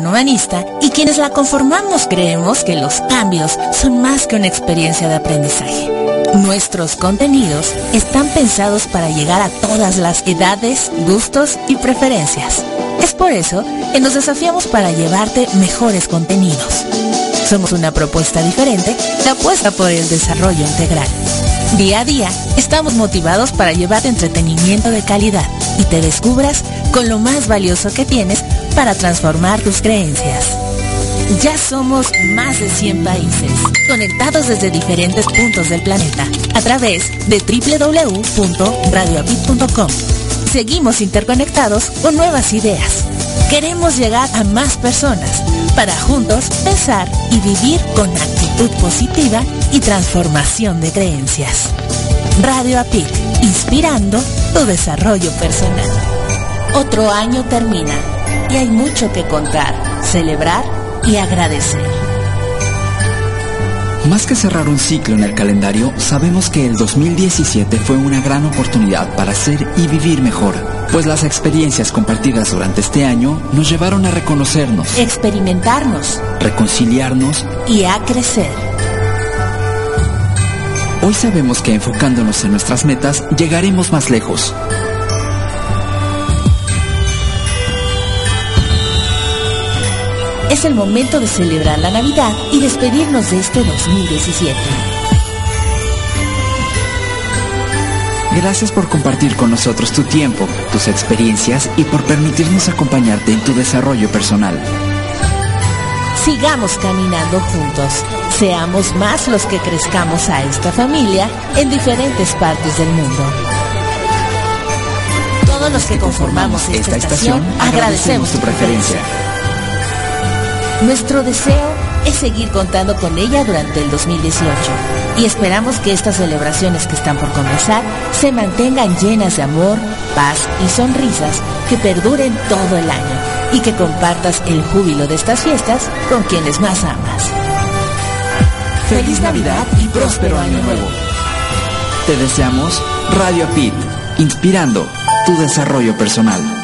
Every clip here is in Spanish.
humanista y quienes la conformamos creemos que los cambios son más que una experiencia de aprendizaje. Nuestros contenidos están pensados para llegar a todas las edades, gustos y preferencias. Es por eso que nos desafiamos para llevarte mejores contenidos. Somos una propuesta diferente que apuesta por el desarrollo integral. Día a día estamos motivados para llevarte entretenimiento de calidad y te descubras con lo más valioso que tienes para transformar tus creencias. Ya somos más de 100 países, conectados desde diferentes puntos del planeta, a través de www.radioapit.com. Seguimos interconectados con nuevas ideas. Queremos llegar a más personas para juntos pensar y vivir con actitud positiva y transformación de creencias. Radio APIC, inspirando tu desarrollo personal. Otro año termina y hay mucho que contar, celebrar y agradecer. Más que cerrar un ciclo en el calendario, sabemos que el 2017 fue una gran oportunidad para ser y vivir mejor, pues las experiencias compartidas durante este año nos llevaron a reconocernos, experimentarnos, reconciliarnos y a crecer. Hoy sabemos que enfocándonos en nuestras metas llegaremos más lejos. Es el momento de celebrar la Navidad y despedirnos de este 2017. Gracias por compartir con nosotros tu tiempo, tus experiencias y por permitirnos acompañarte en tu desarrollo personal. Sigamos caminando juntos. Seamos más los que crezcamos a esta familia en diferentes partes del mundo. Todos los que conformamos esta, estación, agradecemos tu preferencia. Nuestro deseo es seguir contando con ella durante el 2018 y esperamos que estas celebraciones que están por comenzar se mantengan llenas de amor, paz y sonrisas que perduren todo el año y que compartas el júbilo de estas fiestas con quienes más amas. Feliz Navidad y próspero año nuevo. Te deseamos Radio Pit, inspirando tu desarrollo personal.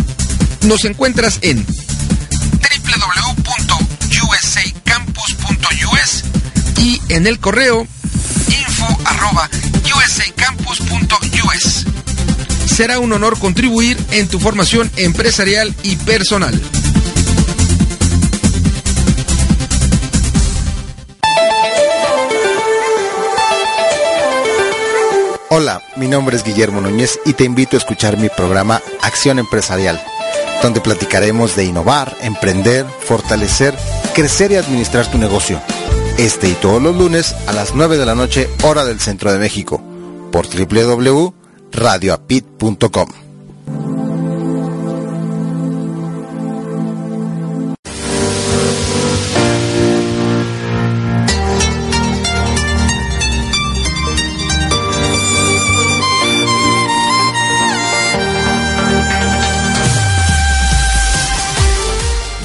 Nos encuentras en www.usacampus.us y en el correo info@usacampus.us. Será un honor contribuir en tu formación empresarial y personal. Hola, mi nombre es Guillermo Núñez y te invito a escuchar mi programa Acción Empresarial donde platicaremos de innovar, emprender, fortalecer, crecer y administrar tu negocio. Este y todos los lunes a las 9 de la noche, hora del centro de México, por www.radioapit.com.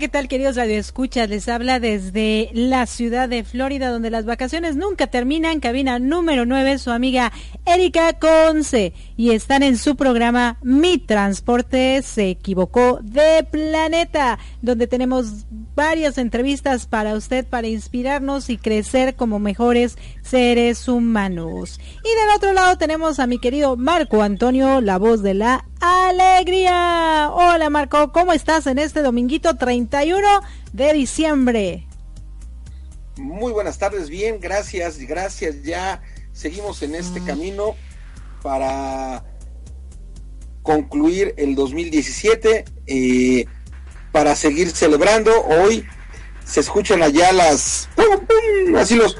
¿qué tal queridos radioescuchas? Les habla desde la ciudad de Florida, donde las vacaciones nunca terminan. Cabina número 9, su amiga Erika Conce. Y están en su programa Mi Transporte se equivocó de planeta, donde tenemos varias entrevistas para usted, para inspirarnos y crecer como mejores seres humanos. Y del otro lado tenemos a mi querido Marco Antonio, la voz de la alegría. Hola Marco, ¿cómo estás en este dominguito 31 de diciembre? Muy buenas tardes, bien, gracias, gracias. Ya seguimos en este mm. camino para concluir el 2017, eh, para seguir celebrando. Hoy se escuchan allá las... Así los...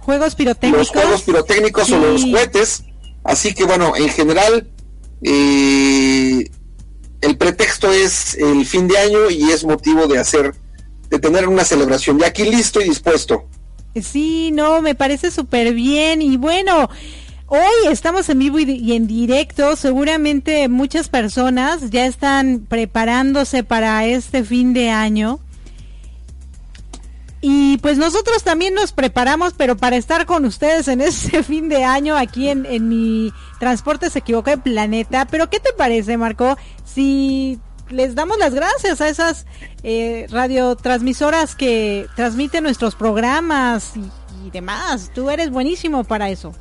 Juegos pirotécnicos. Los juegos pirotécnicos o los cohetes. Así que bueno, en general, eh, el pretexto es el fin de año y es motivo de hacer, de tener una celebración. Ya aquí listo y dispuesto. Sí, no, me parece súper bien. Y bueno, hoy estamos en vivo y, en directo. Seguramente muchas personas ya están preparándose para este fin de año. Y pues nosotros también nos preparamos, pero para estar con ustedes en este fin de año aquí en, en mi transporte se equivocó de planeta. Pero ¿qué te parece, Marco? Si les damos las gracias a esas eh, radiotransmisoras que transmiten nuestros programas y, demás. Tú eres buenísimo para eso.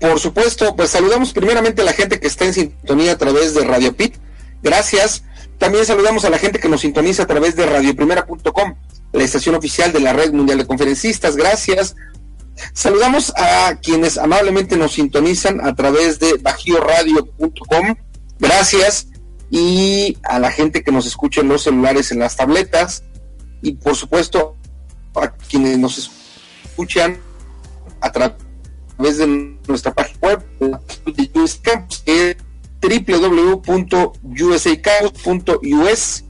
Por supuesto, pues saludamos primeramente a la gente que está en sintonía a través de Radio Pit. Gracias. También saludamos a la gente que nos sintoniza a través de radioprimera.com, la estación oficial de la Red Mundial de Conferencistas. Gracias. Saludamos a quienes amablemente nos sintonizan a través de bajioradio.com. Gracias y a la gente que nos escucha en los celulares, en las tabletas y por supuesto a quienes nos escuchan a través de nuestra página web que es www.usacampus.us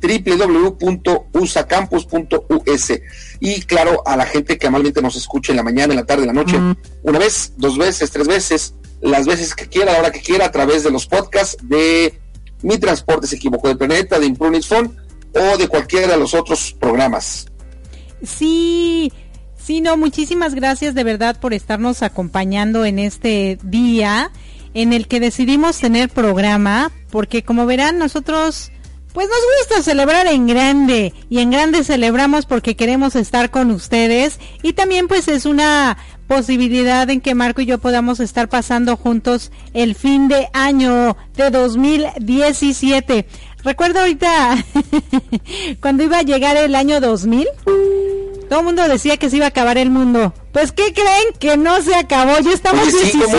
www.usacampus.us y claro a la gente que amalmente nos escucha en la mañana, en la tarde, en la noche, una vez, dos veces, tres veces, las veces que quiera, la hora que quiera, a través de los podcasts de mi transporte se equivocó de planeta, de Improving Phone o de cualquiera de los otros programas. Sí, sí, no, muchísimas gracias de verdad por estarnos acompañando en este día en el que decidimos tener programa, porque como verán nosotros pues nos gusta celebrar en grande y en grande celebramos porque queremos estar con ustedes y también pues es una posibilidad en que Marco y yo podamos estar pasando juntos el fin de año de 2017. Recuerdo ahorita cuando iba a llegar el año 2000, todo el mundo decía que se iba a acabar el mundo. Pues ¿qué creen? Que no se acabó. Ya estamos 17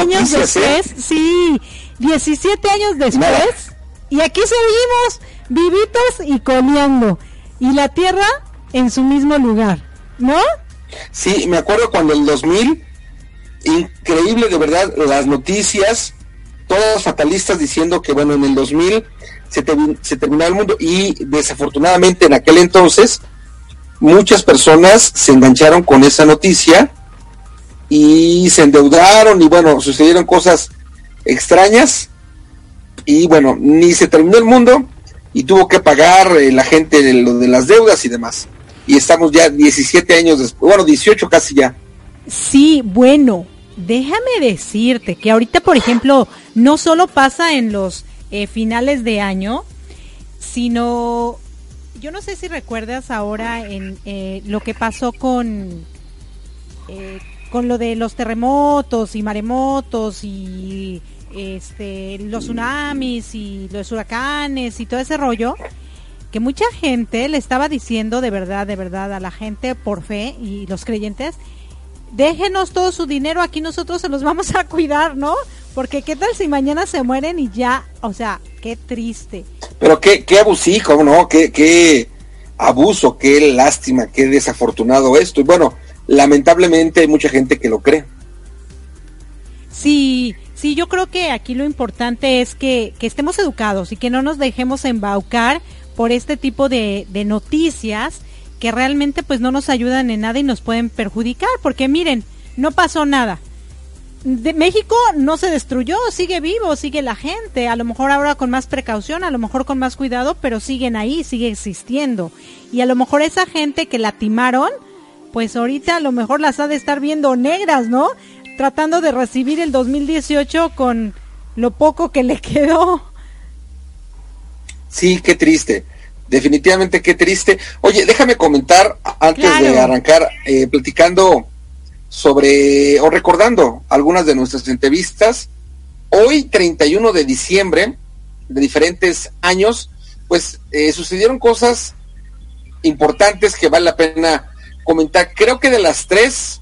años ¿eh? después. Sí, 17 años después. Y aquí seguimos vivitos y comiendo. Y la tierra en su mismo lugar, ¿no? Sí, me acuerdo cuando el 2000, increíble de verdad, las noticias, todas fatalistas diciendo que bueno, en el 2000 se, se terminaba el mundo y desafortunadamente en aquel entonces muchas personas se engancharon con esa noticia y se endeudaron y bueno, sucedieron cosas extrañas y bueno, ni se terminó el mundo y tuvo que pagar eh, la gente de lo de las deudas y demás y estamos ya 17 años después, bueno, 18 casi ya. Sí, bueno, déjame decirte que ahorita, por ejemplo, no solo pasa en los eh, finales de año, sino, yo no sé si recuerdas ahora en eh, lo que pasó con, eh, con lo de los terremotos y maremotos y este, los tsunamis y los huracanes y todo ese rollo que mucha gente le estaba diciendo de verdad, de verdad a la gente por fe y los creyentes, déjenos todo su dinero, aquí nosotros se los vamos a cuidar, ¿no? Porque qué tal si mañana se mueren y ya, o sea, qué triste. Pero qué, qué abusivo, ¿no? Qué, qué abuso, qué lástima, qué desafortunado esto. Y bueno, lamentablemente hay mucha gente que lo cree. Sí, sí, yo creo que aquí lo importante es que, estemos educados y que no nos dejemos embaucar por este tipo de, noticias que realmente pues no nos ayudan en nada y nos pueden perjudicar, porque miren, no pasó nada. de México no se destruyó, sigue vivo, sigue la gente, a lo mejor ahora con más precaución, a lo mejor con más cuidado, pero siguen ahí, sigue existiendo. Y a lo mejor esa gente que la timaron, pues ahorita a lo mejor las ha de estar viendo negras, ¿no? Tratando de recibir el 2018 con lo poco que le quedó. Sí, qué triste. Definitivamente qué triste. Oye, déjame comentar antes de arrancar, eh, platicando sobre o recordando algunas de nuestras entrevistas. Hoy, 31 de diciembre, de diferentes años, pues eh, sucedieron cosas importantes que vale la pena comentar. Creo que de las tres,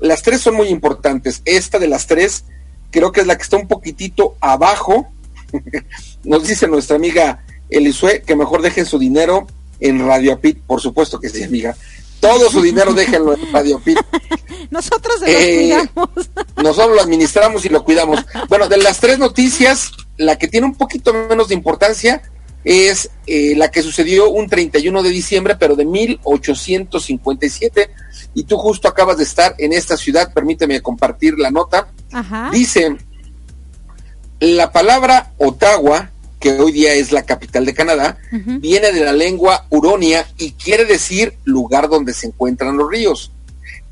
las tres son muy importantes. Esta de las tres, creo que es la que está un poquitito abajo. Nos dice nuestra amiga Elisue que mejor dejen su dinero en Radio Apit, por supuesto que sí, amiga. Todo su dinero déjenlo en Radio Pit. Nosotros lo eh, cuidamos. Nosotros lo administramos y lo cuidamos. Bueno, de las tres noticias, la que tiene un poquito menos de importancia es eh, la que sucedió un 31 de diciembre, pero de 1857. Y tú justo acabas de estar en esta ciudad, permíteme compartir la nota. Dice, la palabra Ottawa que hoy día es la capital de Canadá, viene de la lengua huronia y quiere decir lugar donde se encuentran los ríos.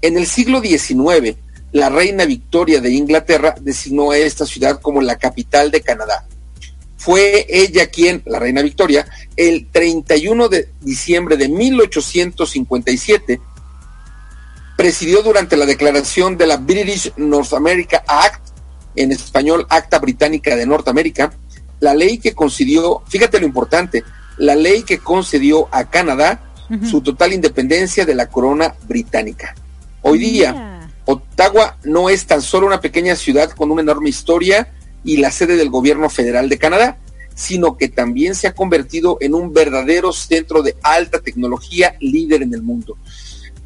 En el siglo XIX, la reina Victoria de Inglaterra designó a esta ciudad como la capital de Canadá. Fue ella quien, la reina Victoria, el 31 de diciembre de 1857, presidió durante la declaración de la British North America Act, en español Acta Británica de Norteamérica, la ley que concedió, fíjate lo importante, la ley que concedió a Canadá su total independencia de la corona británica. Hoy día, Ottawa no es tan solo una pequeña ciudad con una enorme historia y la sede del gobierno federal de Canadá, sino que también se ha convertido en un verdadero centro de alta tecnología líder en el mundo.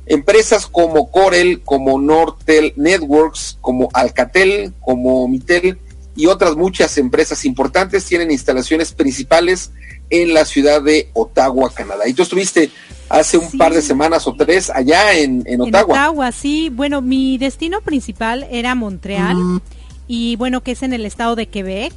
Empresas como Corel, como Nortel Networks, como Alcatel, como Mitel, y otras muchas empresas importantes tienen instalaciones principales en la ciudad de Ottawa, Canadá. Y tú estuviste hace un par de semanas o tres allá en, en Ottawa. En Ottawa, sí. Bueno, mi destino principal era Montreal y bueno, que es en el estado de Quebec.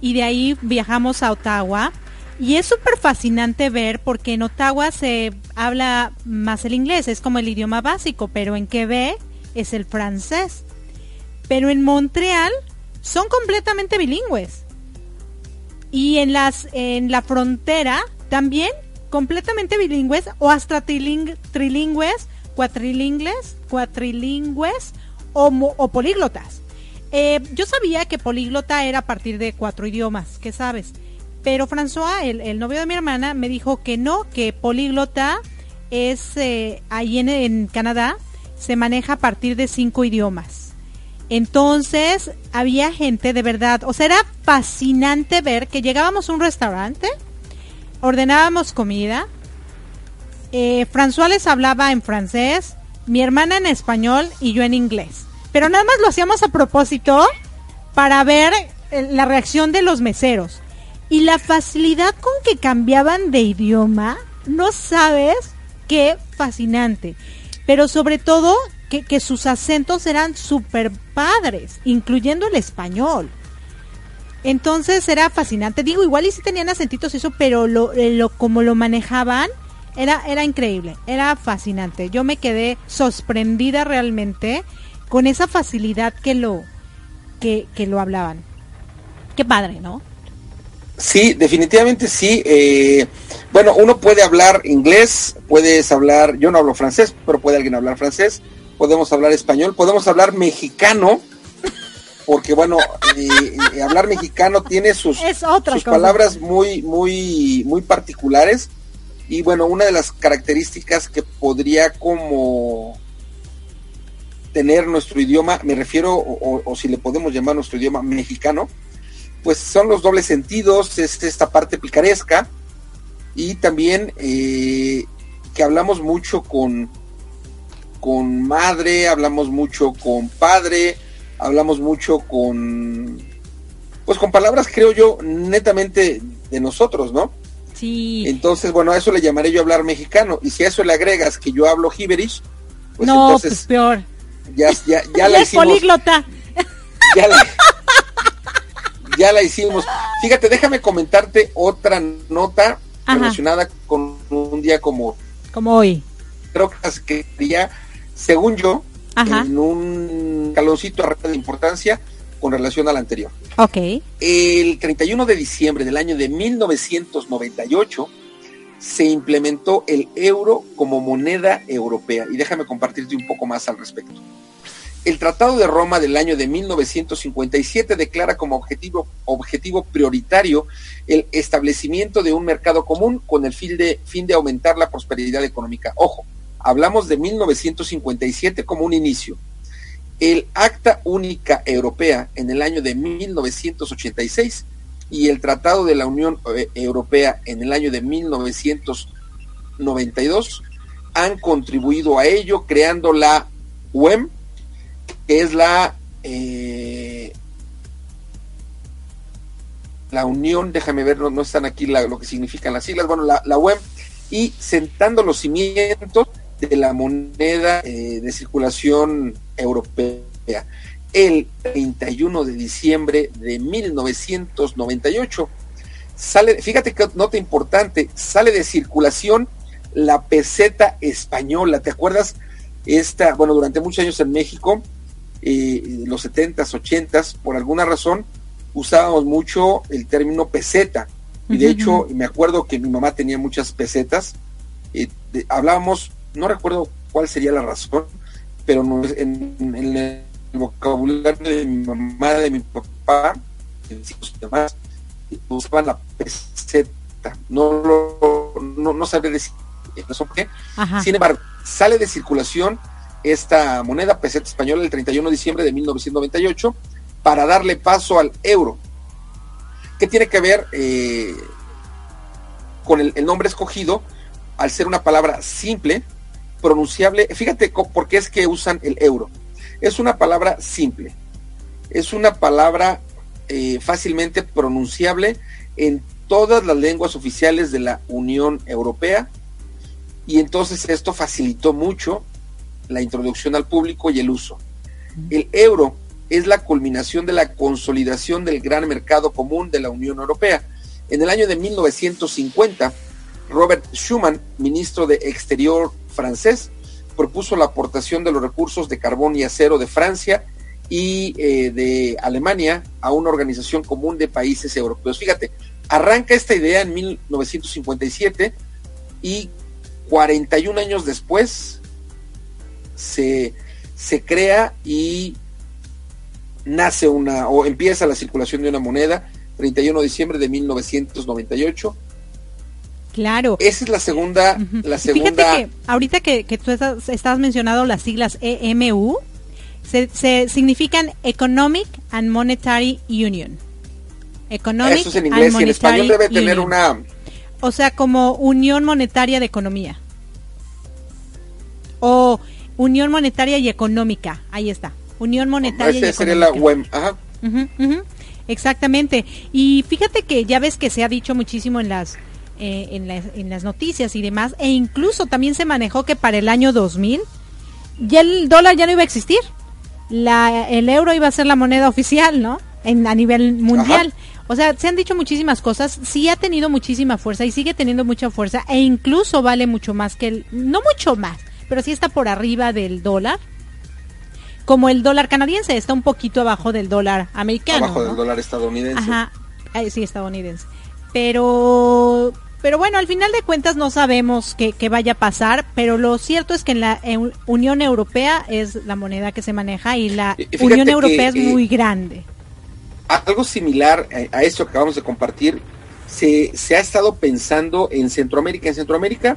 Y de ahí viajamos a Ottawa. Y es súper fascinante ver porque en Ottawa se habla más el inglés, es como el idioma básico, pero en Quebec es el francés. Pero en Montreal son completamente bilingües. Y en las en la frontera también completamente bilingües o hasta trilingües, cuatrilingües, cuatrilingües o políglotas. Eh, yo sabía que políglota era a partir de cuatro idiomas, ¿qué sabes? Pero François, el, novio de mi hermana, me dijo que no, que políglota es eh, ahí en, en Canadá se maneja a partir de cinco idiomas. Entonces había gente de verdad, o sea, era fascinante ver que llegábamos a un restaurante, ordenábamos comida, eh, François les hablaba en francés, mi hermana en español y yo en inglés. Pero nada más lo hacíamos a propósito para ver eh, la reacción de los meseros. Y la facilidad con que cambiaban de idioma, no sabes qué fascinante. Pero sobre todo que, sus acentos eran súper padres, incluyendo el español. Entonces era fascinante. Digo, igual y si tenían acentitos eso, pero lo, eh, lo, como lo manejaban era, era increíble, era fascinante. Yo me quedé sorprendida realmente con esa facilidad que lo, que, que lo hablaban. Qué padre, ¿no? Sí, definitivamente sí. Eh, bueno, uno puede hablar inglés, puedes hablar, yo no hablo francés, pero puede alguien hablar francés podemos hablar español, podemos hablar mexicano, porque bueno, eh, eh, hablar mexicano tiene sus, sus palabras muy, muy, muy particulares. Y bueno, una de las características que podría como tener nuestro idioma, me refiero, o, si le podemos llamar nuestro idioma mexicano, pues son los dobles sentidos, es esta parte picaresca, y también eh, que hablamos mucho con, con madre, hablamos mucho con padre, hablamos mucho con, pues con palabras creo yo netamente de nosotros, ¿no? Sí. Entonces, bueno, a eso le llamaré yo hablar mexicano. Y si a eso le agregas que yo hablo gibberish, pues no, entonces... Pues peor. Ya, ya, ya la hicimos. políglota. ya la, ya la hicimos. Fíjate, déjame comentarte otra nota relacionada con un día como... Como hoy. Creo que sería, según yo, en un caloncito de importancia con relación al anterior. Ok. El 31 de diciembre del año de 1998 se implementó el euro como moneda europea. Y déjame compartirte un poco más al respecto. El Tratado de Roma del año de 1957 declara como objetivo, objetivo prioritario el establecimiento de un mercado común con el fin de, fin de aumentar la prosperidad económica. Ojo, hablamos de 1957 como un inicio. El Acta Única Europea en el año de 1986 y el Tratado de la Unión eh, Europea en el año de 1992 han contribuido a ello creando la UEM que es la eh, la unión, déjame ver, no, están aquí lo que significan las siglas, bueno, la, la web y sentando los cimientos de la moneda eh, de circulación europea. El 31 de diciembre de 1998 sale, fíjate que nota importante, sale de circulación la peseta española. ¿Te acuerdas? Esta, bueno, durante muchos años en México eh, los 70s, 80s, por alguna razón usábamos mucho el término peseta. Y de hecho, me acuerdo que mi mamá tenía muchas pesetas. Eh, hablábamos, no recuerdo cuál sería la razón, pero en, el vocabulario de mi mamá, de mi papá, demás, usaban la peseta. No lo, no, no sabré decir eso qué. Sin embargo, sale de circulación esta moneda peseta española el 31 de diciembre de 1998 para darle paso al euro. ¿Qué tiene que ver eh, con el, nombre escogido al ser una palabra simple, pronunciable? Fíjate por qué es que usan el euro. Es una palabra simple, es una palabra eh, fácilmente pronunciable en todas las lenguas oficiales de la Unión Europea y entonces esto facilitó mucho la introducción al público y el uso. El euro es la culminación de la consolidación del gran mercado común de la Unión Europea. En el año de 1950, Robert Schuman, ministro de Exterior francés, propuso la aportación de los recursos de carbón y acero de Francia y eh, de Alemania a una organización común de países europeos. Fíjate, arranca esta idea en 1957 y 41 años después se, se crea y nace una, o empieza la circulación de una moneda, 31 de diciembre de 1998. Claro. Esa es la segunda, la segunda. Fíjate que ahorita que, que tú estás, estás mencionando las siglas EMU, se, se, significan Economic and Monetary Union. Economic Eso es en inglés y en español debe tener una. O sea, como Unión Monetaria de Economía. O Unión Monetaria y Económica. Ahí está. Unión Monetaria y Económica. Exactamente. Y fíjate que ya ves que se ha dicho muchísimo en las, eh, en las, en las noticias y demás, e incluso también se manejó que para el año 2000 ya el dólar ya no iba a existir. La, el euro iba a ser la moneda oficial, ¿no? En, a nivel mundial. O sea, se han dicho muchísimas cosas, sí ha tenido muchísima fuerza y sigue teniendo mucha fuerza e incluso vale mucho más que el, no mucho más, pero sí está por arriba del dólar. Como el dólar canadiense, está un poquito abajo del dólar americano. Abajo del dólar estadounidense. Ajá, sí, estadounidense. Pero, pero bueno, al final de cuentas no sabemos qué, vaya a pasar, pero lo cierto es que en la Unión Europea es la moneda que se maneja y la Unión Europea es muy grande. Algo similar a eso que acabamos de compartir, se, se ha estado pensando en Centroamérica. En Centroamérica,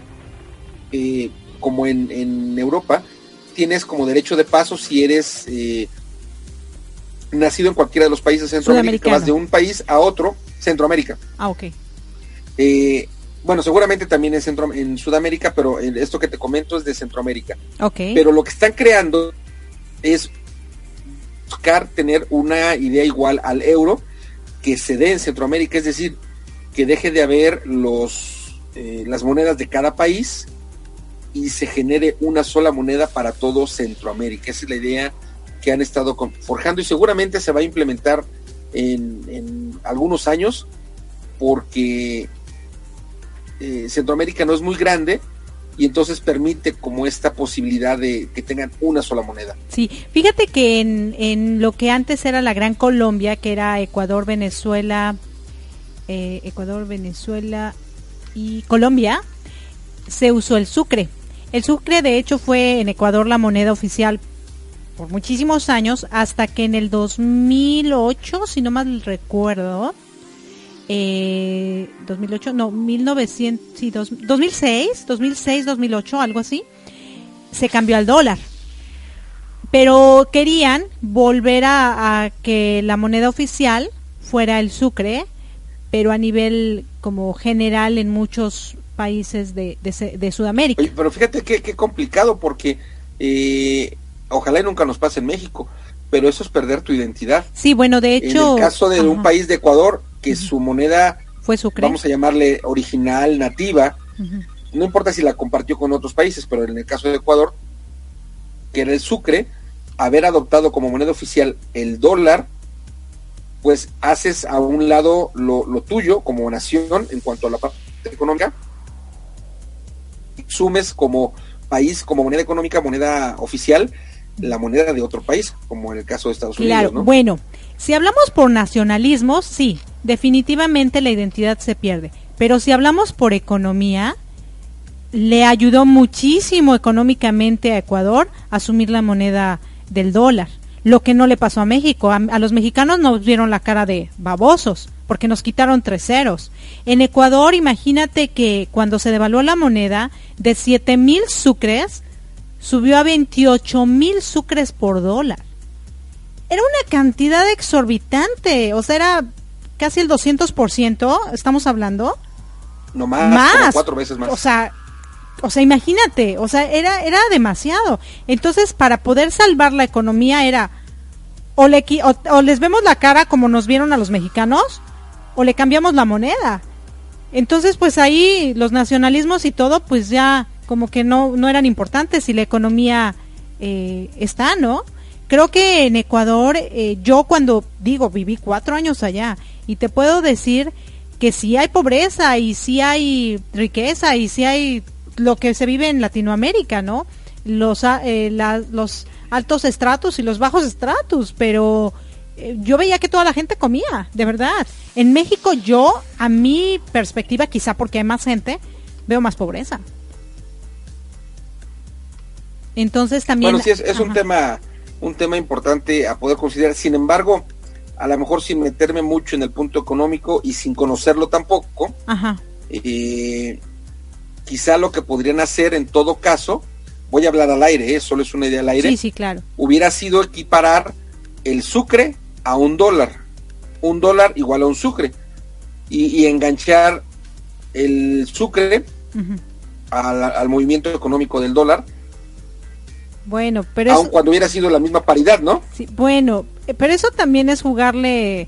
eh, como en, Europa, tienes como derecho de paso si eres eh, nacido en cualquiera de los países de Centroamérica, vas de un país a otro, Centroamérica. Ah, ok. Eh, bueno, seguramente también en, Centro, en Sudamérica, pero esto que te comento es de Centroamérica. Ok. Pero lo que están creando es buscar tener una idea igual al euro que se dé en Centroamérica, es decir, que deje de haber los eh, las monedas de cada país y se genere una sola moneda para todo Centroamérica. Esa es la idea que han estado forjando y seguramente se va a implementar en, algunos años porque eh, Centroamérica no es muy grande y entonces permite como esta posibilidad de que tengan una sola moneda. Sí, fíjate que en, en lo que antes era la Gran Colombia, que era Ecuador, Venezuela, eh, Ecuador, Venezuela y Colombia, se usó el sucre. El sucre de hecho fue en Ecuador la moneda oficial por muchísimos años hasta que en el 2008, si no mal recuerdo, eh, 2008, no, 1900, sí, 2006, 2006, 2008, algo así, se cambió al dólar. Pero querían volver a, que la moneda oficial fuera el sucre, pero a nivel como general en muchos países de, de, Sudamérica. pero fíjate qué complicado porque eh, ojalá y nunca nos pase en México, pero eso es perder tu identidad. Sí, bueno, de hecho... En el caso de un país de Ecuador, que su moneda, fue su vamos a llamarle original, nativa, no importa si la compartió con otros países, pero en el caso de Ecuador, que era el sucre, haber adoptado como moneda oficial el dólar, pues haces a un lado lo, lo tuyo como nación en cuanto a la parte económica, sumes como país, como moneda económica, moneda oficial, la moneda de otro país, como en el caso de Estados Unidos. Claro, bueno, si hablamos por nacionalismo, sí, definitivamente la identidad se pierde. Pero si hablamos por economía, le ayudó muchísimo económicamente a Ecuador asumir la moneda del dólar. Lo que no le pasó a México. A, los mexicanos nos vieron la cara de babosos, porque nos quitaron tres ceros. En Ecuador, imagínate que cuando se devaluó la moneda, de siete mil sucres, subió a 28 mil sucres por dólar. Era una cantidad exorbitante, o sea, era casi el 200%, estamos hablando. No más, cuatro veces más. O sea, o sea, imagínate, o sea, era era demasiado. Entonces, para poder salvar la economía era o, le, o les vemos la cara como nos vieron a los mexicanos o le cambiamos la moneda. Entonces, pues ahí los nacionalismos y todo, pues ya como que no, no eran importantes y la economía eh, está, ¿no? Creo que en Ecuador, eh, yo cuando digo, viví cuatro años allá y te puedo decir que sí hay pobreza y sí hay riqueza y sí hay lo que se vive en Latinoamérica, ¿no? Los, ah, eh, los altos estratos y los bajos estratos, pero yo veía que toda la gente comía, de verdad. En México yo, a mi perspectiva, quizá porque hay más gente, veo más pobreza. Entonces también... Bueno, sí, es, un tema un tema importante a poder considerar. Sin embargo, a lo mejor sin meterme mucho en el punto económico y sin conocerlo tampoco, eh, quizá lo que podrían hacer en todo caso, voy a hablar al aire, ¿eh? solo es una idea al aire, sí, sí, claro. hubiera sido equiparar el sucre a un dólar, un dólar igual a un sucre, y, enganchar el sucre al movimiento económico del dólar bueno, pero aun cuando hubiera sido la misma paridad, ¿no? Sí, bueno, pero eso también es jugarle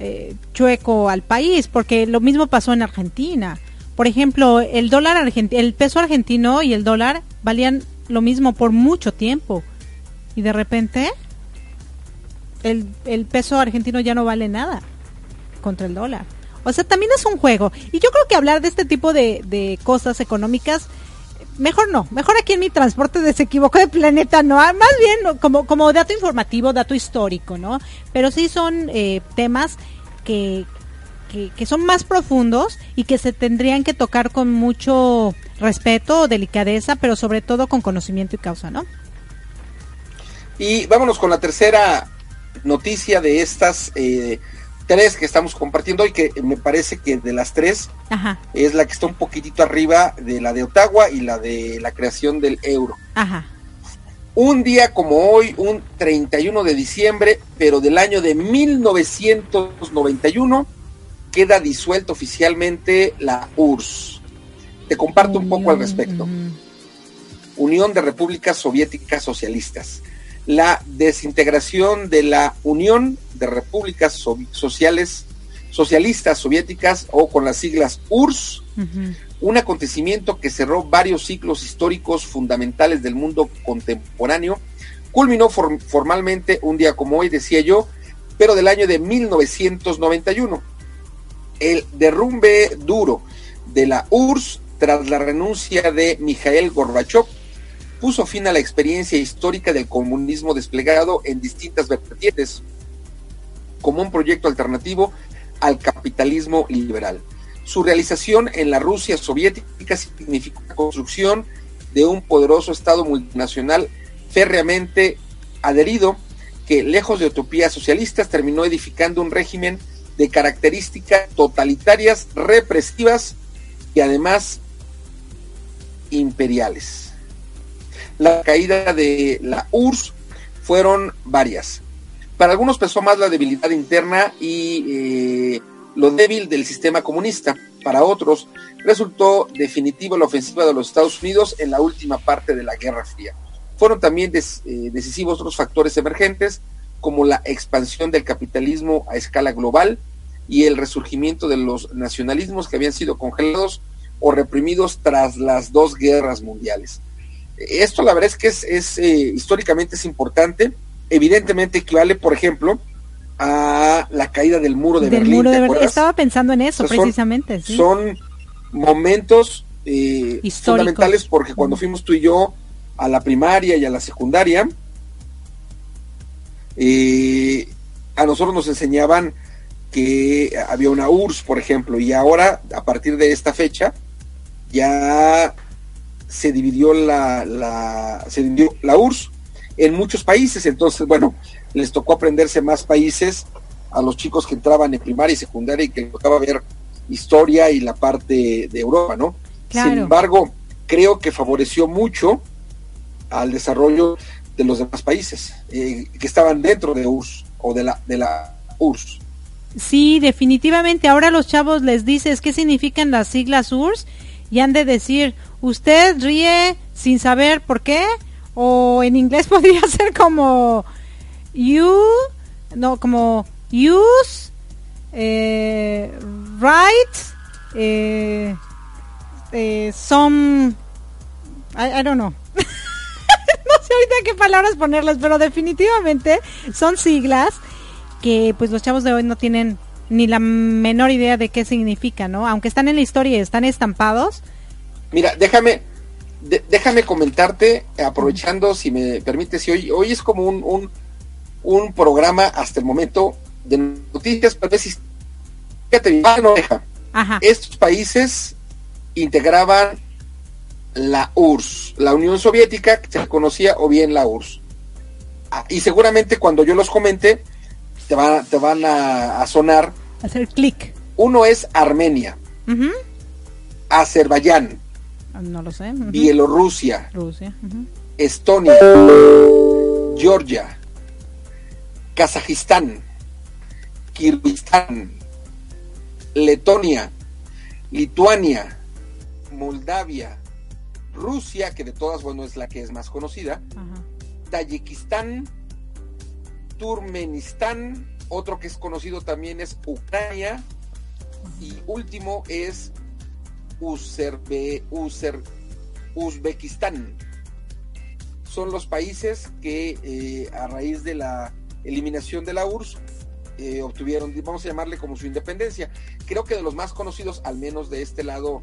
eh, chueco al país, porque lo mismo pasó en Argentina. Por ejemplo, el dólar argentino, el peso argentino y el dólar valían lo mismo por mucho tiempo y de repente el, el peso argentino ya no vale nada contra el dólar. O sea, también es un juego. Y yo creo que hablar de este tipo de, de cosas económicas mejor no, mejor aquí en mi transporte de se de planeta, no, ah, más bien como, como dato informativo, dato histórico, ¿no? Pero sí son eh, temas que, que, son más profundos y que se tendrían que tocar con mucho respeto, delicadeza, pero sobre todo con conocimiento y causa, ¿no? Y vámonos con la tercera noticia de estas eh, tres que estamos compartiendo y que me parece que de las tres es la que está un poquitito arriba de la de Ottawa y la de la creación del euro. Un día como hoy, un 31 de diciembre, pero del año de 1991, queda disuelta oficialmente la URSS. Te comparto un poco al respecto. Unión de Repúblicas Soviéticas Socialistas la desintegración de la Unión de Repúblicas Sociales Socialistas Soviéticas o con las siglas URSS, un acontecimiento que cerró varios ciclos históricos fundamentales del mundo contemporáneo, culminó formalmente un día como hoy, decía yo, pero del año de 1991. El derrumbe duro de la URSS tras la renuncia de Mikhail Gorbachev puso fin a la experiencia histórica del comunismo desplegado en distintas vertientes como un proyecto alternativo al capitalismo liberal. Su realización en la Rusia soviética significó la construcción de un poderoso Estado multinacional férreamente adherido que, lejos de utopías socialistas, terminó edificando un régimen de características totalitarias, represivas y además imperiales. La caída de la URSS fueron varias. Para algunos pesó más la debilidad interna y eh, lo débil del sistema comunista. Para otros resultó definitiva la ofensiva de los Estados Unidos en la última parte de la Guerra Fría. Fueron también eh, decisivos otros factores emergentes como la expansión del capitalismo a escala global y el resurgimiento de los nacionalismos que habían sido congelados o reprimidos tras las dos guerras mundiales. Esto la verdad es que es, eh, históricamente es importante, evidentemente equivale, por ejemplo, a la caída del muro de Berlín. Estaba pensando en eso, precisamente. Son momentos eh, fundamentales porque cuando fuimos tú y yo a la primaria y a la secundaria, eh, a nosotros nos enseñaban que había una URSS, por ejemplo, y ahora, a partir de esta fecha, ya se dividió la, la, se dividió la URSS en muchos países, entonces, bueno, les tocó aprenderse más países a los chicos que entraban en primaria y secundaria y que les tocaba ver historia y la parte de Europa, ¿no? Sin embargo, creo que favoreció mucho al desarrollo de los demás países eh, que estaban dentro de URSS o de la, de la URSS. Sí, definitivamente. Ahora los chavos les dices qué significan las siglas URSS y han de decir, usted ríe sin saber por qué, o en inglés podría ser como you, no, como use, eh, write, eh, eh, some, I, don't know. no sé ahorita qué palabras ponerles, pero definitivamente son siglas que pues los chavos de hoy no tienen ni la menor idea de qué significa, ¿no? Aunque están en la historia y están estampados. Mira, déjame, déjame comentarte, aprovechando, si me permite, si hoy, hoy es como un, un, programa hasta el momento de noticias, pero es, fíjate, no deja. Estos países integraban la URSS, la Unión Soviética, que se conocía, o bien la URSS. Ah, y seguramente cuando yo los comente, te, van, te van a, sonar. Hacer clic. Uno es Armenia, Azerbaiyán, ah, no lo sé. Bielorrusia, Estonia, Georgia, Kazajistán, Kirguistán, Letonia, Lituania, Moldavia, Rusia, que de todas, bueno, es la que es más conocida, Tayikistán, Turmenistán, otro que es conocido también es Ucrania y último es Uzerbe, Uzbekistán. Son los países que eh, a raíz de la eliminación de la URSS eh, obtuvieron, vamos a llamarle como su independencia. Creo que de los más conocidos, al menos de este lado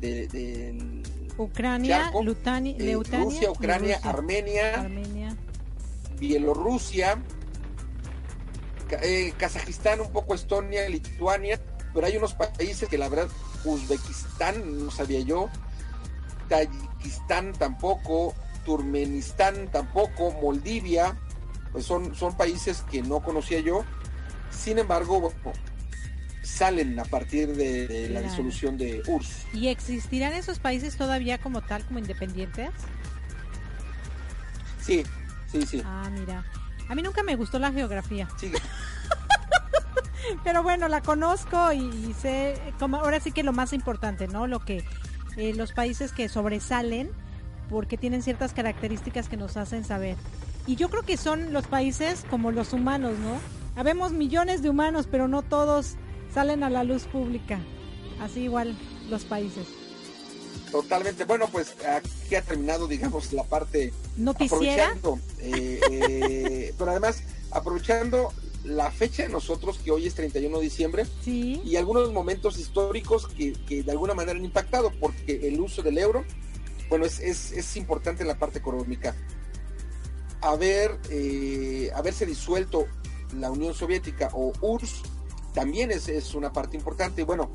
de, Ucrania, eh, Rusia, Ucrania, Armenia, Armenia, Bielorrusia, eh, Kazajistán, un poco Estonia, Lituania, pero hay unos países que la verdad, Uzbekistán, no sabía yo, Tayikistán tampoco, Turmenistán tampoco, Moldivia, pues son, son países que no conocía yo. Sin embargo, salen a partir de, la disolución de URSS. ¿Y existirán esos países todavía como tal, como independientes? Sí, sí, sí. Ah, mira. A mí nunca me gustó la geografía. Pero bueno, la conozco y, sé, como ahora sí que lo más importante, ¿no? Lo que eh, los países que sobresalen porque tienen ciertas características que nos hacen saber. Y yo creo que son los países como los humanos, ¿no? Habemos millones de humanos, pero no todos salen a la luz pública. Así igual los países. Totalmente. Bueno, pues aquí ha terminado, digamos, la parte noticiera. Eh, eh, pero además, aprovechando la fecha de nosotros, que hoy es 31 de diciembre, y algunos momentos históricos que, de alguna manera han impactado, porque el uso del euro, bueno, es, es, importante en la parte económica. Haber, eh, haberse disuelto la Unión Soviética o URSS también es, es una parte importante. Y bueno,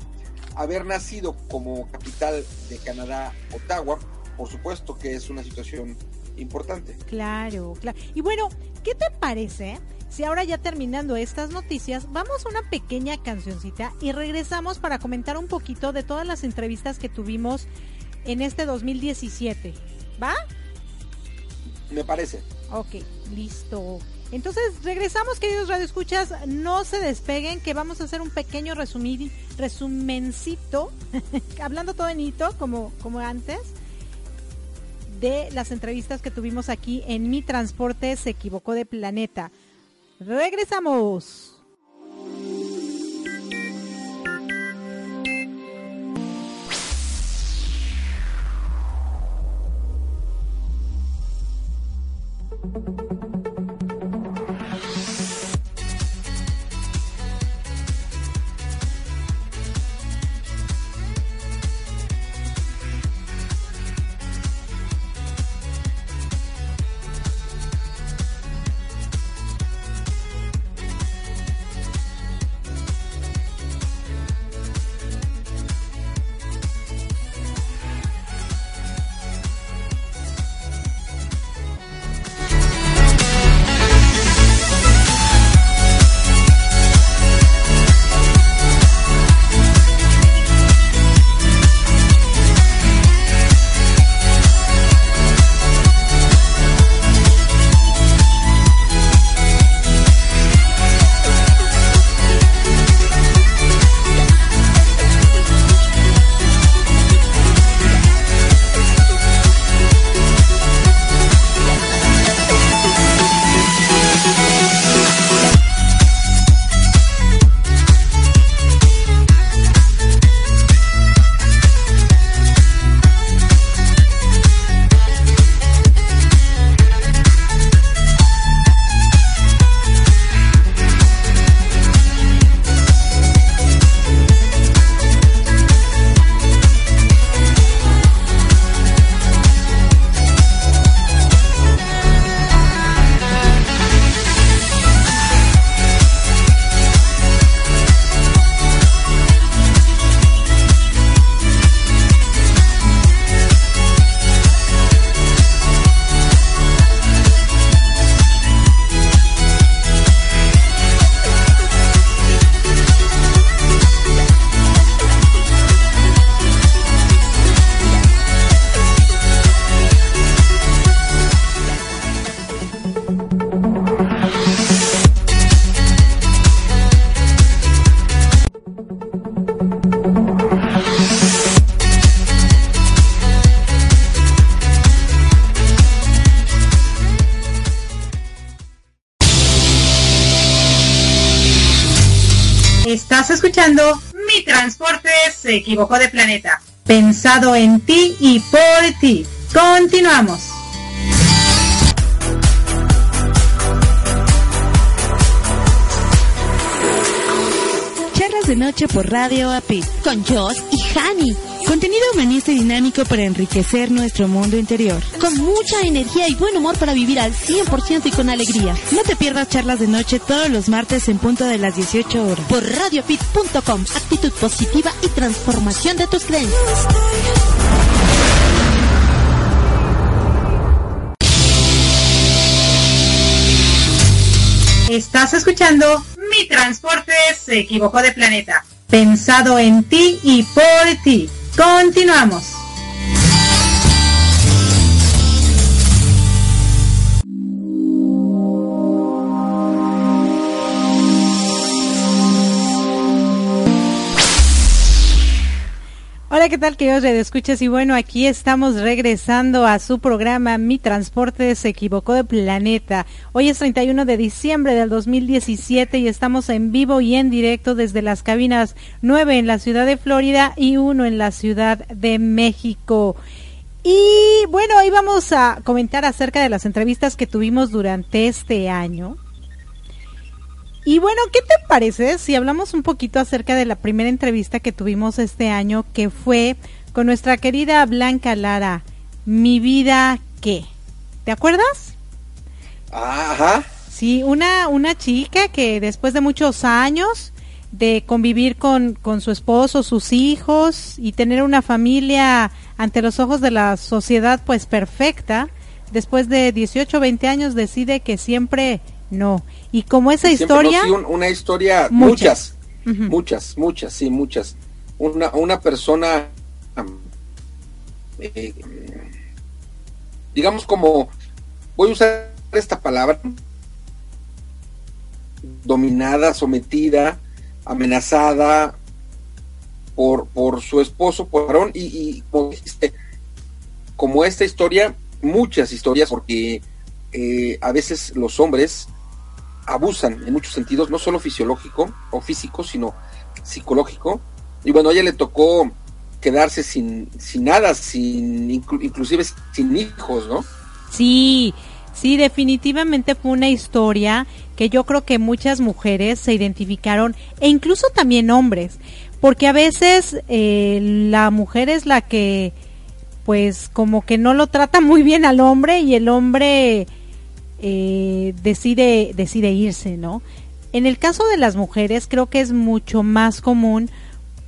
haber nacido como capital de Canadá, Ottawa, por supuesto que es una situación importante. Claro, claro. Y bueno, ¿qué te parece? Si ahora ya terminando estas noticias, vamos a una pequeña cancioncita y regresamos para comentar un poquito de todas las entrevistas que tuvimos en este 2017. ¿Va? Me parece. Ok, listo. Entonces, regresamos, queridos radioescuchas, no se despeguen, que vamos a hacer un pequeño resumir, resumencito, hablando todo en hito, como, como antes, de las entrevistas que tuvimos aquí en Mi Transporte se equivocó de planeta. Regresamos. Mi transporte se equivocó de planeta. Pensado en ti y por ti. Continuamos. Charlas de noche por Radio API con Joss y Hani Contenido humanista y dinámico para enriquecer nuestro mundo interior. Con mucha energía y buen humor para vivir al 100% y con alegría. No te pierdas charlas de noche todos los martes en punto de las 18 horas. Por radiofit.com. Actitud positiva y transformación de tus creencias. Estás escuchando Mi Transporte se equivocó de planeta. Pensado en ti y por ti. Continuamos. Hola ¿qué tal, queridos escuchas Y bueno, aquí estamos regresando a su programa Mi Transporte se equivocó de planeta. Hoy es 31 de diciembre del 2017 y estamos en vivo y en directo desde las cabinas 9 en la ciudad de Florida y 1 en la ciudad de México. Y bueno, hoy vamos a comentar acerca de las entrevistas que tuvimos durante este año. Y bueno, ¿qué te parece si hablamos un poquito acerca de la primera entrevista que tuvimos este año, que fue con nuestra querida Blanca Lara, Mi vida qué? ¿Te acuerdas? Ajá. Sí, una, una chica que después de muchos años de convivir con, con su esposo, sus hijos y tener una familia ante los ojos de la sociedad pues perfecta, después de 18 o 20 años decide que siempre no. Y como esa historia... una historia, muchas, muchas, muchas, sí, muchas. Una, una persona, eh, digamos como, voy a usar esta palabra, dominada, sometida, amenazada por, por su esposo, por varón, y, y como como esta historia, muchas historias, porque eh, a veces los hombres abusan en muchos sentidos, no solo fisiológico o físico, sino psicológico. Y bueno, a ella le tocó quedarse sin, sin nada, sin inclusive sin hijos, ¿no? Sí, sí, definitivamente fue una historia que yo creo que muchas mujeres se identificaron e incluso también hombres, porque a veces eh, la mujer es la que pues como que no lo trata muy bien al hombre y el hombre eh, decide, decide irse, ¿no? En el caso de las mujeres creo que es mucho más común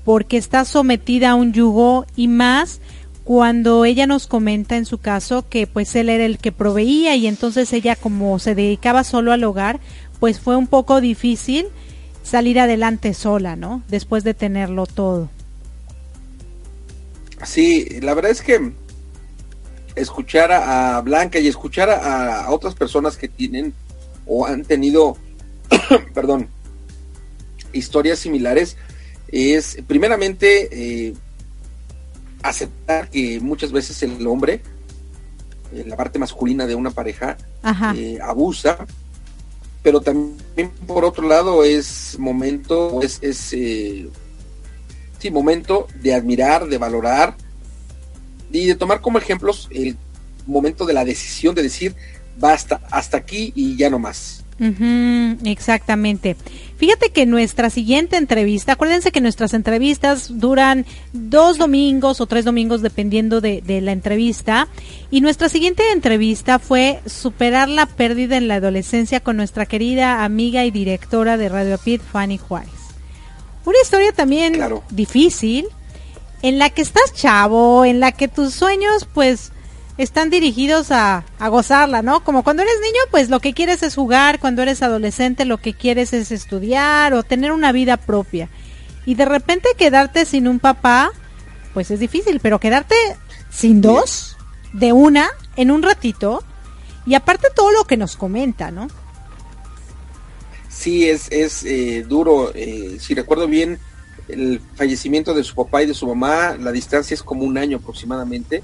porque está sometida a un yugo y más cuando ella nos comenta en su caso que pues él era el que proveía y entonces ella como se dedicaba solo al hogar, pues fue un poco difícil salir adelante sola, ¿no? Después de tenerlo todo. Sí, la verdad es que escuchar a, Blanca y escuchar a, otras personas que tienen o han tenido, perdón, historias similares, es primeramente eh, aceptar que muchas veces el hombre, eh, la parte masculina de una pareja, eh, abusa, pero también por otro lado es momento, es, es sí, momento de admirar, de valorar, y de tomar como ejemplos el momento de la decisión de decir basta, hasta aquí y ya no más. exactamente. Fíjate que nuestra siguiente entrevista, acuérdense que nuestras entrevistas duran dos domingos o tres domingos dependiendo de, de, la entrevista. Y nuestra siguiente entrevista fue superar la pérdida en la adolescencia con nuestra querida amiga y directora de Radio Pit, Fanny Juárez. Una historia también difícil, en la que estás chavo, en la que tus sueños pues están dirigidos a, a, gozarla, ¿no? Como cuando eres niño, pues lo que quieres es jugar, cuando eres adolescente lo que quieres es estudiar o tener una vida propia. Y de repente quedarte sin un papá, pues es difícil, pero quedarte sin dos, de una, en un ratito, y aparte todo lo que nos comenta, ¿no? Sí, es, es eh, duro, eh, si recuerdo bien, el fallecimiento de su papá y de su mamá, la distancia es como un año aproximadamente,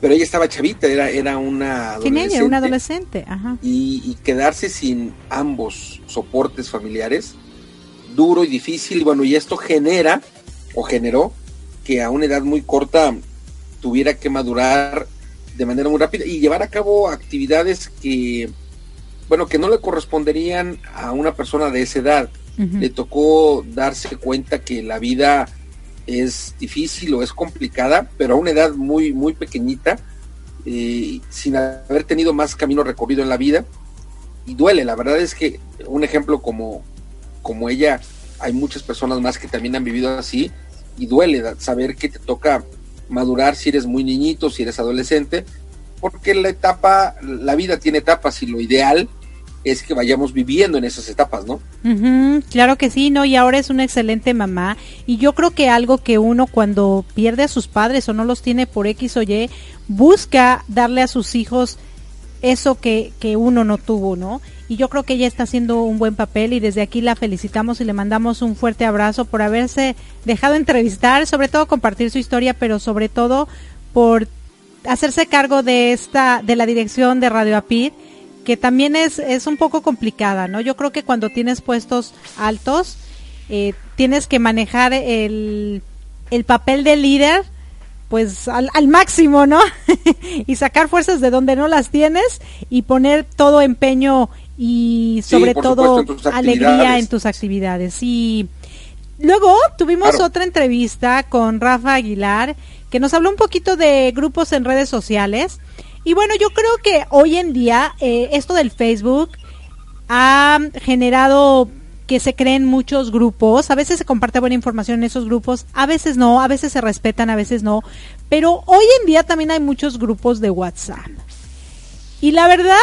pero ella estaba chavita, era, era una adolescente. una adolescente, ajá. Y, quedarse sin ambos soportes familiares, duro y difícil, y bueno, y esto genera, o generó, que a una edad muy corta tuviera que madurar de manera muy rápida y llevar a cabo actividades que, bueno, que no le corresponderían a una persona de esa edad le tocó darse cuenta que la vida es difícil o es complicada, pero a una edad muy, muy pequeñita, eh, sin haber tenido más camino recorrido en la vida. Y duele, la verdad es que un ejemplo como, como ella, hay muchas personas más que también han vivido así, y duele saber que te toca madurar si eres muy niñito, si eres adolescente, porque la etapa, la vida tiene etapas y lo ideal es que vayamos viviendo en esas etapas, ¿no? claro que sí, ¿no? Y ahora es una excelente mamá. Y yo creo que algo que uno cuando pierde a sus padres o no los tiene por X o Y, busca darle a sus hijos eso que, que uno no tuvo, ¿no? y yo creo que ella está haciendo un buen papel y desde aquí la felicitamos y le mandamos un fuerte abrazo por haberse dejado entrevistar, sobre todo compartir su historia, pero sobre todo por hacerse cargo de esta de la dirección de Radio Apid que también es, es un poco complicada, ¿no? Yo creo que cuando tienes puestos altos, eh, tienes que manejar el, el papel de líder, pues al, al máximo, ¿no? y sacar fuerzas de donde no las tienes y poner todo empeño y sobre todo alegría en tus actividades. Y luego tuvimos otra entrevista con Rafa Aguilar que nos habló un poquito de grupos en redes sociales. Y bueno, yo creo que hoy en día eh, esto del Facebook ha generado que se creen muchos grupos, a veces se comparte buena información en esos grupos, a veces no, a veces se respetan, a veces no, pero hoy en día también hay muchos grupos de WhatsApp. Y la verdad,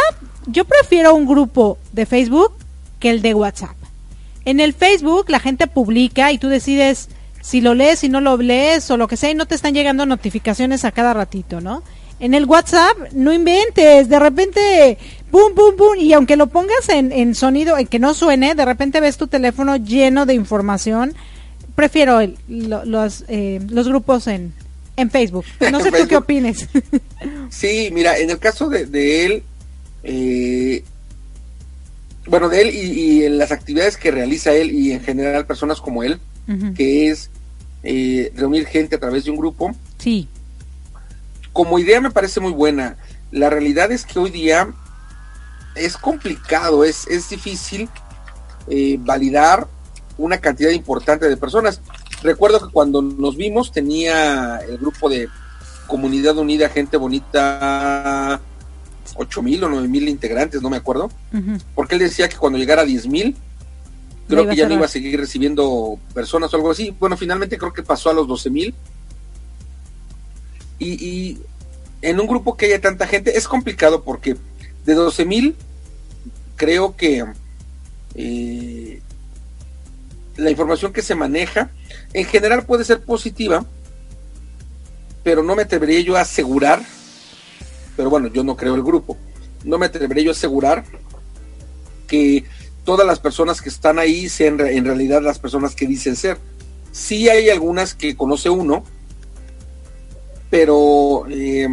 yo prefiero un grupo de Facebook que el de WhatsApp. En el Facebook la gente publica y tú decides si lo lees, si no lo lees o lo que sea y no te están llegando notificaciones a cada ratito, ¿no? En el WhatsApp no inventes, de repente, boom, boom, boom, y aunque lo pongas en, en sonido, en que no suene, de repente ves tu teléfono lleno de información. Prefiero el, los, eh, los grupos en, en Facebook. No sé tú qué opines. sí, mira, en el caso de, él, eh, bueno, de él y, en las actividades que realiza él y en general personas como él, que es eh, reunir gente a través de un grupo. Sí como idea me parece muy buena. La realidad es que hoy día es complicado, es, es difícil eh, validar una cantidad importante de personas. Recuerdo que cuando nos vimos tenía el grupo de Comunidad Unida, Gente Bonita, ocho mil o nueve mil integrantes, no me acuerdo, porque él decía que cuando llegara a diez mil, creo que ya no iba a seguir recibiendo personas o algo así. Bueno, finalmente creo que pasó a los doce mil y, en un grupo que haya tanta gente es complicado porque de 12 mil creo que eh, la información que se maneja en general puede ser positiva, pero no me atrevería yo a asegurar, pero bueno, yo no creo el grupo, no me atrevería yo a asegurar que todas las personas que están ahí sean en realidad las personas que dicen ser. Sí hay algunas que conoce uno, pero eh,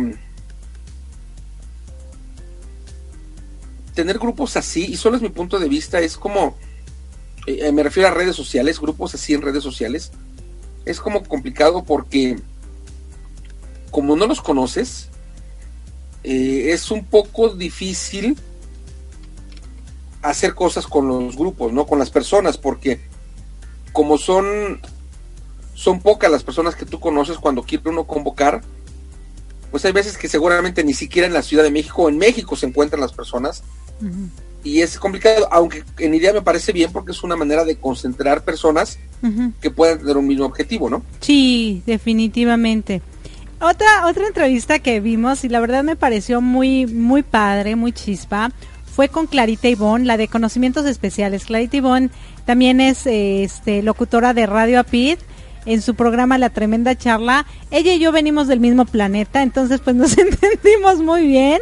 tener grupos así, y solo es mi punto de vista, es como, eh, me refiero a redes sociales, grupos así en redes sociales, es como complicado porque como no los conoces, eh, es un poco difícil hacer cosas con los grupos, ¿no? Con las personas, porque como son son pocas las personas que tú conoces cuando quiere uno convocar, pues hay veces que seguramente ni siquiera en la Ciudad de México o en México se encuentran las personas. Y es complicado, aunque en idea me parece bien porque es una manera de concentrar personas que puedan tener un mismo objetivo, ¿no? Sí, definitivamente. Otra, otra entrevista que vimos y la verdad me pareció muy, muy padre, muy chispa, fue con Clarita Ivón, la de conocimientos especiales. Clarita Ivón también es este, locutora de Radio Apid en su programa La Tremenda Charla. Ella y yo venimos del mismo planeta, entonces pues nos entendimos muy bien.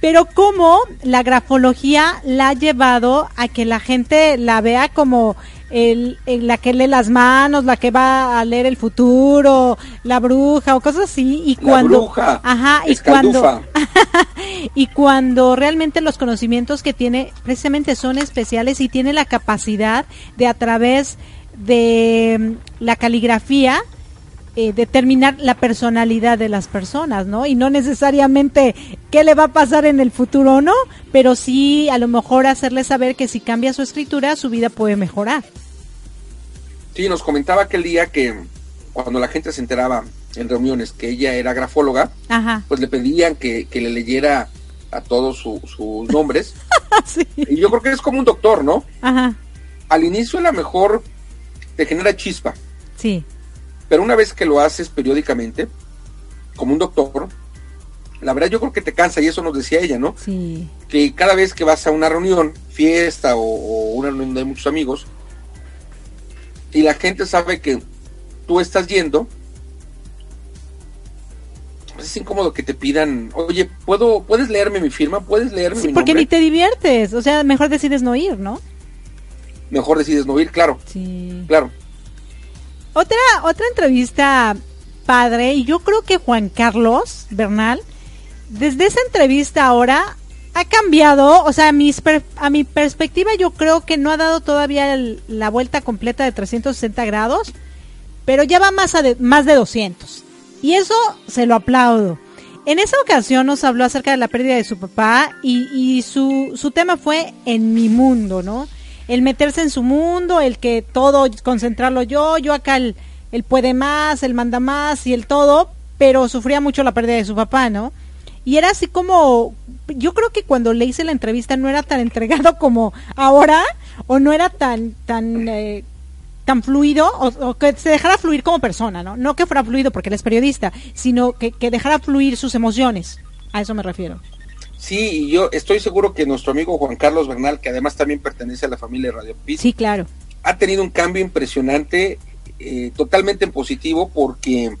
Pero cómo la grafología la ha llevado a que la gente la vea como el, la que lee las manos, la que va a leer el futuro, la bruja o cosas así y cuando bruja, ajá, y cuando y cuando realmente los conocimientos que tiene precisamente son especiales y tiene la capacidad de a través de mm, la caligrafía eh, determinar la personalidad de las personas, ¿no? Y no necesariamente qué le va a pasar en el futuro no, pero sí a lo mejor hacerle saber que si cambia su escritura, su vida puede mejorar. Sí, nos comentaba aquel día que cuando la gente se enteraba en reuniones que ella era grafóloga, pues le pedían que, le leyera a todos sus nombres. Y yo creo que es como un doctor, ¿no? Ajá. Al inicio a lo mejor te genera chispa. Sí. Pero una vez que lo haces periódicamente, como un doctor, la verdad yo creo que te cansa y eso nos decía ella, ¿no? Sí. Que cada vez que vas a una reunión, fiesta o, una reunión de muchos amigos, y la gente sabe que tú estás yendo, pues es incómodo que te pidan, oye, ¿puedo, ¿puedes leerme mi firma? ¿Puedes leerme Sí, mi porque nombre? ni te diviertes, o sea, mejor decides no ir, ¿no? Mejor decides no ir, claro, Sí. claro. Otra, otra entrevista padre, y yo creo que Juan Carlos Bernal, desde esa entrevista ahora ha cambiado, o sea, a, mis per- a mi perspectiva yo creo que no ha dado todavía el- la vuelta completa de 360 grados, pero ya va más, a de, más de 200. Y eso se lo aplaudo. En esa ocasión nos habló acerca de la pérdida de su papá y, y su, su tema fue en mi mundo, ¿no? El meterse en su mundo, el que todo concentrarlo yo, yo acá el, el puede más, el manda más y el todo, pero sufría mucho la pérdida de su papá, ¿no? Y era así como, yo creo que cuando le hice la entrevista no era tan entregado como ahora, o no era tan, tan, eh, tan fluido, o, o que se dejara fluir como persona, ¿no? No que fuera fluido porque él es periodista, sino que, que dejara fluir sus emociones. A eso me refiero. Sí, y yo estoy seguro que nuestro amigo Juan Carlos Bernal, que además también pertenece a la familia de Radio Pit, Sí, claro. ha tenido un cambio impresionante, eh, totalmente en positivo, porque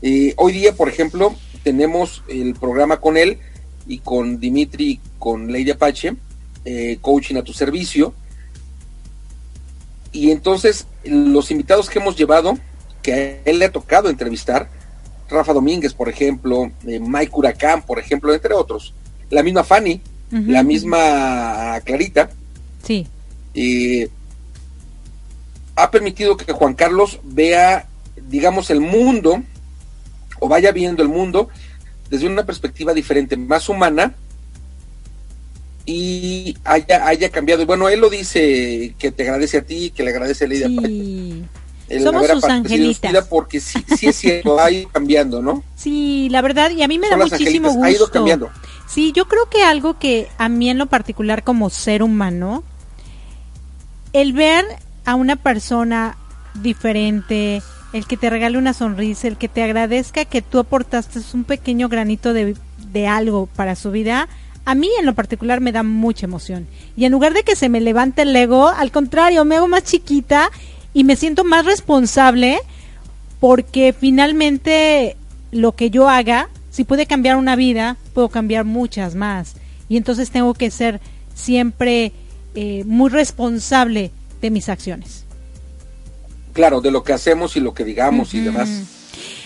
eh, hoy día, por ejemplo, tenemos el programa con él y con Dimitri, y con Lady Apache, eh, coaching a tu servicio. Y entonces los invitados que hemos llevado, que a él le ha tocado entrevistar, Rafa Domínguez, por ejemplo, eh, Mike Huracán, por ejemplo, entre otros, la misma Fanny, la misma Clarita, Sí. eh, ha permitido que Juan Carlos vea, digamos, el mundo, o vaya viendo el mundo desde una perspectiva diferente, más humana, y haya, haya cambiado. Y Bueno, él lo dice que te agradece a ti, que le agradece a Lidia Sí. El Somos haber sus angelitas. porque sí, sí es cierto, ha ido cambiando, ¿no? Sí, la verdad, y a mí me Son da muchísimo angelitas, gusto. ha ido cambiando. Sí, yo creo que algo que a mí en lo particular como ser humano, el ver a una persona diferente, el que te regale una sonrisa, el que te agradezca que tú aportaste un pequeño granito de, de algo para su vida, a mí en lo particular me da mucha emoción. Y en lugar de que se me levante el ego, al contrario, me hago más chiquita y me siento más responsable porque finalmente lo que yo haga, si puede cambiar una vida, puedo cambiar muchas más. Y entonces tengo que ser siempre eh, muy responsable de mis acciones. Claro, de lo que hacemos y lo que digamos y demás.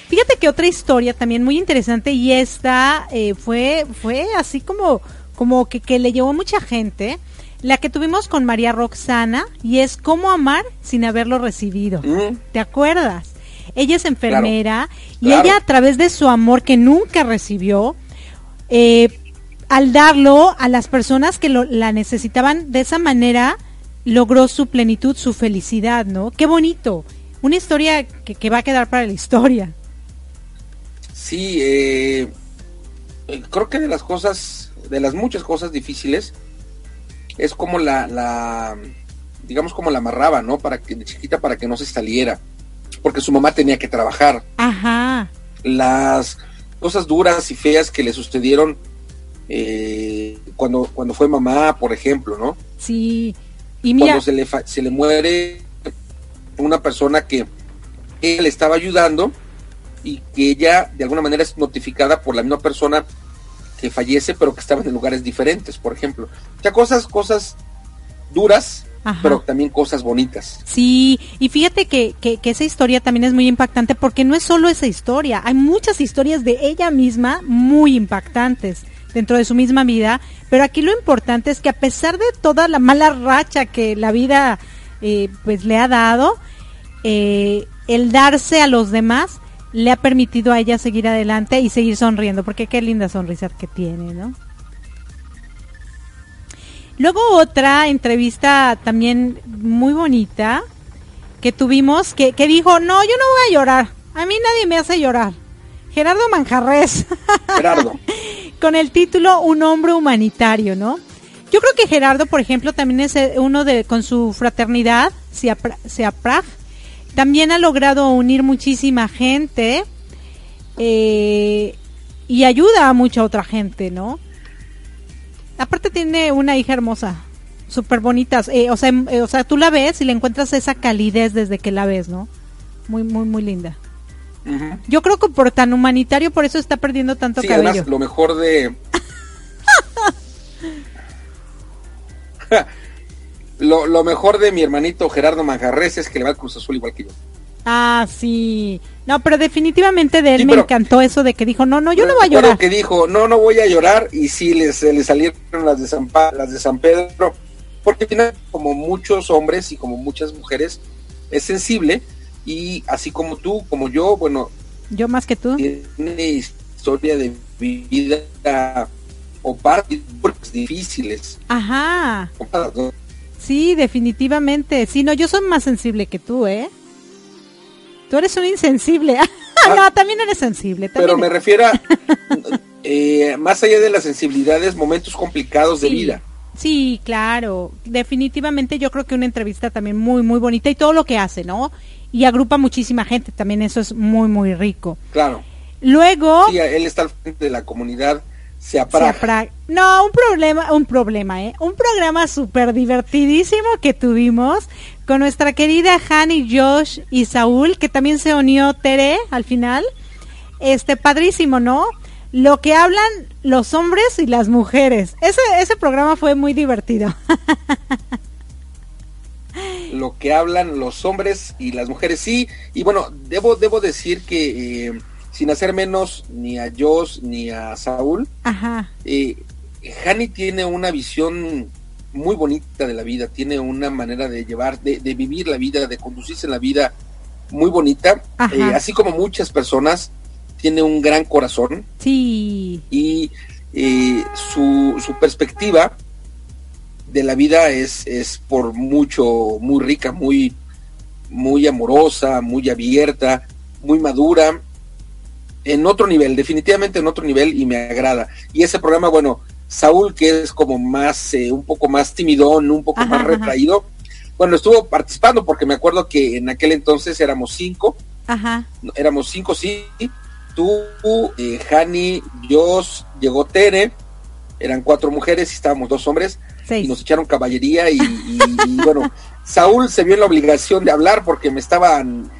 Fíjate que otra historia también muy interesante y esta eh, fue fue así como como que, que le llevó a mucha gente, la que tuvimos con María Roxana y es cómo amar sin haberlo recibido. Mm, ¿Te acuerdas? Ella es enfermera y claro. ella a través de su amor que nunca recibió, eh, al darlo a las personas que lo, la necesitaban, de esa manera logró su plenitud, su felicidad, ¿no? Qué bonito. Una historia que, que va a quedar para la historia. Sí, eh, creo que de las cosas, de las muchas cosas difíciles, es como la, la, digamos como la amarraba, ¿no? Para que de chiquita para que no se saliera, porque su mamá tenía que trabajar. Ajá. Las cosas duras y feas que le sucedieron eh, cuando cuando fue mamá, por ejemplo, ¿no? Sí. Y mira, Cuando se le fa- se le muere una persona que le estaba ayudando y que ella de alguna manera es notificada por la misma persona que fallece, pero que estaban en lugares diferentes, por ejemplo. O sea, cosas, cosas duras, Ajá. pero también cosas bonitas. Sí, y fíjate que, que, que esa historia también es muy impactante porque no es solo esa historia, hay muchas historias de ella misma muy impactantes dentro de su misma vida, pero aquí lo importante es que a pesar de toda la mala racha que la vida eh, pues le ha dado, eh, el darse a los demás le ha permitido a ella seguir adelante y seguir sonriendo, porque qué linda sonrisa que tiene, ¿no? Luego otra entrevista también muy bonita que tuvimos que, que dijo, no, yo no voy a llorar, a mí nadie me hace llorar. Gerardo Manjarres, Gerardo, con el título Un hombre humanitario, ¿no? Yo creo que Gerardo, por ejemplo, también es eh, uno de, con su fraternidad, Siapra- Siapraj, también ha logrado unir muchísima gente eh, y ayuda a mucha otra gente, ¿no? Aparte tiene una hija hermosa, súper bonita. eh, o, sea, em- eh, o sea, tú la ves y le encuentras esa calidez desde que la ves, ¿no? Muy, muy, muy linda. Yo creo que por tan humanitario, por eso está perdiendo tanto sí, cabello. Además, lo mejor de... lo, lo, mejor de mi hermanito Gerardo Manjarres es que le va al Cruz Azul igual que yo. Ah, sí. No, pero definitivamente de él sí, me encantó eso de que dijo, no, no, yo no voy a llorar. que dijo, no, no voy a llorar y sí les, les salieron las de, San las de San Pedro, porque como muchos hombres y como muchas mujeres es sensible y así como tú, como yo, bueno. Yo más que tú. Tiene historia de vida o partes difíciles. Ajá. Sí, definitivamente. Sí, no, yo soy más sensible que tú, ¿eh? Tú eres un insensible. Ah, no, también eres sensible. También pero me refiero a, eh, más allá de las sensibilidades, momentos complicados sí, de vida. Sí, claro. Definitivamente yo creo que una entrevista también muy, muy bonita y todo lo que hace, ¿no? Y agrupa muchísima gente, también eso es muy, muy rico. Claro. Luego... Sí, él está al frente de la comunidad Seapraga. No, un problema, un problema, ¿eh? Un programa súper divertidísimo que tuvimos con nuestra querida Hani, Josh y Saúl, que también se unió Tere al final. Este, padrísimo, ¿no? Lo que hablan los hombres y las mujeres. Ese, ese programa fue muy divertido. Lo que hablan los hombres y las mujeres, sí. Y bueno, debo, debo decir que... Eh, sin hacer menos ni a Josh ni a Saúl, Ajá. Eh, Hani tiene una visión muy bonita de la vida, tiene una manera de llevar, de, de vivir la vida, de conducirse en la vida muy bonita, eh, así como muchas personas, tiene un gran corazón. Sí. Y eh, su, su perspectiva de la vida es, es por mucho, muy rica, muy, muy amorosa, muy abierta, muy madura en otro nivel, definitivamente en otro nivel y me agrada. Y ese programa, bueno, Saúl, que es como más, eh, un poco más timidón, un poco Ajá, más ajá. retraído, bueno, estuvo participando porque me acuerdo que en aquel entonces éramos cinco, Ajá. éramos cinco, sí, tú, eh, Hani, Josh, llegó Tere, eran cuatro mujeres y estábamos dos hombres, Seis. y nos echaron caballería y, y- y, bueno, Saúl se vio en la obligación de hablar porque me estaban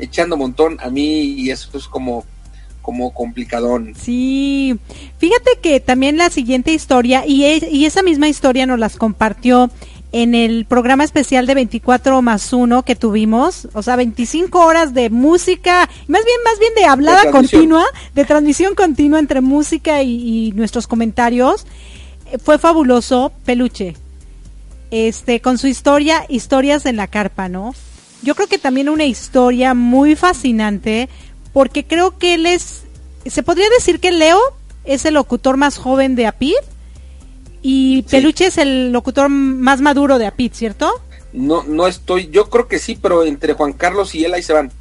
echando montón a mí y eso es como, como complicadón. Sí, fíjate que también la siguiente historia, y, es- y esa misma historia nos las compartió en el programa especial de 24 más 1 que tuvimos, o sea, 25 horas de música, más bien, más bien de hablada De continua, de transmisión continua entre música y, y nuestros comentarios. Eh, Fue fabuloso, Peluche. Este, con su historia, historias en la carpa, ¿no? Yo creo que también una historia muy fascinante, porque creo que él es, se podría decir que Leo es el locutor más joven de APID y Peluche es el locutor más maduro de APID, ¿cierto? No, no estoy, yo creo que sí, pero entre Juan Carlos y él ahí se van.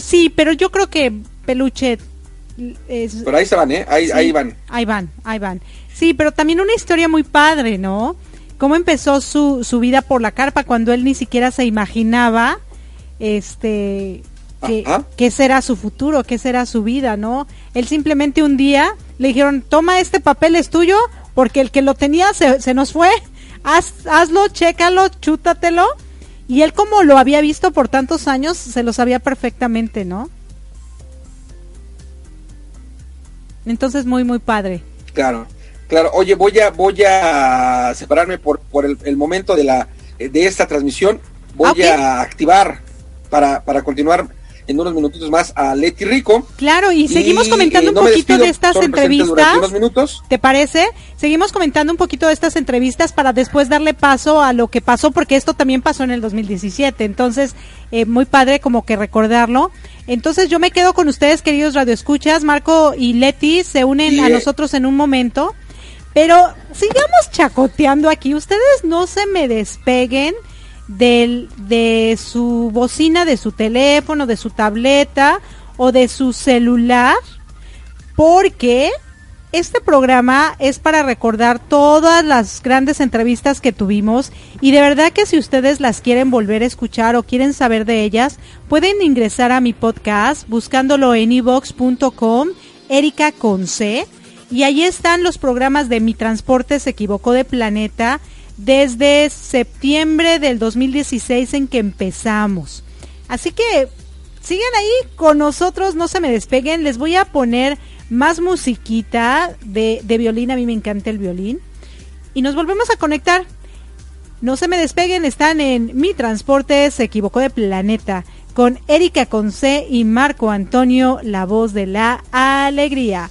Sí, pero yo creo que Peluche es, Pero ahí se van, ¿eh? Ahí, Sí, ahí van. Ahí van, ahí van. Sí, pero también una historia muy padre, ¿no? Cómo empezó su, su vida por la carpa cuando él ni siquiera se imaginaba, este, que, qué será su futuro, qué será su vida, ¿no? Él simplemente un día le dijeron, toma este papel es tuyo, porque el que lo tenía se, se nos fue, Haz, hazlo, chécalo, chútatelo. Y él como lo había visto por tantos años, se lo sabía perfectamente, ¿no? Entonces muy, muy padre. Claro, claro. Oye, voy a, voy a separarme por, por el, el momento de la, de esta transmisión. Voy Ah, a activar para, para continuar en unos minutitos más a Leti Rico. Claro, y seguimos Y, comentando eh, un no poquito despido, de estas entrevistas. unos minutos. ¿Te parece? Seguimos comentando un poquito de estas entrevistas para después darle paso a lo que pasó, porque esto también pasó en el 2017. Entonces, eh, muy padre como que recordarlo. Entonces, yo me quedo con ustedes, queridos radioescuchas. Marco y Leti se unen Y, a eh, nosotros en un momento. Pero sigamos chacoteando aquí. Ustedes no se me despeguen de su bocina, de su teléfono, de su tableta o de su celular, porque este programa es para recordar todas las grandes entrevistas que tuvimos y de verdad que si ustedes las quieren volver a escuchar o quieren saber de ellas, pueden ingresar a mi podcast buscándolo en ivox.com, Erika con C, y ahí están los programas de Mi Transporte se equivocó de planeta desde septiembre del 2016 en que empezamos. Así que sigan ahí con nosotros, no se me despeguen, les voy a poner más musiquita de, de violín, a mí me encanta el violín. Y nos volvemos a conectar. No se me despeguen, están en Mi Transporte se equivocó de planeta con Erika Conce y Marco Antonio, la voz de la alegría.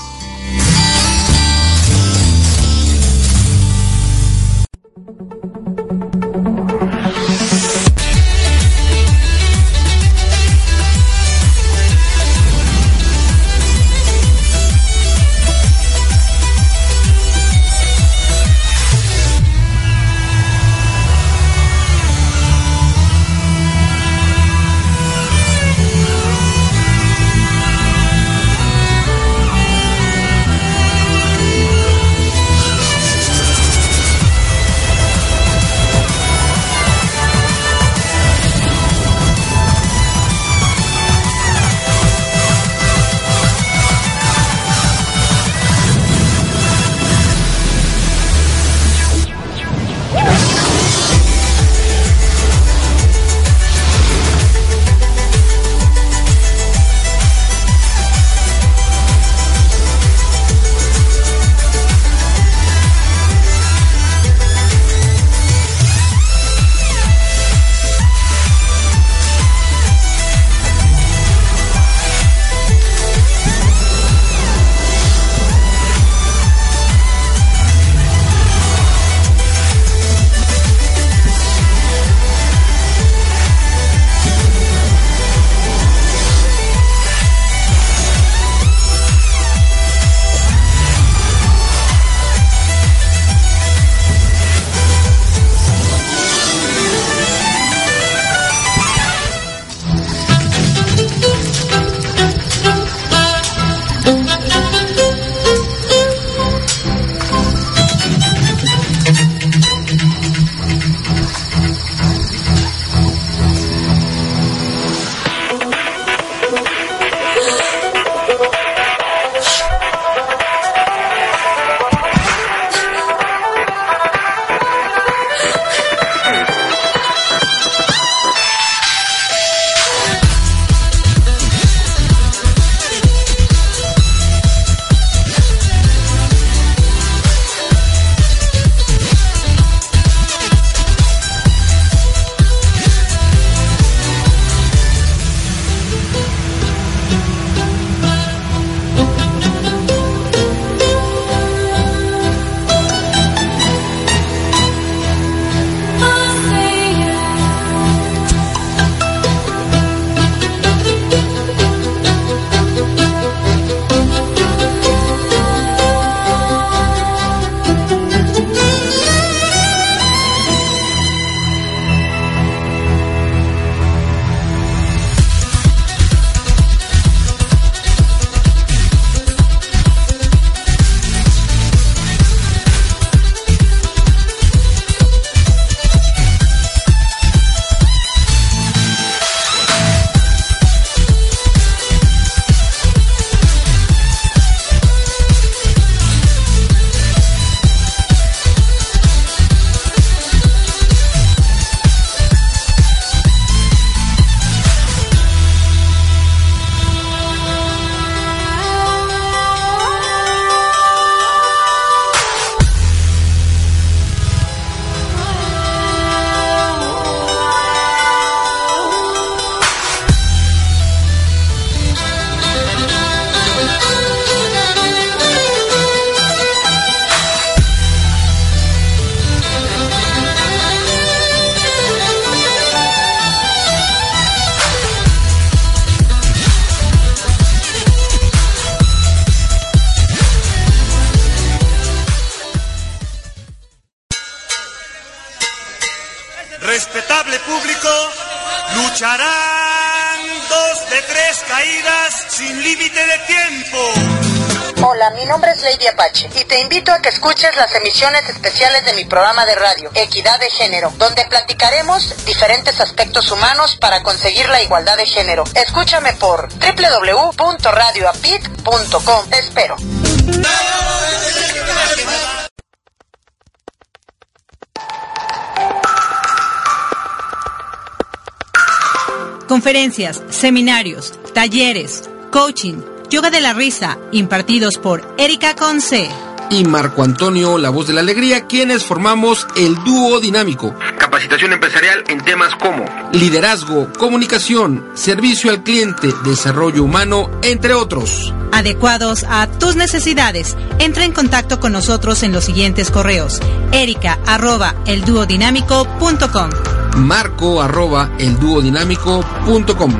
Que escuches las emisiones especiales de mi programa de radio, Equidad de Género, donde platicaremos diferentes aspectos humanos para conseguir la igualdad de género. Escúchame por www.radioapit.com. Espero. Conferencias, seminarios, talleres, coaching, yoga de la risa, impartidos por Erika Conce y Marco Antonio, la voz de la alegría, quienes formamos el dúo dinámico. Capacitación empresarial en temas como liderazgo, comunicación, servicio al cliente, desarrollo humano, entre otros. Adecuados a tus necesidades. Entra en contacto con nosotros en los siguientes correos. Erika arroba elduodinámico.com Marco arroba elduodinámico.com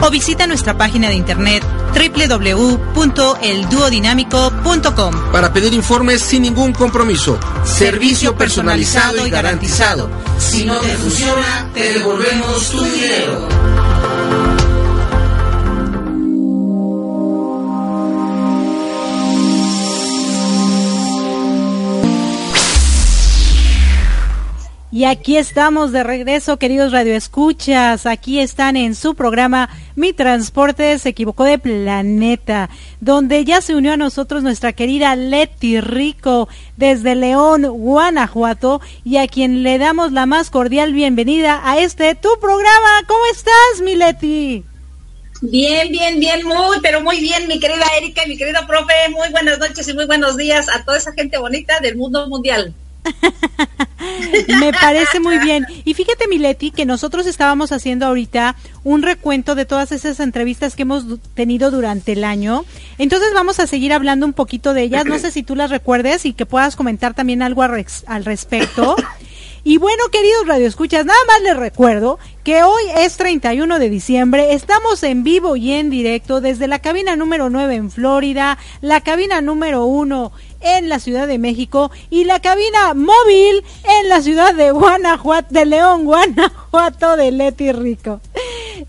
o visita nuestra página de internet www.elduodinámico.com para pedir informes sin ningún compromiso. Servicio personalizado y garantizado. Si no te funciona, te devolvemos tu dinero. Y aquí estamos de regreso, queridos radioescuchas. Aquí están en su programa Mi Transporte se equivocó de planeta, donde ya se unió a nosotros nuestra querida Leti Rico desde León, Guanajuato, y a quien le damos la más cordial bienvenida a este tu programa. ¿Cómo estás, mi Leti? Bien, bien, bien, muy, pero muy bien, mi querida Erika y mi querido profe. Muy buenas noches y muy buenos días a toda esa gente bonita del mundo mundial. Me parece muy bien. Y fíjate, Mileti, que nosotros estábamos haciendo ahorita un recuento de todas esas entrevistas que hemos tenido durante el año. Entonces vamos a seguir hablando un poquito de ellas. No sé si tú las recuerdes y que puedas comentar también algo al respecto. Y bueno, queridos radioescuchas, nada más les recuerdo que hoy es 31 de diciembre, estamos en vivo y en directo desde la cabina número 9 en Florida, la cabina número 1 en la Ciudad de México y la cabina móvil en la ciudad de Guanajuato, de León, Guanajuato de Leti Rico.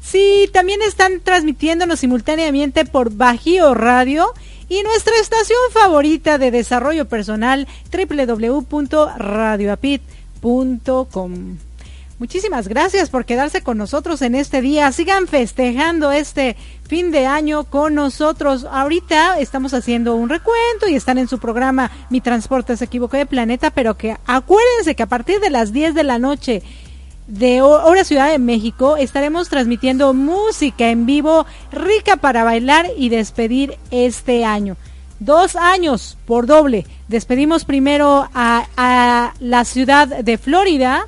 Sí, también están transmitiéndonos simultáneamente por Bajío Radio y nuestra estación favorita de desarrollo personal www.radioapit.com. Muchísimas gracias por quedarse con nosotros en este día. Sigan festejando este fin de año con nosotros. Ahorita estamos haciendo un recuento y están en su programa Mi Transporte se equivocó de planeta, pero que acuérdense que a partir de las 10 de la noche de hora Ciudad de México estaremos transmitiendo música en vivo rica para bailar y despedir este año. Dos años por doble. Despedimos primero a, a la ciudad de Florida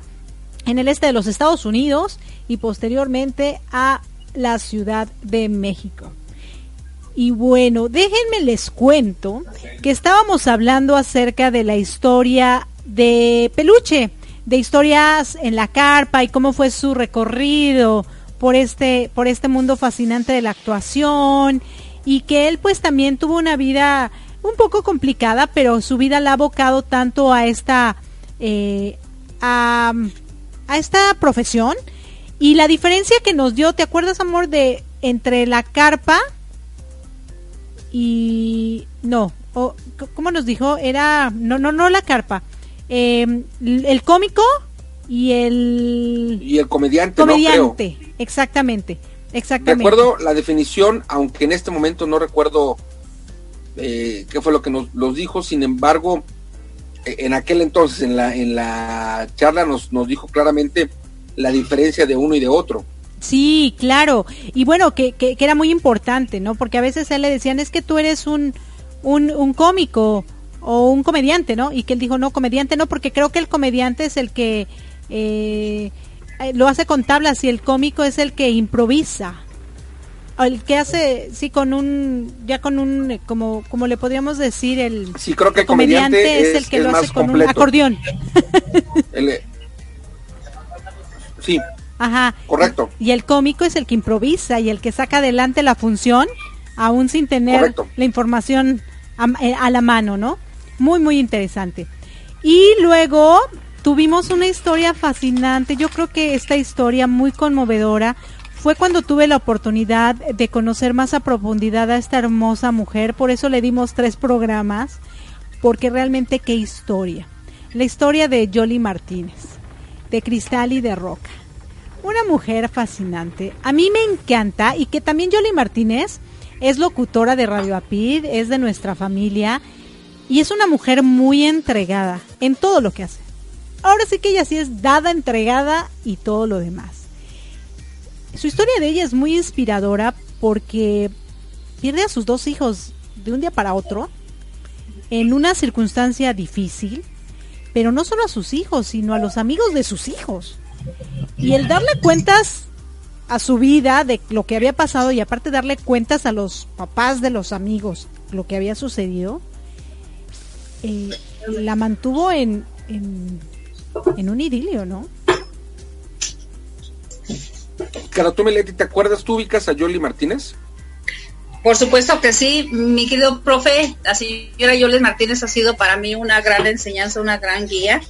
en el este de los Estados Unidos y posteriormente a la Ciudad de México. Y bueno, déjenme les cuento que estábamos hablando acerca de la historia de Peluche, de historias en la carpa y cómo fue su recorrido por este, por este mundo fascinante de la actuación y que él pues también tuvo una vida un poco complicada, pero su vida la ha abocado tanto a esta, eh, a, a esta profesión y la diferencia que nos dio, ¿te acuerdas, amor, de entre la carpa y no, o, ¿cómo nos dijo? Era no no no la carpa, em, el cómico y el y el comediante, comediante, exactamente, exactamente. Recuerdo la definición, aunque en este momento no recuerdo eh, qué fue lo que nos, nos dijo, sin embargo en aquel entonces, en la, en la charla, nos, nos dijo claramente la diferencia de uno y de otro. Sí, claro. Y bueno, que, que, era muy importante, ¿no? Porque a veces él le decían, es que tú eres un, un, un cómico o un comediante, ¿no? Y que él dijo, no, comediante no, porque creo que el comediante es el que eh, lo hace con tablas y el cómico es el que improvisa el que hace sí con un ya con un como como le podríamos decir el sí creo que el comediante, es, el que lo hace con un acordeón. Eh, sí. Ajá. Correcto. Y el cómico es el que improvisa y el que saca adelante la función aún sin tener la información a, eh, a la mano no muy muy interesante. Y luego tuvimos una historia fascinante. Yo creo que esta historia muy conmovedora fue cuando tuve la oportunidad de conocer más a profundidad a esta hermosa mujer, por eso le dimos tres programas, porque realmente qué historia. La historia de Jolly Martínez, de Cristal y de Roca. Una mujer fascinante. A mí me encanta y que también Jolly Martínez es locutora de Radio Apid, es de nuestra familia y es una mujer muy entregada en todo lo que hace. Ahora sí que ella sí es dada, entregada y todo lo demás. Su historia de ella es muy inspiradora porque pierde a sus dos hijos de un día para otro en una circunstancia difícil, pero no solo a sus hijos, sino a los amigos de sus hijos. Y el darle cuentas a su vida de lo que había pasado y aparte darle cuentas a los papás de los amigos lo que había sucedido, eh, la mantuvo en, en, en un idilio, ¿no? Meleti, ¿te acuerdas tú ubicas a Yoli Martínez? Por supuesto que sí, mi querido profe, la señora Yoli Martínez ha sido para mí una gran enseñanza, una gran guía.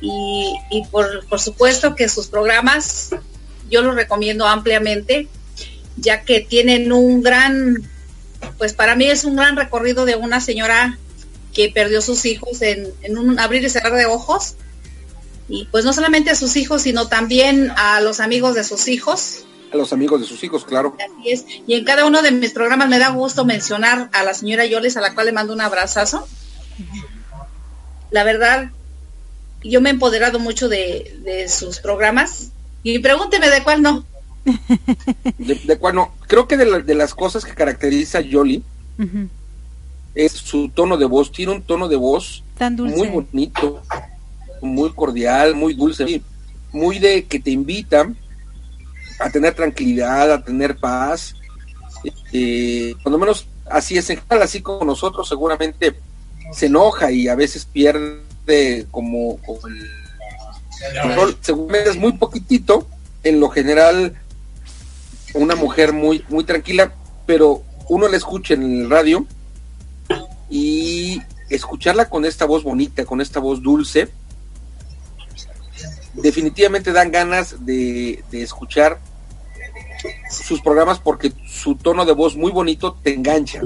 Y, por, supuesto que sus programas yo los recomiendo ampliamente, ya que tienen un gran, pues para mí es un gran recorrido de una señora que perdió sus hijos en un abrir y cerrar de ojos y pues no solamente a sus hijos, sino también a los amigos de sus hijos. A los amigos de sus hijos, claro. Así es. Y en cada uno de mis programas me da gusto mencionar a la señora Yoles, a la cual le mando un abrazazo. La verdad, yo me he empoderado mucho de, sus programas. Y pregúnteme de cuál no. de, cuál no. Creo que de, las cosas que caracteriza a Yoli es su tono de voz. Tiene un tono de voz muy bonito muy cordial, muy dulce, muy de que te invita a tener tranquilidad, a tener paz. Eh, cuando menos así es en general, así como nosotros seguramente se enoja y a veces pierde como, el control, seguramente es muy poquitito, en lo general una mujer muy, muy tranquila, pero uno la escucha en el radio y escucharla con esta voz bonita, con esta voz dulce, definitivamente dan ganas de, escuchar sus programas porque su tono de voz muy bonito te engancha.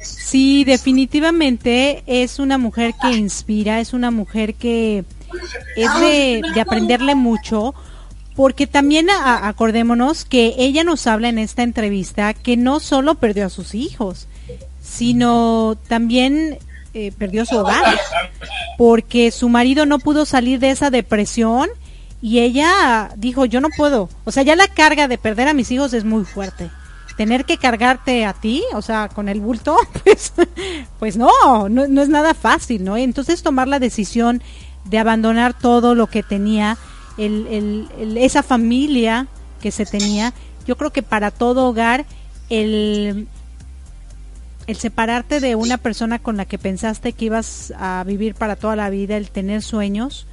Sí, definitivamente es una mujer que inspira, es una mujer que es de, aprenderle mucho, porque también acordémonos que ella nos habla en esta entrevista que no solo perdió a sus hijos, sino también eh, perdió su hogar porque su marido no pudo salir de esa depresión y ella dijo yo no puedo o sea ya la carga de perder a mis hijos es muy fuerte. Tener que cargarte a ti o sea con el bulto pues pues no no, es nada fácil no entonces tomar la decisión de abandonar todo lo que tenía el, esa familia que se tenía yo creo que para todo hogar el el separarte de una persona con la que pensaste que ibas a vivir para toda la vida, el tener sueños,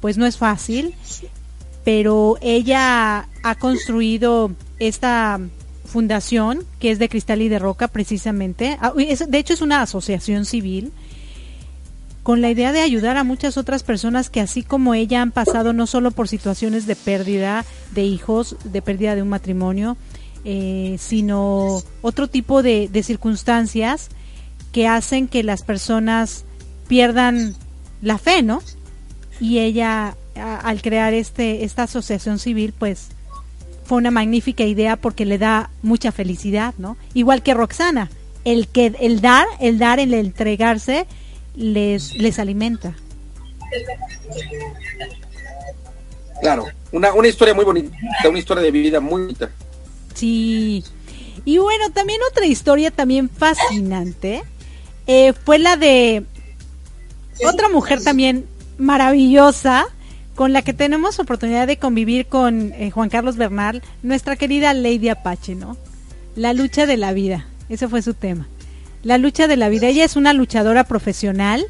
pues no es fácil, pero ella ha construido esta fundación que es de cristal y de roca precisamente, ah, de hecho es una asociación civil con la idea de ayudar a muchas otras personas que así como ella han pasado no solo por situaciones de pérdida de hijos, de pérdida de un matrimonio, eh, sino otro tipo de, circunstancias que hacen que las personas pierdan la fe, ¿no? Y ella, al crear este, esta asociación civil, pues fue una magnífica idea porque le da mucha felicidad, ¿no? Igual que Roxana, el que el dar, el dar, el entregarse les les alimenta. Claro, una, una historia muy bonita, una historia de vida muy bonita. Sí. Y bueno, también otra historia también fascinante eh, fue la de otra mujer también maravillosa con la que tenemos oportunidad de convivir con eh, Juan Carlos Bernal, nuestra querida Lady Apache, ¿no? La lucha de la vida, ese fue su tema. La lucha de la vida. Ella es una luchadora profesional,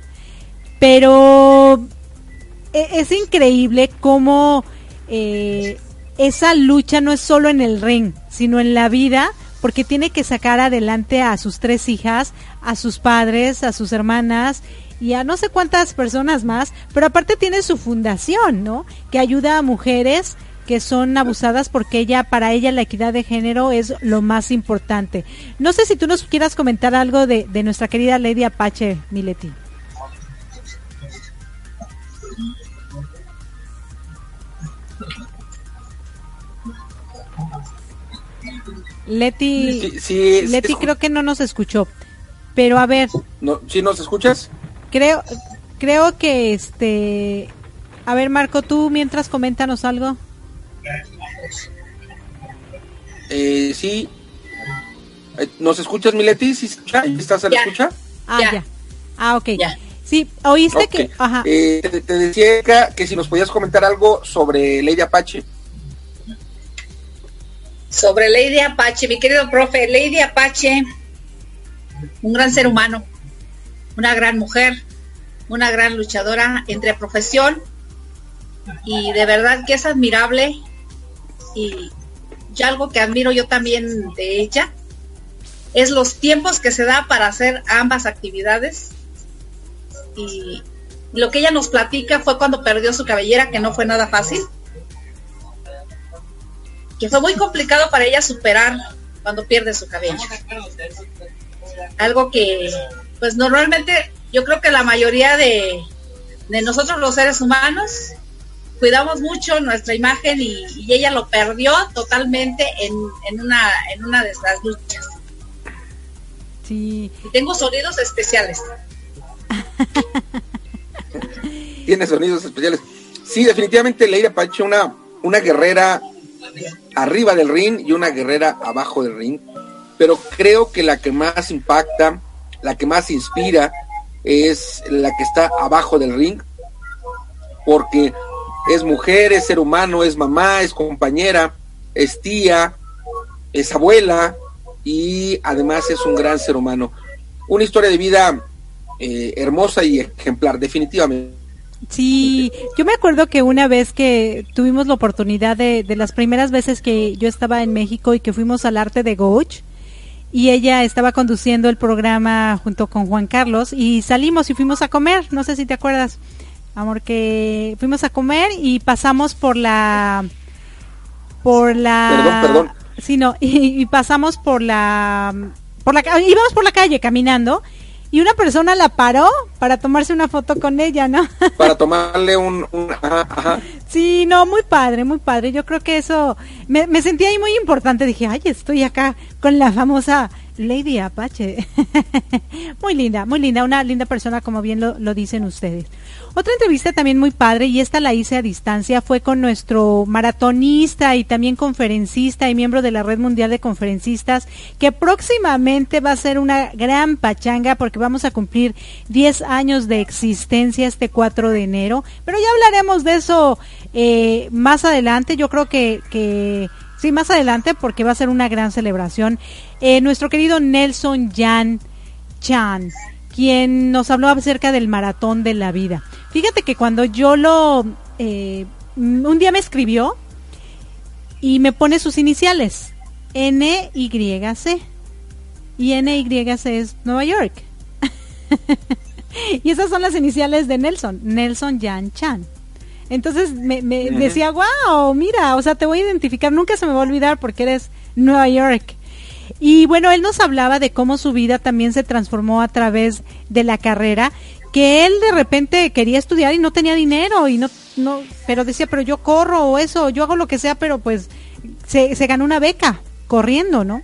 pero e, es, increíble cómo eh, esa lucha no es solo en el ring, sino en la vida, porque tiene que sacar adelante a sus tres hijas, a sus padres, a sus hermanas y a no sé cuántas personas más, pero aparte tiene su fundación, ¿no? Que ayuda a mujeres que son abusadas porque ella, para ella la equidad de género es lo más importante. No sé si tú nos quieras comentar algo de, de nuestra querida Lady Apache, Mileti. Leti, Leti creo que no nos escuchó. Pero a ver. No, ¿Sí nos escuchas? Creo, creo que este. A ver, Marco, tú mientras coméntanos algo. Eh, sí. Eh, ¿Nos escuchas, Mileti? ¿Sí, ¿Estás a la escucha? Ah, ya. Ah, ok. Ya. Sí, oíste que... Ajá. Eh, te, decía que si nos podías comentar algo sobre Lady Apache. Sobre Lady Apache, mi querido profe, Lady Apache, un gran ser humano, una gran mujer, una gran luchadora entre profesión y de verdad que es admirable y, algo que admiro yo también de ella es los tiempos que se da para hacer ambas actividades y lo que ella nos platica fue cuando perdió su cabellera que no fue nada fácil que fue muy complicado para ella superar cuando pierde su cabello algo que pues normalmente yo creo que la mayoría de, de nosotros los seres humanos cuidamos mucho nuestra imagen y, ella lo perdió totalmente en, en, una, en una de estas luchas. Sí. Y tengo sonidos especiales. Tiene sonidos especiales. Sí, definitivamente Leira Pache, una, una guerrera arriba del ring y una guerrera abajo del ring. Pero creo que la que más impacta, la que más inspira, es la que está abajo del ring. Porque es mujer, es ser humano, es mamá, es compañera, es tía, es abuela y además es un gran ser humano. Una historia de vida eh, hermosa y ejemplar, definitivamente. Sí, yo me acuerdo que una vez que tuvimos la oportunidad de, de las primeras veces que yo estaba en México y que fuimos al arte de Goch, y ella estaba conduciendo el programa junto con Juan Carlos y salimos y fuimos a comer, no sé si te acuerdas amor, que fuimos a comer y pasamos por la por la perdón, perdón. Sí, no, y, pasamos por la por la íbamos por la calle caminando y una persona la paró para tomarse una foto con ella, ¿no? Para tomarle un, ajá, ajá. Sí, no, muy padre, muy padre. Yo creo que eso me, me sentí ahí muy importante. Dije, ay, estoy acá con la famosa Lady Apache. muy linda, muy linda, una linda persona como bien lo, dicen ustedes. Otra entrevista también muy padre, y esta la hice a distancia, fue con nuestro maratonista y también conferencista y miembro de la Red Mundial de Conferencistas, que próximamente va a ser una gran pachanga porque vamos a cumplir 10 años de existencia este 4 de enero. Pero ya hablaremos de eso eh, más adelante. Yo creo que, que sí, más adelante porque va a ser una gran celebración. Eh, nuestro querido Nelson Jan Chan quien nos habló acerca del maratón de la vida. Fíjate que cuando yo lo... Eh, un día me escribió y me pone sus iniciales, N-Y-C. Y N-Y-C es Nueva York. y esas son las iniciales de Nelson, Nelson Jan Chan. Entonces me, me decía, wow, mira, o sea, te voy a identificar, nunca se me va a olvidar porque eres Nueva York. Y bueno, él nos hablaba de cómo su vida también se transformó a través de la carrera, que él de repente quería estudiar y no tenía dinero y no, no, pero decía, pero yo corro o eso, yo hago lo que sea, pero pues se, se ganó una beca corriendo, ¿no?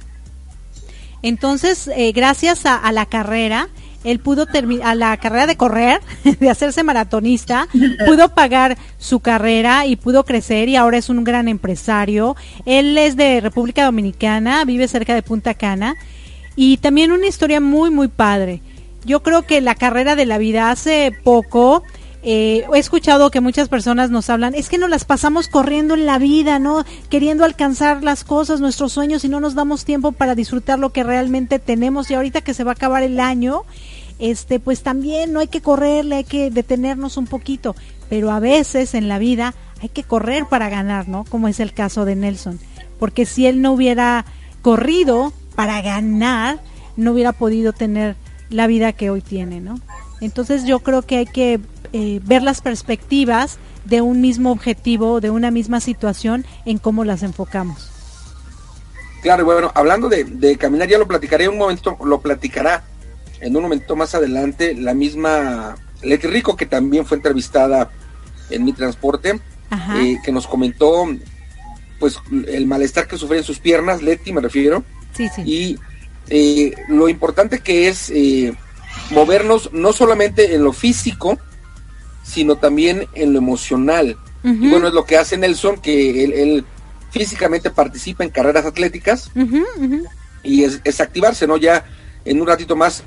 Entonces, eh, gracias a, la carrera, él pudo terminar la carrera de correr, de hacerse maratonista, pudo pagar su carrera y pudo crecer y ahora es un gran empresario. Él es de República Dominicana, vive cerca de Punta Cana y también una historia muy muy padre. Yo creo que la carrera de la vida hace poco eh, he escuchado que muchas personas nos hablan, es que nos las pasamos corriendo en la vida, ¿no? Queriendo alcanzar las cosas, nuestros sueños y no nos damos tiempo para disfrutar lo que realmente tenemos y ahorita que se va a acabar el año, este, pues también no hay que correrle, hay que detenernos un poquito, pero a veces en la vida hay que correr para ganar, ¿no? Como es el caso de Nelson, porque si él no hubiera corrido para ganar, no hubiera podido tener la vida que hoy tiene, ¿no? Entonces yo creo que hay que eh, ver las perspectivas de un mismo objetivo, de una misma situación, en cómo las enfocamos. Claro, bueno, hablando de, caminar, ya lo platicaré un momento, lo platicará en un momento más adelante la misma Leti Rico, que también fue entrevistada en mi transporte, eh, que nos comentó pues el malestar que sufría en sus piernas, Leti me refiero, sí, sí. y eh, lo importante que es eh, movernos no solamente en lo físico, sino también en lo emocional. Y bueno, es lo que hace Nelson, que él, físicamente participa en carreras atléticas y es, activarse, ¿no? Ya en un ratito más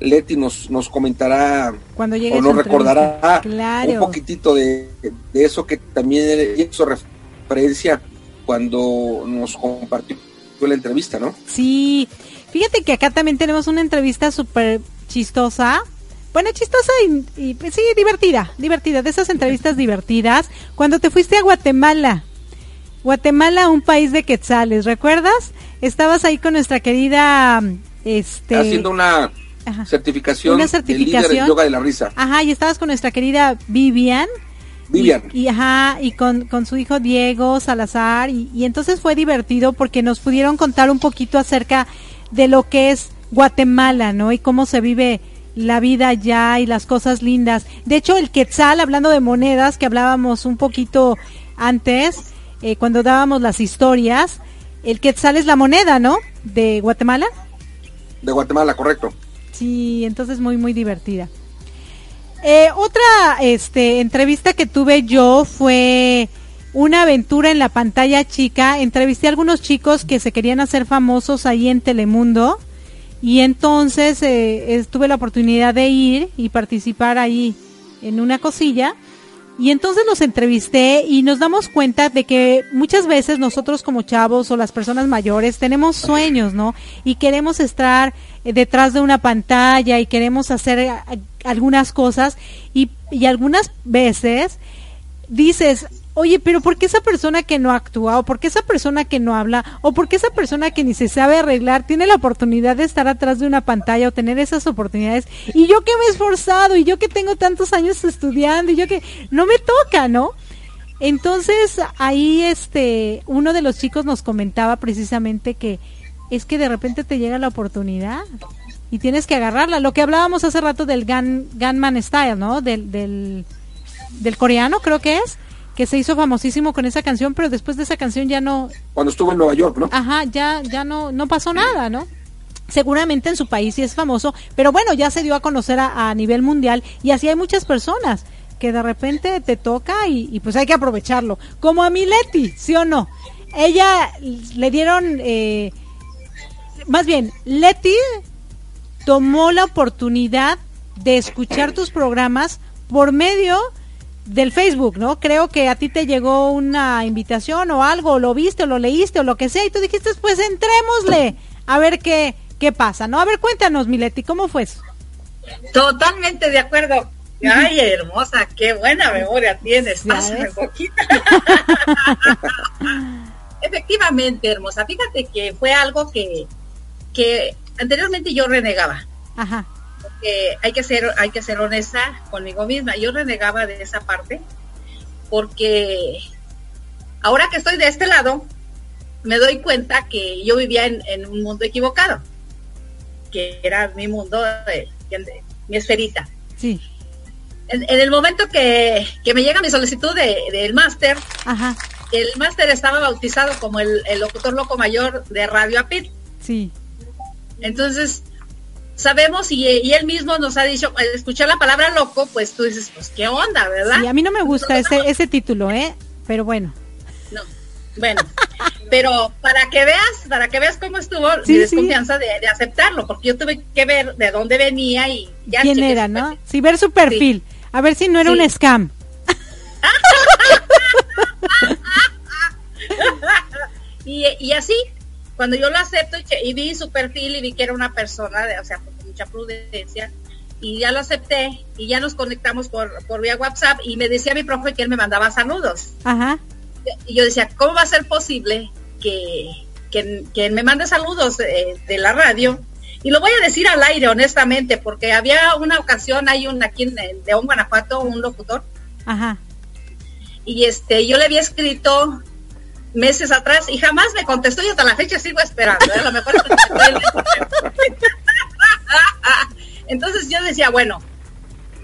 Leti nos, nos comentará Cuando o nos recordará un poquitito de, de, eso que también hizo referencia cuando nos compartió la entrevista, ¿no? Sí, fíjate que acá también tenemos una entrevista súper chistosa. Bueno, chistosa y, pues, sí, divertida, divertida, de esas entrevistas divertidas. Cuando te fuiste a Guatemala, Guatemala, un país de quetzales, ¿recuerdas? Estabas ahí con nuestra querida, este... Haciendo una certificación, una certificación de yoga de la risa. Ajá, y estabas con nuestra querida Vivian. Vivian. Y, ajá, y con, con, su hijo Diego Salazar, y, y entonces fue divertido porque nos pudieron contar un poquito acerca de lo que es Guatemala, ¿no? Y cómo se vive la vida allá y las cosas lindas. De hecho, el quetzal, hablando de monedas, que hablábamos un poquito antes, eh, cuando dábamos las historias, el quetzal es la moneda, ¿no? De Guatemala. De Guatemala, correcto. Sí, entonces muy, muy divertida. Eh, otra este, entrevista que tuve yo fue una aventura en la pantalla chica. Entrevisté a algunos chicos que se querían hacer famosos ahí en Telemundo. Y entonces eh, tuve la oportunidad de ir y participar ahí en una cosilla. Y entonces los entrevisté y nos damos cuenta de que muchas veces nosotros como chavos o las personas mayores tenemos sueños, ¿no? Y queremos estar eh, detrás de una pantalla y queremos hacer eh, algunas cosas y, y algunas veces dices, oye, pero ¿por qué esa persona que no actúa? ¿O por qué esa persona que no habla? ¿O por qué esa persona que ni se sabe arreglar tiene la oportunidad de estar atrás de una pantalla o tener esas oportunidades? Y yo que me he esforzado y yo que tengo tantos años estudiando y yo que no me toca, ¿no? Entonces ahí este uno de los chicos nos comentaba precisamente que es que de repente te llega la oportunidad y tienes que agarrarla. Lo que hablábamos hace rato del Gun, Gunman Style, ¿no? Del, del, del coreano creo que es que se hizo famosísimo con esa canción, pero después de esa canción ya no... Cuando estuvo en Nueva York, ¿no? Ajá, ya, ya no, no pasó nada, ¿no? Seguramente en su país sí es famoso, pero bueno, ya se dio a conocer a, nivel mundial y así hay muchas personas que de repente te toca y, pues hay que aprovecharlo. Como a Mileti, ¿sí o no? Ella le dieron, eh, más bien, Leti tomó la oportunidad de escuchar tus programas por medio del Facebook, ¿no? Creo que a ti te llegó una invitación o algo, lo viste o lo leíste o lo que sea y tú dijiste, pues entrémosle a ver qué, qué pasa, ¿no? A ver, cuéntanos, Mileti, ¿cómo fue eso? Totalmente de acuerdo. Ay, hermosa, qué buena memoria tienes. Efectivamente, hermosa. Fíjate que fue algo que, que anteriormente yo renegaba. Ajá hay que ser, hay que ser honesta conmigo misma. Yo renegaba de esa parte porque ahora que estoy de este lado, me doy cuenta que yo vivía en, un mundo equivocado, que era mi mundo, de, mi esferita. Sí. En, el momento que, me llega mi solicitud del de, máster, el máster estaba bautizado como el, el, locutor loco mayor de Radio Apit. Sí. Entonces, sabemos y, él mismo nos ha dicho, al escuchar la palabra loco, pues tú dices, pues qué onda, ¿verdad? Y a mí no me gusta ese, ese título, ¿eh? Pero bueno. No, bueno, pero para que veas, para que veas cómo estuvo mi desconfianza de, aceptarlo, porque yo tuve que ver de dónde venía y ya. ¿Quién era, no? Sí, ver su perfil, a ver si no era un scam. y, y así, cuando yo lo acepto y, vi su perfil y vi que era una persona, de, o sea, con mucha prudencia, y ya lo acepté y ya nos conectamos por, por vía WhatsApp y me decía mi profe que él me mandaba saludos. Ajá. Y yo decía, ¿cómo va a ser posible que, que, me mande saludos de, la radio Y lo voy a decir al aire, honestamente, porque había una ocasión, hay un aquí en León, Guanajuato, un locutor. Ajá. Y este, yo le había escrito meses atrás y jamás me contestó y hasta la fecha sigo esperando. ¿eh? A lo mejor Entonces yo decía, bueno,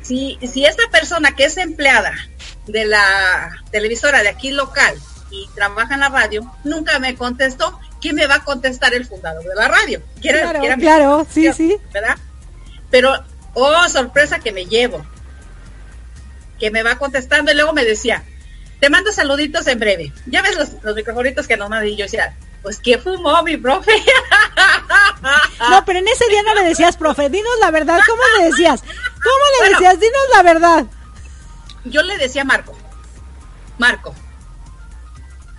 si, si esta persona que es empleada de la televisora de aquí local y trabaja en la radio, nunca me contestó, ¿quién me va a contestar el fundador de la radio? claro, claro, sí, sí. ¿Verdad? Pero, oh, sorpresa que me llevo. Que me va contestando y luego me decía, te mando saluditos en breve. Ya ves los, los microfonitos que nos manda y yo decía, pues ¿qué fumó mi profe? no, pero en ese día no le decías, profe, dinos la verdad, ¿cómo le decías? ¿Cómo le decías? Dinos la verdad. Yo le decía Marco, Marco.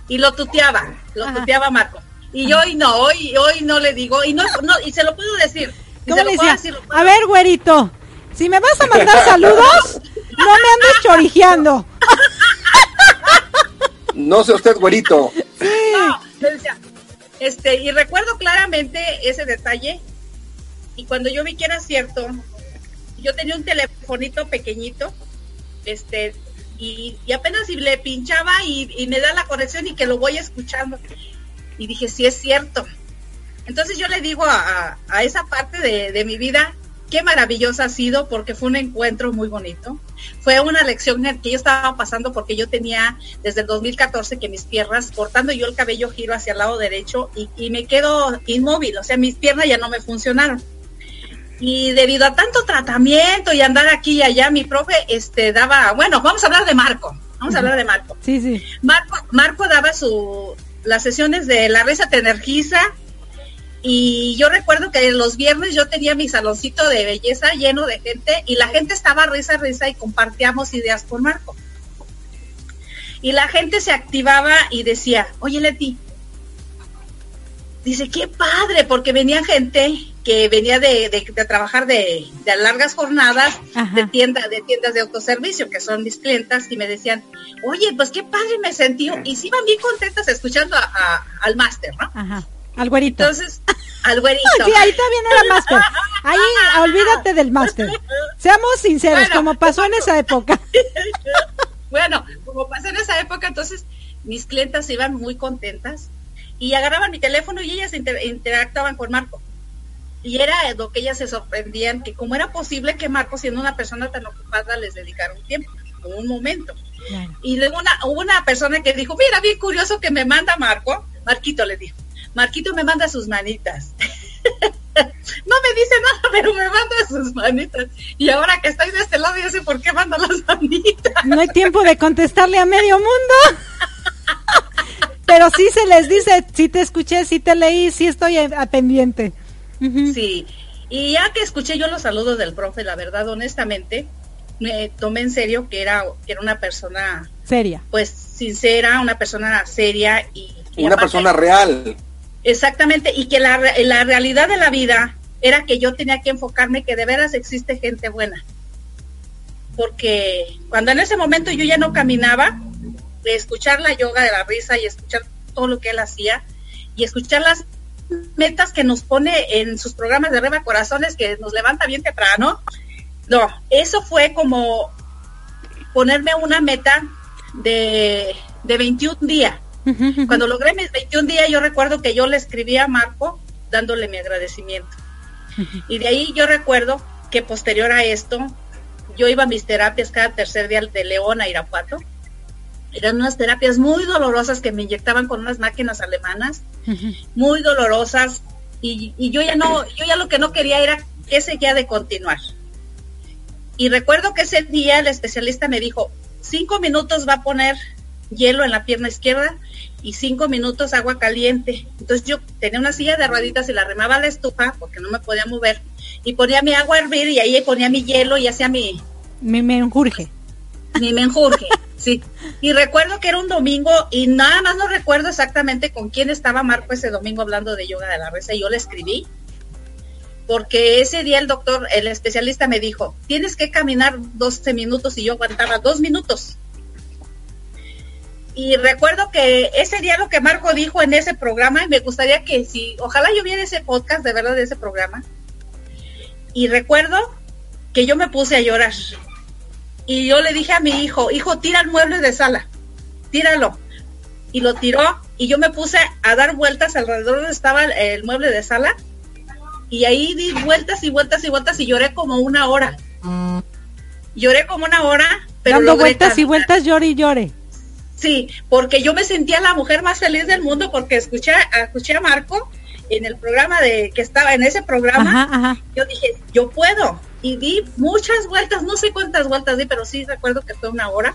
Y lo tuteaba, lo tuteaba Marco. Y yo hoy no, hoy, hoy no le digo, y no, no, y se lo puedo decir. ¿Cómo le decía? A ver, güerito, si me vas a mandar saludos, no me andes chorijeando. No sé usted, güerito. No, le decía, este, y recuerdo claramente ese detalle. Y cuando yo vi que era cierto, yo tenía un telefonito pequeñito, este, y, apenas si le pinchaba y, me da la conexión y que lo voy escuchando. Y dije, sí es cierto. Entonces yo le digo a, esa parte de, de mi vida, qué maravillosa ha sido porque fue un encuentro muy bonito. Fue una lección que yo estaba pasando porque yo tenía desde el 2014 que mis piernas, cortando yo el cabello, giro hacia el lado derecho y, me quedo inmóvil, o sea, mis piernas ya no me funcionaron. Y debido a tanto tratamiento y andar aquí y allá, mi profe este, daba, bueno, vamos a hablar de Marco, vamos a hablar de Marco. Sí, sí. Marco, Marco daba su, las sesiones de La Risa Te Energiza, y yo recuerdo que los viernes yo tenía mi saloncito de belleza lleno de gente y la gente estaba risa, risa y compartíamos ideas con Marco. Y la gente se activaba y decía, oye Leti, dice, qué padre, porque venía gente que venía de, trabajar de, largas jornadas de tienda, de tiendas de autoservicio, que son mis clientas, y me decían, oye, pues qué padre me sentí, y sí iban bien contentas escuchando al máster, ¿no? Ajá. Al güerito. Entonces, al güerito. sí, ahí todavía no era máster. Ahí, olvídate del máster. Seamos sinceros, como pasó en esa época. bueno, como pasó en esa época, entonces mis clientas iban muy contentas y agarraban mi teléfono y ellas interactuaban con Marco. Y era lo que ellas se sorprendían, que cómo era posible que Marco, siendo una persona tan ocupada, les dedicara un tiempo, un momento. Y luego una, una persona que dijo, mira, bien curioso que me manda Marco, Marquito le dijo, Marquito me manda sus manitas. no me dice nada, pero me manda sus manitas. Y ahora que estoy de este lado, ya sé por qué manda las manitas. No hay tiempo de contestarle a medio mundo. pero sí se les dice, sí te escuché, sí te leí, sí estoy a, pendiente. Sí, y ya que escuché yo los saludos del profe, la verdad, honestamente, me tomé en serio que era, que era una persona seria. Pues sincera, una persona seria y... una persona real. Exactamente, y que la, la realidad de la vida era que yo tenía que enfocarme que de veras existe gente buena. Porque cuando en ese momento yo ya no caminaba, escuchar la yoga de la risa y escuchar todo lo que él hacía y escuchar las metas que nos pone en sus programas de Reba Corazones que nos levanta bien temprano. No, eso fue como ponerme una meta de, de 21 días cuando logré mis 21 días, yo recuerdo que yo le escribí a Marco dándole mi agradecimiento. Y de ahí yo recuerdo que posterior a esto, yo iba a mis terapias cada tercer día de León a Irapuato. Eran unas terapias muy dolorosas que me inyectaban con unas máquinas alemanas, muy dolorosas. Y, y, yo ya no, yo ya lo que no quería era que seguía de continuar. Y recuerdo que ese día el especialista me dijo, cinco minutos va a poner hielo en la pierna izquierda y cinco minutos agua caliente. Entonces yo tenía una silla de rueditas y la remaba a la estufa porque no me podía mover y ponía mi agua a hervir y ahí ponía mi hielo y hacía mi... Mi menjurje. Mi menjurje, sí. Y recuerdo que era un domingo y nada más no recuerdo exactamente con quién estaba Marco ese domingo hablando de yoga de la reza y yo le escribí porque ese día el doctor, el especialista me dijo, tienes que caminar 12 minutos y yo aguantaba dos minutos y recuerdo que ese día lo que Marco dijo en ese programa, y me gustaría que si, ojalá yo viera ese podcast de verdad de ese programa, Y recuerdo que yo me puse a llorar. Y yo le dije a mi hijo, hijo, tira el mueble de sala, tíralo. Y lo tiró y yo me puse a dar vueltas alrededor donde estaba el mueble de sala. Y ahí di vueltas y vueltas y vueltas y lloré como una hora. Lloré como una hora, pero Dando vueltas y vueltas, llore y llore. Sí, porque yo me sentía la mujer más feliz del mundo porque escuché, escuché a Marco en el programa de que estaba en ese programa. Yo dije, yo puedo. Y di muchas vueltas, no sé cuántas vueltas di, pero sí recuerdo que fue una hora.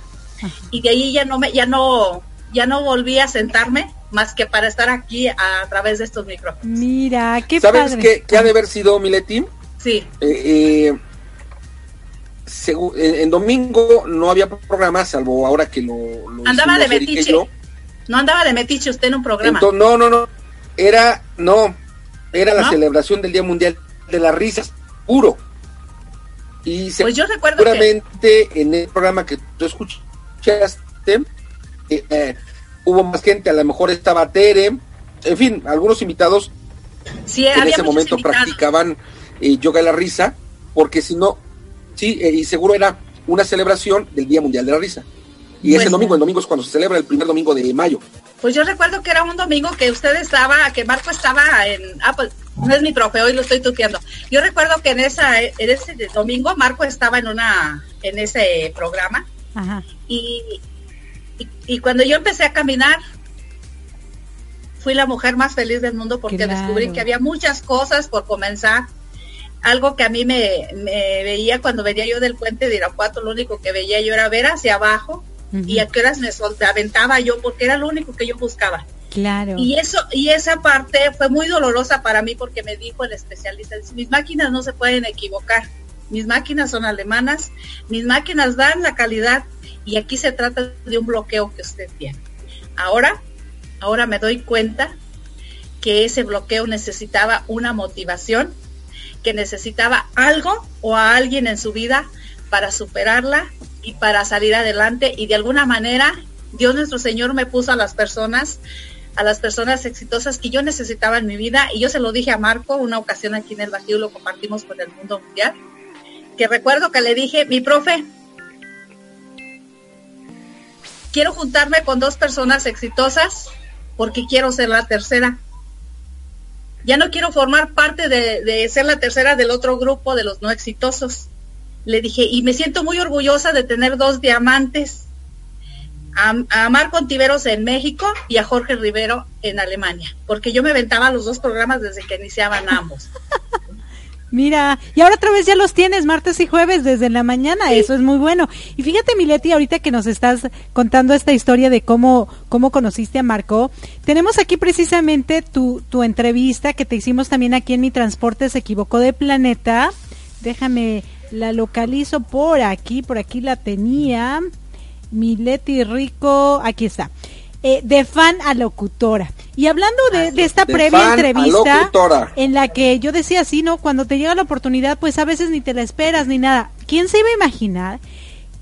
Y de ahí ya no me, ya no, ya no volví a sentarme más que para estar aquí a, través de estos micrófonos. Mira, qué ¿Sabes qué, qué ha de haber sido Mileti? Sí. Eh, eh, en, domingo no había programa, salvo ahora que lo, andaba de metiche. No andaba de metiche usted en un programa. no, no, no. Era, no, era la celebración del Día Mundial de las Risas, puro. Y pues yo recuerdo seguramente en el programa que tú escuchaste, eh, eh, hubo más gente, a lo mejor estaba Tere, en fin, algunos invitados sí, en ese momento practicaban eh, yoga de la risa, porque si no, Sí, eh, y seguro era una celebración del Día Mundial de la Risa. Y ese domingo, el domingo es cuando se celebra el primer domingo de mayo. Pues yo recuerdo que era un domingo que usted estaba, que Marco estaba en, ah, pues no es mi profe, hoy lo estoy tuteando. Yo recuerdo que en esa, en ese domingo Marco estaba en una, en ese programa. Y, y, cuando yo empecé a caminar, fui la mujer más feliz del mundo porque descubrí que había muchas cosas por comenzar algo que a mí me, veía cuando venía yo del puente de Irapuato, lo único que veía yo era ver hacia abajo y a qué horas me aventaba yo porque era lo único que yo buscaba. Claro. Y eso y esa parte fue muy dolorosa para mí porque me dijo el especialista, mis máquinas no se pueden equivocar. Mis máquinas son alemanas, mis máquinas dan la calidad y aquí se trata de un bloqueo que usted tiene. Ahora, ahora me doy cuenta que ese bloqueo necesitaba una motivación que necesitaba algo o a alguien en su vida para superarla y para salir adelante. Y de alguna manera Dios nuestro Señor me puso a las personas a las personas exitosas que yo necesitaba en mi vida. Y yo se lo dije a Marco una ocasión aquí en el Bajío lo compartimos con el mundo mundial que recuerdo que le dije mi profe quiero juntarme con dos personas exitosas porque quiero ser la tercera ya no quiero formar parte de, ser la tercera del otro grupo de los no exitosos. Le dije, y me siento muy orgullosa de tener dos diamantes, a, Marco Tiveros en México y a Jorge Rivero en Alemania, porque yo me aventaba los dos programas desde que iniciaban ambos. Mira, y ahora otra vez ya los tienes martes y jueves desde la mañana, eso es muy bueno. Y fíjate, Mileti, ahorita que nos estás contando esta historia de cómo, cómo conociste a Marco, tenemos aquí precisamente tu, tu entrevista que te hicimos también aquí en Mi Transporte se equivocó de planeta. Déjame, la localizo por aquí, por aquí la tenía. Mileti Rico, aquí está. Eh, de fan a locutora. Y hablando de, esta previa entrevista en la que yo decía así, ¿no? Cuando te llega la oportunidad, pues a veces ni te la esperas ni nada. ¿Quién se iba a imaginar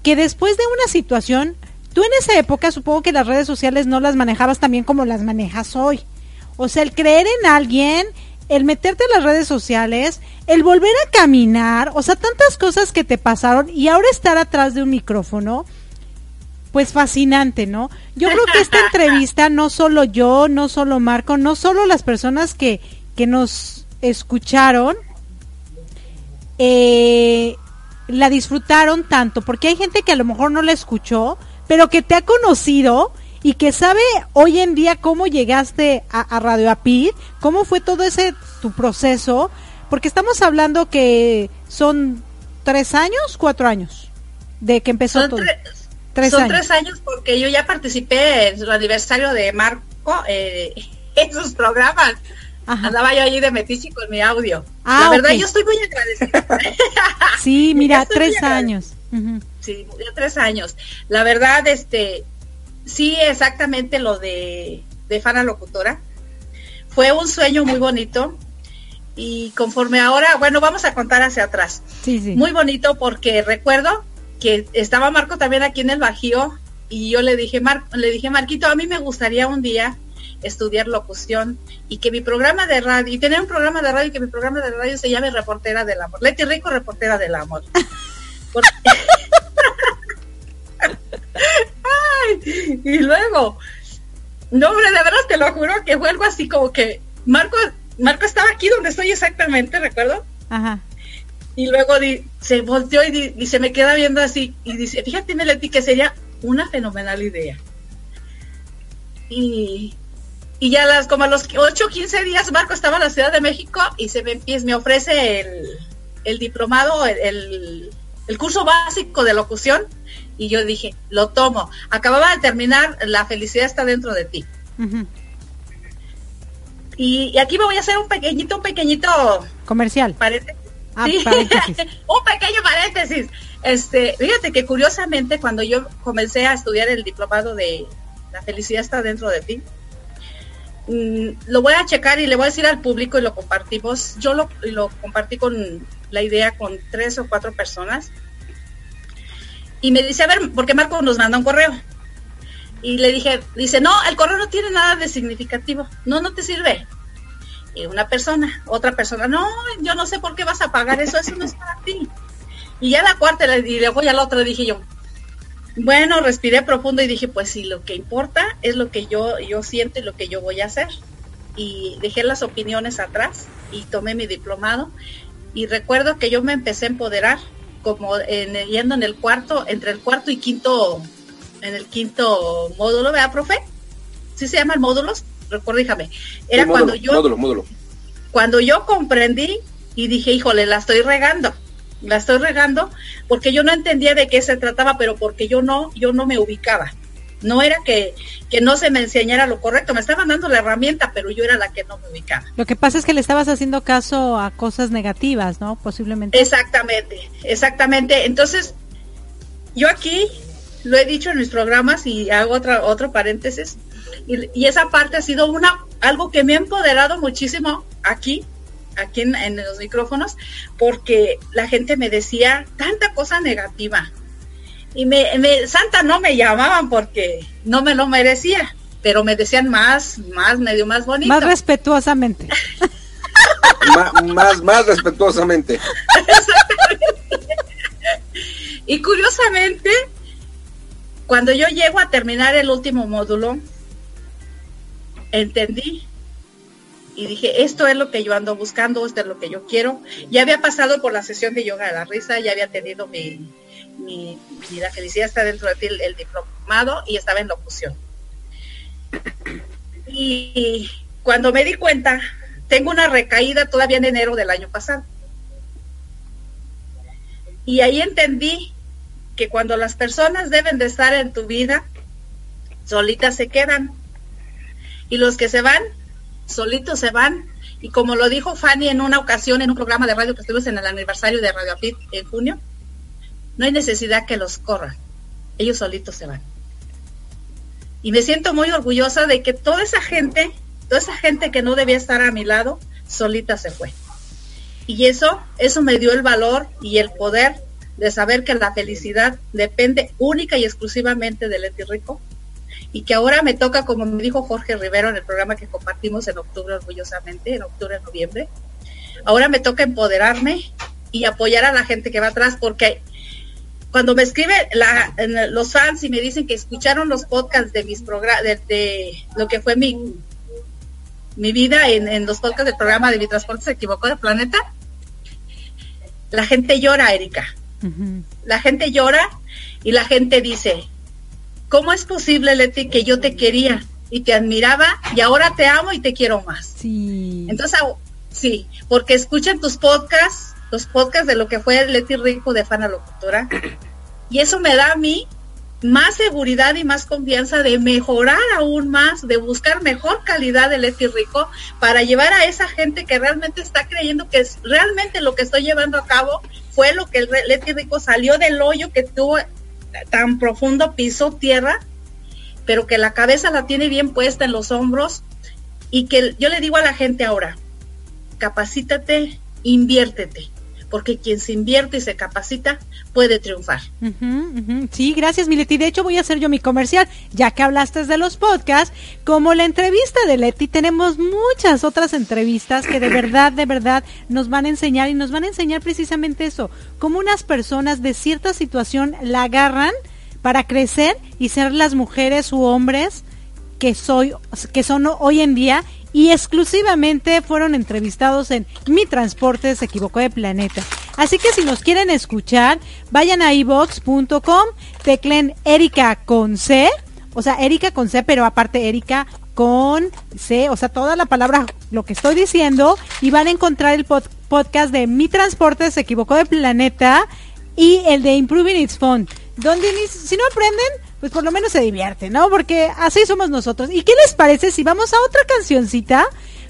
que después de una situación, tú en esa época supongo que las redes sociales no las manejabas también como las manejas hoy? O sea, el creer en alguien, el meterte en las redes sociales, el volver a caminar, o sea, tantas cosas que te pasaron y ahora estar atrás de un micrófono pues fascinante, ¿no? Yo creo que esta entrevista, no solo yo, no solo Marco, no solo las personas que, que nos escucharon, eh, la disfrutaron tanto, porque hay gente que a lo mejor no la escuchó, pero que te ha conocido y que sabe hoy en día cómo llegaste a, Radio Apid, cómo fue todo ese tu proceso, porque estamos hablando que son tres años, cuatro años de que empezó todo. Son tres años porque yo ya participé en el aniversario de Marco eh, en sus programas. Andaba yo allí de metiche con mi audio. Ah, la verdad, yo estoy muy agradecida. sí, mira, tres años. Sí, ya tres años. La verdad, este, sí, exactamente lo de, de Fana Locutora. Fue un sueño muy bonito. Y conforme ahora, bueno, vamos a contar hacia atrás. Sí, sí. Muy bonito porque recuerdo que estaba Marco también aquí en el Bajío y yo le dije, Mar le dije, Marquito, a mí me gustaría un día estudiar locución y que mi programa de radio, y tener un programa de radio y que mi programa de radio se llame Reportera del Amor. Leti Rico, Reportera del Amor. y luego, no, hombre, de verdad te lo juro que fue algo así como que Marco, Marco estaba aquí donde estoy exactamente, ¿recuerdo? Ajá. Y luego se volteó y, se me queda viendo así y dice, fíjate, Meleti, que sería una fenomenal idea. Y, y ya las, como a los 8 15 días Marco estaba en la Ciudad de México y se me, me ofrece el, el diplomado, el, el, curso básico de locución y yo dije, lo tomo. Acababa de terminar La felicidad está dentro de ti. y, aquí me voy a hacer un pequeñito, un pequeñito comercial. Ah, un pequeño paréntesis. Este, fíjate que curiosamente cuando yo comencé a estudiar el diplomado de La felicidad está dentro de ti, mm, lo voy a checar y le voy a decir al público y lo compartimos. Yo lo, lo compartí con la idea con tres o cuatro personas y me dice, a ver, porque Marco nos manda un correo. Y le dije, dice, no, el correo no tiene nada de significativo. No, no te sirve. Y una persona, otra persona, no, yo no sé por qué vas a pagar eso, eso no es para ti. Y ya la cuarta, y luego ya la otra dije yo, bueno, respiré profundo y dije, pues sí, lo que importa es lo que yo, yo siento y lo que yo voy a hacer. Y dejé las opiniones atrás y tomé mi diplomado. Y recuerdo que yo me empecé a empoderar como en, yendo en el cuarto, entre el cuarto y quinto, en el quinto módulo, ¿verdad, profe? ¿Sí se llaman módulos? Recuérdame. Era cuando yo... Módulo, módulo. Cuando yo comprendí y dije, híjole, la estoy regando. La estoy regando porque yo no entendía de qué se trataba, pero porque yo no, yo no me ubicaba. No era que, que no se me enseñara lo correcto, me estaban dando la herramienta, pero yo era la que no me ubicaba. Lo que pasa es que le estabas haciendo caso a cosas negativas, ¿no? Posiblemente. Exactamente, exactamente. Entonces, yo aquí lo he dicho en mis programas y hago otra, otro paréntesis, y, esa parte ha sido una, algo que me ha empoderado muchísimo aquí, aquí en, en los micrófonos, porque la gente me decía tanta cosa negativa, y me, Santa no me llamaban porque no me lo merecía, pero me decían más, más, medio más bonito. Más respetuosamente. más, más respetuosamente. y curiosamente, cuando yo llego a terminar el último módulo, entendí y dije, esto es lo que yo ando buscando, esto es lo que yo quiero. Ya había pasado por la sesión de yoga de la risa, ya había tenido mi, mi, la felicidad está dentro de ti, el, diplomado, y estaba en locución. Y cuando me di cuenta, tengo una recaída todavía en enero del año pasado. Y ahí entendí que cuando las personas deben de estar en tu vida, solitas se quedan. Y los que se van, solitos se van. Y como lo dijo Fanny en una ocasión en un programa de radio que estuvimos en el aniversario de Radio Apit en junio, no hay necesidad que los corran, ellos solitos se van. Y me siento muy orgullosa de que toda esa gente, toda esa gente que no debía estar a mi lado, solita se fue. Y eso, eso me dio el valor y el poder de saber que la felicidad depende única y exclusivamente del Leti Rico y que ahora me toca, como me dijo Jorge Rivero en el programa que compartimos en octubre orgullosamente, en octubre, noviembre, ahora me toca empoderarme y apoyar a la gente que va atrás porque cuando me escriben los fans y me dicen que escucharon los podcasts de mis programas, de, lo que fue mi, mi vida en, los podcasts del programa de Mi Transporte se equivocó de planeta, la gente llora, Erika. La gente llora y la gente dice, ¿cómo es posible, Leti, que yo te quería y te admiraba y ahora te amo y te quiero más? Sí. Entonces, sí, porque escuchan tus podcasts los podcasts de lo que fue Leti Rico de Fana Locutora. Y eso me da a mí más seguridad y más confianza de mejorar aún más, de buscar mejor calidad de Leti Rico para llevar a esa gente que realmente está creyendo que es realmente lo que estoy llevando a cabo fue lo que el Leti Rico salió del hoyo que tuvo tan profundo, piso tierra, pero que la cabeza la tiene bien puesta en los hombros y que yo le digo a la gente ahora, capacítate, inviértete, porque quien se invierte y se capacita puede triunfar. Sí, gracias Mileti. De hecho voy a hacer yo mi comercial, ya que hablaste de los podcasts, como la entrevista de Leti, tenemos muchas otras entrevistas que de verdad, de verdad nos van a enseñar y nos van a enseñar precisamente eso, cómo unas personas de cierta situación la agarran para crecer y ser las mujeres u hombres que soy que son hoy en día y exclusivamente fueron entrevistados en Mi Transporte se equivocó de planeta. Así que si nos quieren escuchar, vayan a ibox.com, teclen Erika con C, o sea, Erika con C, pero aparte Erika con C, o sea, toda la palabra, lo que estoy diciendo, y van a encontrar el podcast de Mi Transporte se equivocó de planeta y el de Improving Its Phone, donde si no aprenden, pues por lo menos se divierte, ¿no? Porque así somos nosotros. ¿Y qué les parece si vamos a otra cancioncita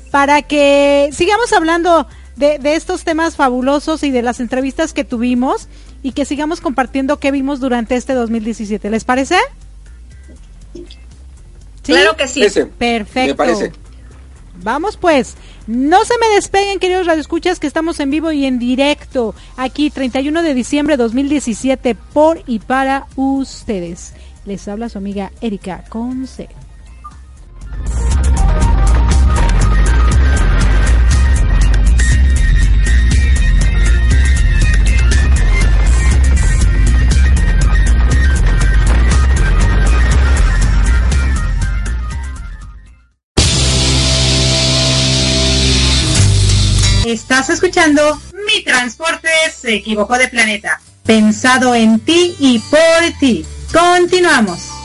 para que sigamos hablando de, estos temas fabulosos y de las entrevistas que tuvimos y que sigamos compartiendo qué vimos durante este 2017? ¿Les parece? Claro que sí. Perfecto. Me parece. Vamos pues, no se me despeguen queridos radioescuchas que estamos en vivo y en directo aquí 31 de diciembre de 2017 por y para ustedes. Les habla su amiga Erika Conce. Estás escuchando Mi Transporte se equivocó de planeta. Pensado en ti y por ti. Continuamos.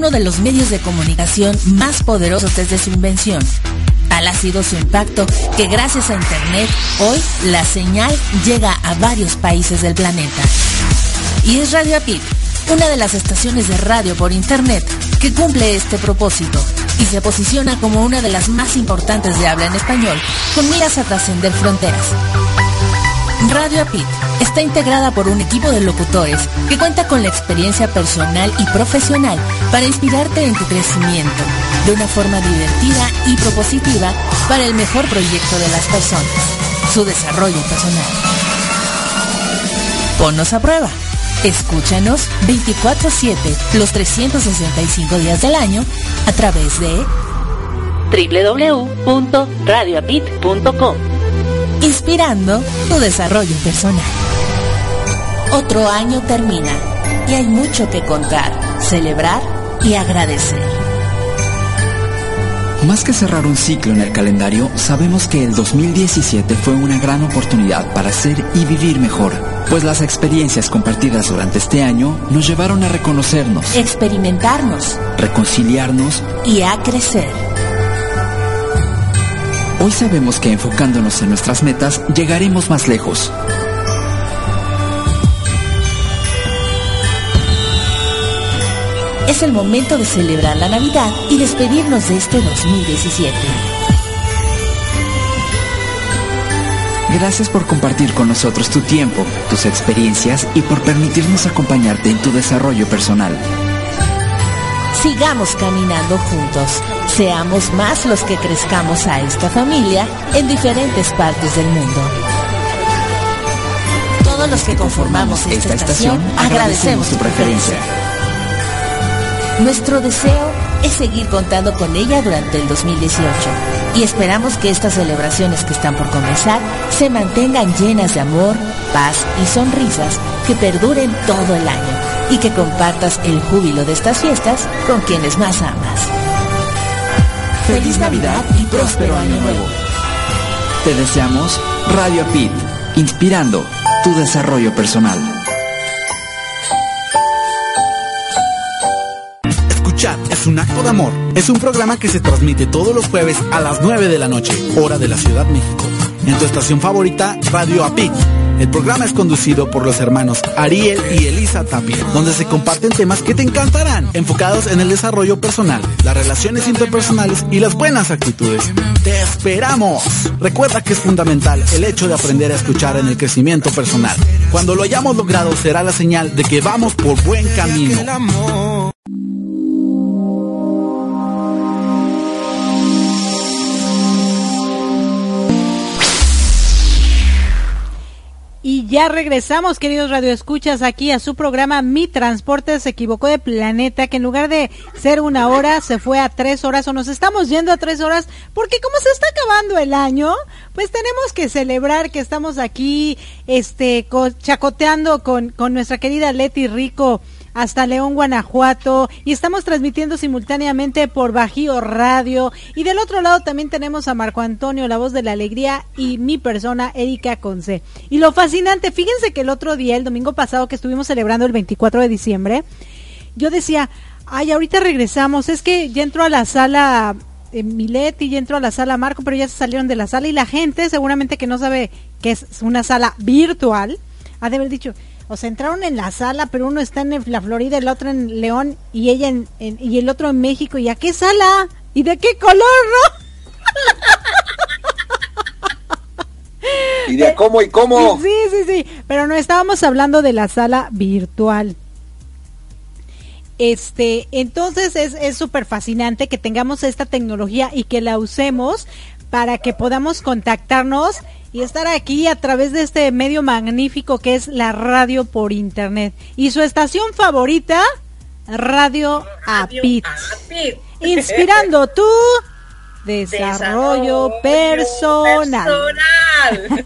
Uno de los medios de comunicación más poderosos desde su invención. Tal ha sido su impacto que gracias a Internet hoy la señal llega a varios países del planeta. Y es Radio Apit, una de las estaciones de radio por Internet que cumple este propósito y se posiciona como una de las más importantes de habla en español, con miras a trascender fronteras. Radio Apit está integrada por un equipo de locutores que cuenta con la experiencia personal y profesional para inspirarte en tu crecimiento de una forma divertida y propositiva para el mejor proyecto de las personas, su desarrollo personal. Ponnos a prueba. Escúchanos 24/7 los 365 días del año a través de www.radioapit.com inspirando tu desarrollo personal. Otro año termina y hay mucho que contar, celebrar y agradecer. Más que cerrar un ciclo en el calendario, sabemos que el 2017 fue una gran oportunidad para ser y vivir mejor, pues las experiencias compartidas durante este año nos llevaron a reconocernos, experimentarnos, reconciliarnos y a crecer. Hoy sabemos que enfocándonos en nuestras metas llegaremos más lejos. Es el momento de celebrar la Navidad y despedirnos de este 2017. Gracias por compartir con nosotros tu tiempo, tus experiencias y por permitirnos acompañarte en tu desarrollo personal. Sigamos caminando juntos. Seamos más los que crezcamos a esta familia en diferentes partes del mundo. Todos los que conformamos esta, estación, agradecemos tu preferencia. Nuestro deseo es seguir contando con ella durante el 2018 y esperamos que estas celebraciones que están por comenzar se mantengan llenas de amor, paz y sonrisas que perduren todo el año y que compartas el júbilo de estas fiestas con quienes más amas. Feliz Navidad y próspero año nuevo. Te deseamos Radio Pit, inspirando tu desarrollo personal. Un acto de amor. Es un programa que se transmite todos los jueves a las 9 de la noche, hora de la Ciudad México. En tu estación favorita, Radio Apit. El programa es conducido por los hermanos Ariel y Elisa Tapia, donde se comparten temas que te encantarán, enfocados en el desarrollo personal, las relaciones interpersonales y las buenas actitudes. ¡Te esperamos! Recuerda que es fundamental el hecho de aprender a escuchar en el crecimiento personal. Cuando lo hayamos logrado será la señal de que vamos por buen camino. Ya regresamos, queridos radioescuchas, aquí a su programa Mi Transporte se equivocó de planeta, que en lugar de ser una hora se fue a tres horas o nos estamos yendo a tres horas, porque como se está acabando el año, pues tenemos que celebrar que estamos aquí, este, chacoteando con, con nuestra querida Leti Rico hasta León, Guanajuato, y estamos transmitiendo simultáneamente por Bajío Radio. Y del otro lado también tenemos a Marco Antonio, la voz de la alegría, y mi persona, Erika Conce. Y lo fascinante, fíjense que el otro día, el domingo pasado que estuvimos celebrando el 24 de diciembre, yo decía, ay, ahorita regresamos, es que ya entró a la sala eh, Milet y ya entró a la sala Marco, pero ya se salieron de la sala y la gente seguramente que no sabe que es una sala virtual, ha de haber dicho, o sea, entraron en la sala, pero uno está en la Florida, el otro en León y ella en, y el otro en México. ¿Y a qué sala? ¿Y de qué color, no? ¿Y de cómo y cómo? Sí, sí, sí. Pero no estábamos hablando de la sala virtual. Este, entonces es súper fascinante que tengamos esta tecnología y que la usemos para que podamos contactarnos y estar aquí a través de este medio magnífico que es la radio por internet. Y su estación favorita, Radio, Apit. Inspirando tu desarrollo, personal.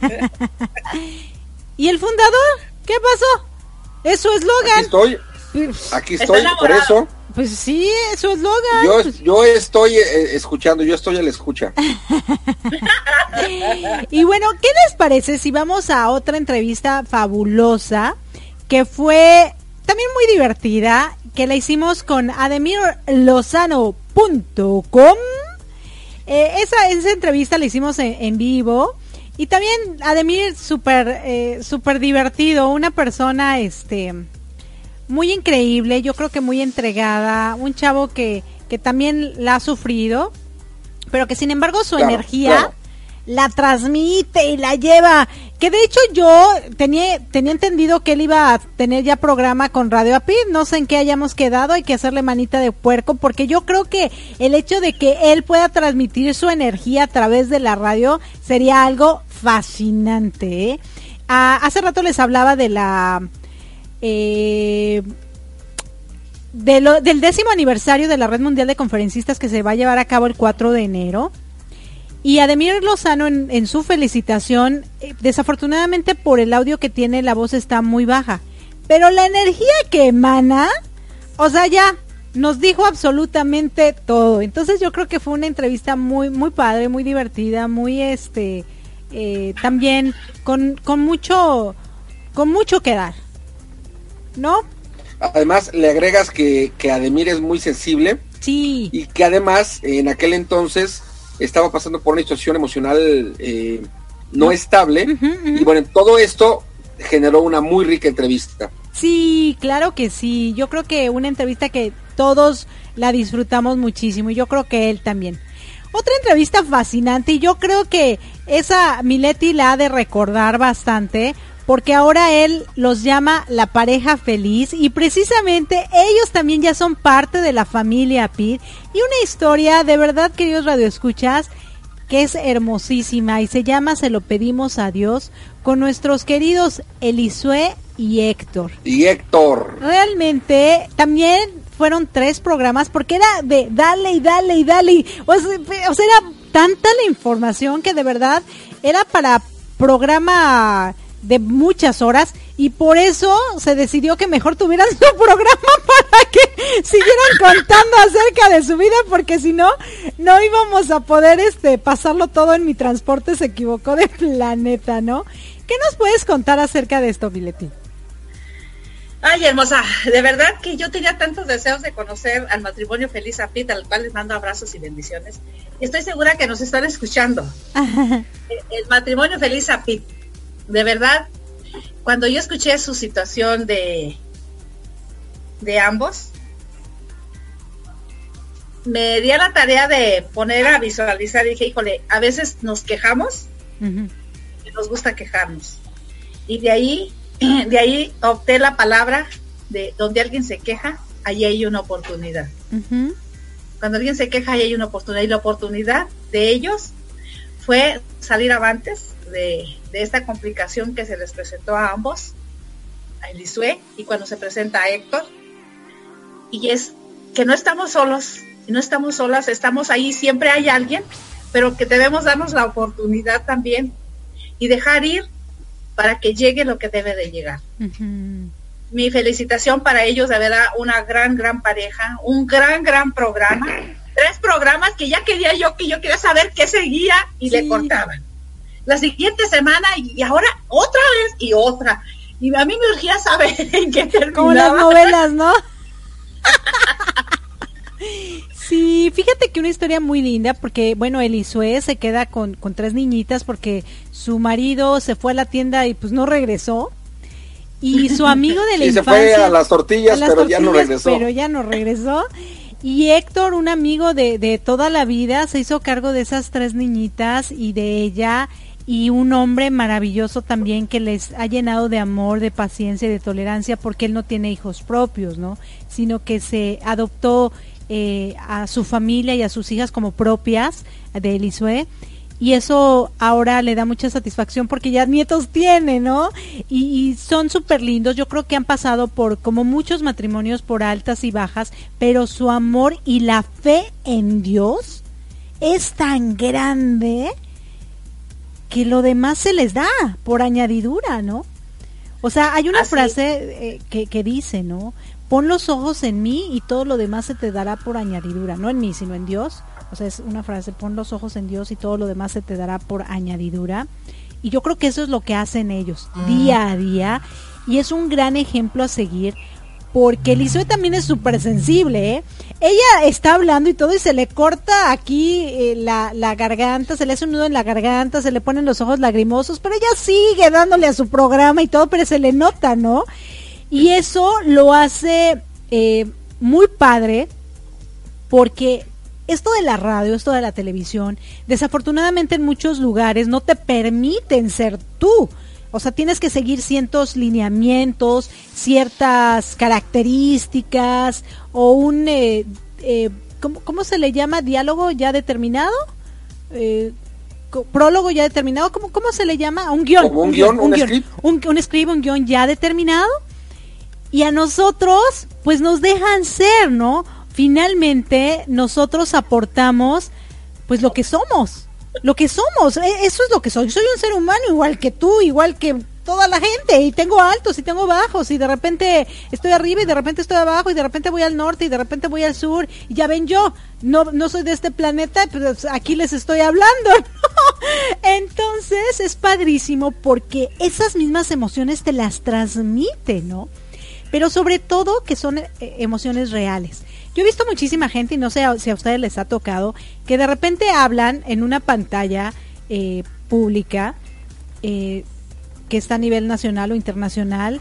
¿Y el fundador? ¿Qué pasó? ¿Es su eslogan? Aquí estoy. Aquí estoy, por eso. Pues sí, su eslogan. Yo, yo estoy eh, escuchando, yo estoy a la escucha. y bueno, ¿qué les parece si vamos a otra entrevista fabulosa que fue también muy divertida, que la hicimos con ademirlozano.com. Eh, esa, esa entrevista la hicimos en, vivo. Y también Ademir súper eh, super divertido, una persona este muy increíble, yo creo que muy entregada, un chavo que, que también la ha sufrido, pero que sin embargo su energía la transmite y la lleva. Que de hecho yo tenía, tenía entendido que él iba a tener ya programa con Radio Apid. No sé en qué hayamos quedado. Hay que hacerle manita de puerco porque yo creo que el hecho de que él pueda transmitir su energía a través de la radio sería algo fascinante. ¿eh? Ah, hace rato les hablaba de la... Eh, del décimo aniversario de la Red Mundial de Conferencistas que se va a llevar a cabo el 4 de enero. Y Ademir Lozano en, su felicitación, eh, desafortunadamente por el audio que tiene la voz está muy baja, pero la energía que emana, o sea, ya nos dijo absolutamente todo. Entonces yo creo que fue una entrevista muy muy padre, muy divertida, muy este eh, también con, con mucho con mucho que dar. ¿No? Además le agregas que, que Ademir es muy sensible. Sí. Y que además en aquel entonces estaba pasando por una situación emocional eh, no estable. Y bueno, todo esto generó una muy rica entrevista. Sí, claro que sí. Yo creo que una entrevista que todos la disfrutamos muchísimo y yo creo que él también. Otra entrevista fascinante y yo creo que esa Mileti la ha de recordar bastante porque ahora él los llama la pareja feliz y precisamente ellos también ya son parte de la familia Pit y una historia de verdad queridos radioescuchas que es hermosísima y se llama Se lo pedimos a Dios con nuestros queridos Elisue y Héctor. Y Héctor. Realmente también fueron tres programas porque era de dale y dale y dale. O sea, o sea, era tanta la información que de verdad era para programa de muchas horas y por eso se decidió que mejor tuvieran su programa para que siguieran contando acerca de su vida porque si no no íbamos a poder este pasarlo todo en mi transporte se equivocó de planeta, ¿no? ¿Qué nos puedes contar acerca de esto, Bileti? Ay, hermosa, de verdad que yo tenía tantos deseos de conocer al matrimonio feliz a Pete, al cual les mando abrazos y bendiciones. Estoy segura que nos están escuchando. el, matrimonio feliz a Pete de verdad, cuando yo escuché su situación de, de ambos, me di a la tarea de poner a visualizar y dije, híjole, a veces nos quejamos y nos gusta quejarnos. Y de ahí, de ahí opté la palabra de donde alguien se queja, ahí hay una oportunidad. Cuando alguien se queja, ahí hay una oportunidad. Y la oportunidad de ellos fue salir avantes, de, esta complicación que se les presentó a ambos, a Elisue y cuando se presenta a Héctor. Y es que no estamos solos, no estamos solas, estamos ahí, siempre hay alguien, pero que debemos darnos la oportunidad también y dejar ir para que llegue lo que debe de llegar. Mi felicitación para ellos, de verdad, una gran, gran pareja, un gran, gran programa. Tres programas que ya quería yo, que yo quería saber qué seguía y le cortaban la siguiente semana y, ahora otra vez y otra. Y a mí me urgía saber en qué terminaba. Como las novelas, ¿no? Sí, fíjate que una historia muy linda porque, bueno, Elisue se queda con, con tres niñitas porque su marido se fue a la tienda y pues no regresó. Y su amigo de la infancia... se fue a las tortillas, pero ya no regresó. Pero ya no regresó. Y Héctor, un amigo de, de toda la vida, se hizo cargo de esas tres niñitas y de ella y un hombre maravilloso también que les ha llenado de amor, de paciencia y de tolerancia porque él no tiene hijos propios, ¿no? Sino que se adoptó eh, a su familia y a sus hijas como propias de Elisue y eso ahora le da mucha satisfacción porque ya nietos tiene, ¿no? Y, y son súper lindos, yo creo que han pasado por, como muchos matrimonios, por altas y bajas, pero su amor y la fe en Dios es tan grande que lo demás se les da por añadidura, ¿no? O sea, hay una frase eh, que, dice, ¿no? Pon los ojos en mí y todo lo demás se te dará por añadidura, no en mí, sino en Dios. O sea, es una frase, pon los ojos en Dios y todo lo demás se te dará por añadidura. Y yo creo que eso es lo que hacen ellos día a día y es un gran ejemplo a seguir porque Elizabeth también es súper sensible, ¿eh? Ella está hablando y todo y se le corta aquí eh, la, la, garganta, se le hace un nudo en la garganta, se le ponen los ojos lagrimosos, pero ella sigue dándole a su programa y todo, pero se le nota, ¿no? Y eso lo hace eh, muy padre porque esto de la radio, esto de la televisión, desafortunadamente en muchos lugares no te permiten ser tú. O sea, tienes que seguir ciertos lineamientos, ciertas características o un, eh, eh, ¿cómo, se le llama? ¿Diálogo ya determinado? Eh, prólogo ya determinado, ¿cómo, ¿cómo se le llama? Un guion. un, guion, un, script. Un, un script, un guion ya determinado. Y a nosotros, pues nos dejan ser, ¿no? Finalmente, nosotros aportamos, pues lo que somos lo que somos, e, eso es lo que soy. Soy un ser humano igual que tú, igual que toda la gente y tengo altos y tengo bajos y de repente estoy arriba y de repente estoy abajo y de repente voy al norte y de repente voy al sur y ya ven yo no no soy de este planeta pero aquí les estoy hablando entonces es padrísimo porque esas mismas emociones te las transmite no pero sobre todo que son eh, emociones reales yo he visto muchísima gente, y no sé si a ustedes les ha tocado, que de repente hablan en una pantalla eh, pública eh, que está a nivel nacional o internacional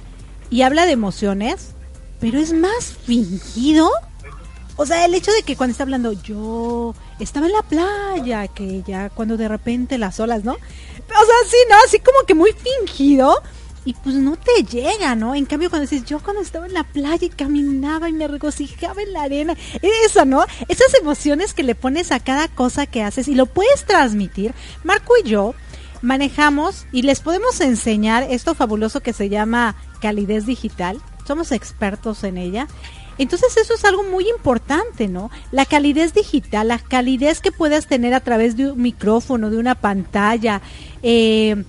y habla de emociones, pero es más fingido. O sea, el hecho de que cuando está hablando yo estaba en la playa, que ya cuando de repente las olas, ¿no? O sea, sí, ¿no? Así como que muy fingido y pues no te llega, ¿no? En cambio, cuando dices, yo cuando estaba en la playa y caminaba y me regocijaba en la arena, eso, ¿no? Esas emociones que le pones a cada cosa que haces y lo puedes transmitir. Marco y yo manejamos y les podemos enseñar esto fabuloso que se llama calidez digital. Somos expertos en ella. Entonces eso es algo muy importante, ¿no? La calidez digital, la calidez que puedas tener a través de un micrófono, de una pantalla, eh,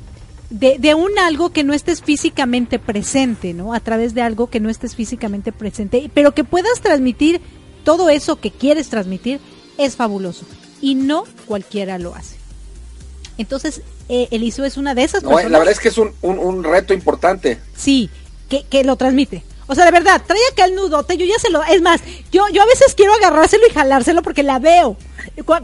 de, un algo que no estés físicamente presente, ¿no? A través de algo que no estés físicamente presente, pero que puedas transmitir todo eso que quieres transmitir, es fabuloso. Y no cualquiera lo hace. Entonces, eh, Eliso es una de esas personas. La verdad es que es un, un, reto importante. Sí, que, que lo transmite. O sea, de verdad, trae acá el nudote, yo ya se lo... Es más, yo, yo a veces quiero agarrárselo y jalárselo porque la veo.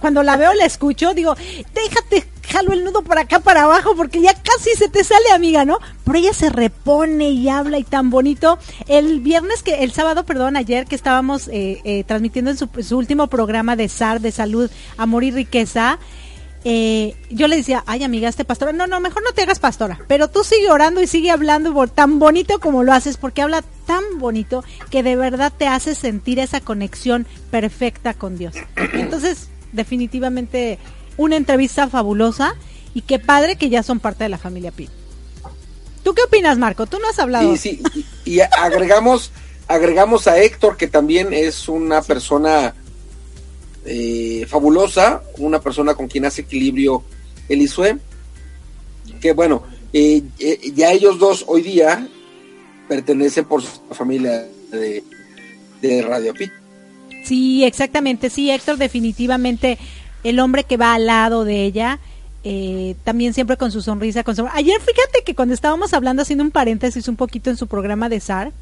Cuando la veo, la escucho, digo, déjate, jalo el nudo por acá para abajo porque ya casi se te sale, amiga, ¿no? Pero ella se repone y habla y tan bonito. El viernes, que el sábado, perdón, ayer que estábamos eh, eh, transmitiendo en su, su último programa de SAR, de salud, amor y riqueza, eh, yo le decía, ay amiga, este pastora, no, no, mejor no te hagas pastora, pero tú sigue orando y sigue hablando tan bonito como lo haces, porque habla tan bonito que de verdad te hace sentir esa conexión perfecta con Dios. Entonces, definitivamente una entrevista fabulosa y qué padre que ya son parte de la familia Pi. ¿Tú qué opinas, Marco? Tú no has hablado. Sí, sí, y agregamos, agregamos a Héctor, que también es una persona eh, fabulosa, una persona con quien hace equilibrio Elisue, que bueno, eh, eh, ya ellos dos hoy día pertenecen por su familia de, Radio Pit. Sí, exactamente, sí, Héctor definitivamente el hombre que va al lado de ella, eh, también siempre con su sonrisa, con su... Ayer fíjate que cuando estábamos hablando, haciendo un paréntesis un poquito en su programa de SAR,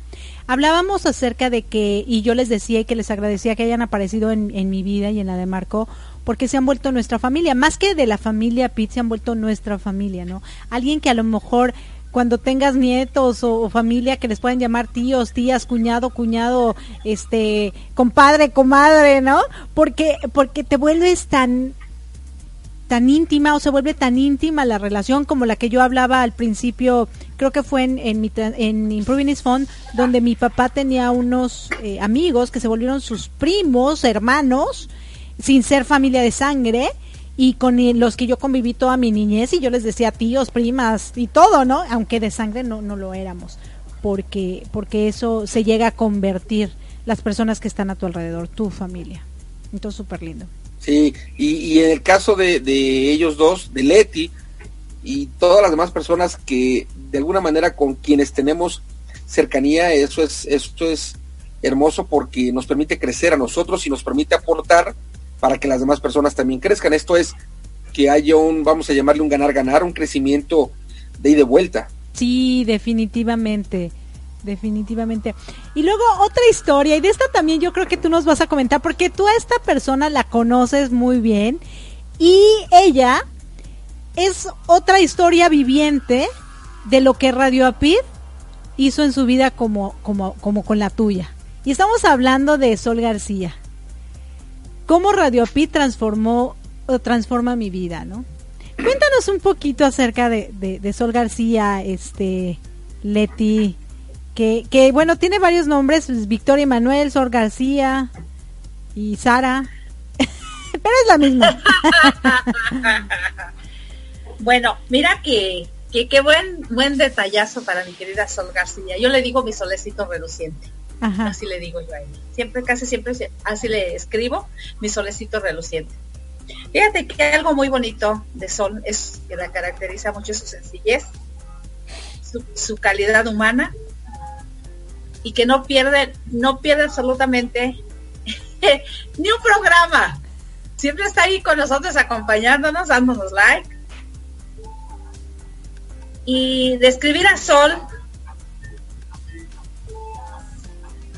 hablábamos acerca de que, y yo les decía y que les agradecía que hayan aparecido en, en mi vida y en la de Marco, porque se han vuelto nuestra familia, más que de la familia Pitt, se han vuelto nuestra familia, ¿no? Alguien que a lo mejor cuando tengas nietos o, familia que les pueden llamar tíos, tías, cuñado, cuñado, este, compadre, comadre, ¿no? Porque, porque te vuelves tan, tan íntima o se vuelve tan íntima la relación como la que yo hablaba al principio, creo que fue en, en, mi, en Improving is Fun, donde mi papá tenía unos eh, amigos que se volvieron sus primos, hermanos, sin ser familia de sangre, y con los que yo conviví toda mi niñez y yo les decía tíos, primas y todo, ¿no? Aunque de sangre no, no lo éramos, porque, porque eso se llega a convertir las personas que están a tu alrededor, tu familia. Entonces, súper lindo. Sí, y, en el caso de, de ellos dos, de Leti y todas las demás personas que de alguna manera con quienes tenemos cercanía, eso es, esto es hermoso porque nos permite crecer a nosotros y nos permite aportar para que las demás personas también crezcan. Esto es que haya un, vamos a llamarle un ganar-ganar, un crecimiento de ida y de vuelta. Sí, definitivamente. Definitivamente. Y luego otra historia, y de esta también yo creo que tú nos vas a comentar, porque tú a esta persona la conoces muy bien, y ella es otra historia viviente de lo que Radio Apid hizo en su vida como, como, como con la tuya. Y estamos hablando de Sol García. Cómo Radio Apid transformó o transforma mi vida, ¿no? Cuéntanos un poquito acerca de, de Sol García, este, Leti, que, bueno, tiene varios nombres, pues, Victoria Manuel, Sor García y Sara, pero es la misma. bueno, mira que, que, buen, buen detallazo para mi querida Sol García. Yo le digo mi solecito reluciente. Así le digo yo a ella. Siempre, casi siempre así le escribo, mi solecito reluciente. Fíjate que algo muy bonito de Sol es que la caracteriza mucho su sencillez, su, su calidad humana y que no pierde, no pierde absolutamente ni un programa. Siempre está ahí con nosotros acompañándonos, dándonos like. Y describir a Sol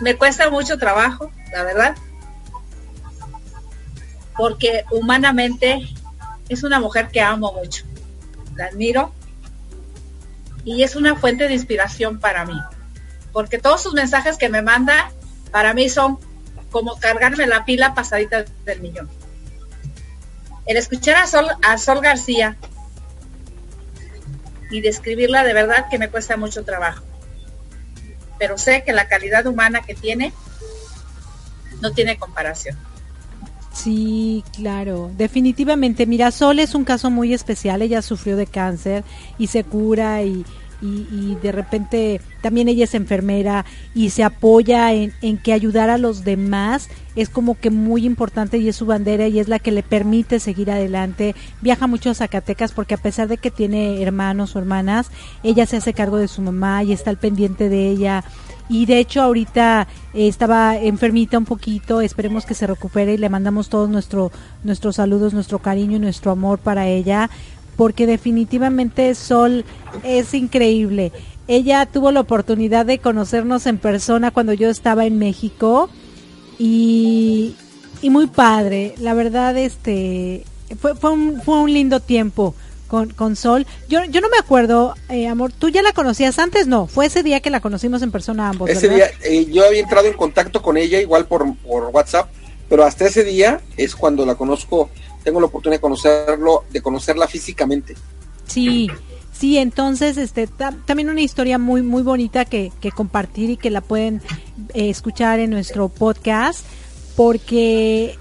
me cuesta mucho trabajo, la verdad. Porque humanamente es una mujer que amo mucho. La admiro. Y es una fuente de inspiración para mí porque todos sus mensajes que me manda para mí son como cargarme la pila pasadita del millón. El escuchar a Sol, a Sol García y describirla de verdad que me cuesta mucho trabajo. Pero sé que la calidad humana que tiene no tiene comparación. Sí, claro, definitivamente. Mira, Sol es un caso muy especial. Ella sufrió de cáncer y se cura y, y, de repente también ella es enfermera y se apoya en, en, que ayudar a los demás es como que muy importante y es su bandera y es la que le permite seguir adelante. Viaja mucho a Zacatecas porque a pesar de que tiene hermanos o hermanas, ella se hace cargo de su mamá y está al pendiente de ella. Y de hecho ahorita eh, estaba enfermita un poquito, esperemos que se recupere y le mandamos todos nuestro, nuestros saludos, nuestro cariño y nuestro amor para ella porque definitivamente Sol es increíble. Ella tuvo la oportunidad de conocernos en persona cuando yo estaba en México y, muy padre. La verdad, este fue, fue, un, fue un lindo tiempo con, con Sol. Yo, yo no me acuerdo, eh, amor, ¿tú ya la conocías antes? No, fue ese día que la conocimos en persona ambos. Ese día, eh, yo había entrado en contacto con ella igual por, por WhatsApp, pero hasta ese día es cuando la conozco tengo la oportunidad de conocerlo, de conocerla físicamente. Sí, sí, entonces este también una historia muy muy bonita que, que compartir y que la pueden eh, escuchar en nuestro podcast porque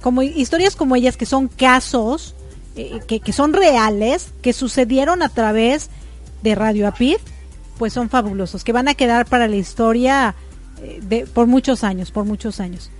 como historias como ellas que son casos eh, que, que, son reales, que sucedieron a través de Radio Apid, pues son fabulosos, que van a quedar para la historia eh, de, por muchos años, por muchos años.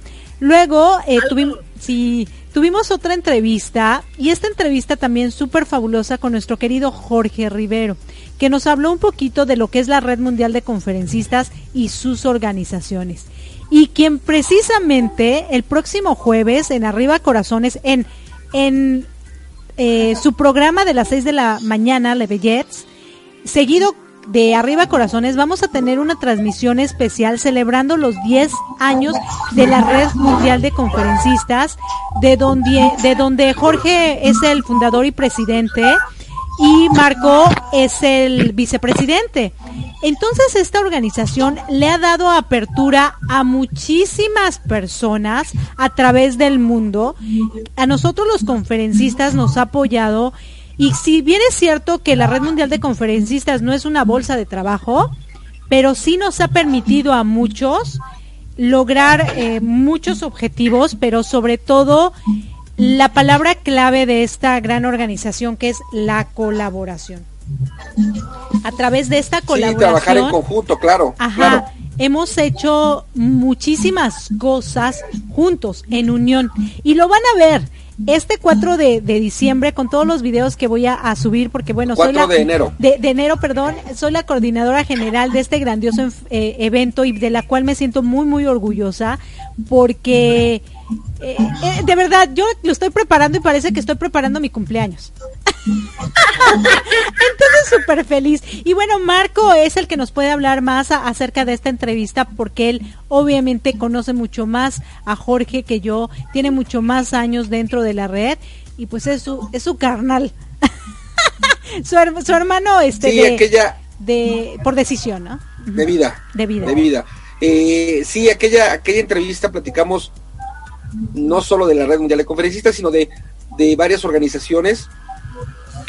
Luego tuvimos, sí, Tuvimos otra entrevista y esta entrevista también súper fabulosa con nuestro querido Jorge Rivero, que nos habló un poquito de lo que es la Red Mundial de Conferencistas y sus organizaciones. Y quien precisamente el próximo jueves en Arriba Corazones, en, en eh, su programa de las 6 de la mañana, Le Bellets, seguido de Arriba Corazones vamos a tener una transmisión especial celebrando los 10 años de la Red Mundial de Conferencistas, de donde, de donde Jorge es el fundador y presidente y Marco es el vicepresidente. Entonces esta organización le ha dado apertura a muchísimas personas a través del mundo. A nosotros los conferencistas nos ha apoyado y si bien es cierto que la Red Mundial de Conferencistas no es una bolsa de trabajo, pero sí nos ha permitido a muchos lograr eh, muchos objetivos, pero sobre todo la palabra clave de esta gran organización que es la colaboración. A través de esta colaboración. Sí, trabajar en conjunto, claro. Ajá. Hemos hecho muchísimas cosas juntos, en unión. Y lo van a ver este 4 de, diciembre con todos los videos que voy a, subir porque bueno 4 soy la, de enero. de, enero perdón soy la coordinadora general de este grandioso eh, evento y de la cual me siento muy muy orgullosa porque eh, eh, de verdad yo lo estoy preparando y parece que estoy preparando mi cumpleaños Entonces súper feliz. Y bueno, Marco es el que nos puede hablar más acerca de esta entrevista porque él obviamente conoce mucho más a Jorge que yo, tiene mucho más años dentro de la red y pues es su, es su carnal. su, su, hermano este sí, aquella... de por decisión, ¿no? De vida. De vida. De vida. Eh, sí, aquella, aquella entrevista platicamos no solo de la Red Mundial de Conferencistas, sino de, de varias organizaciones.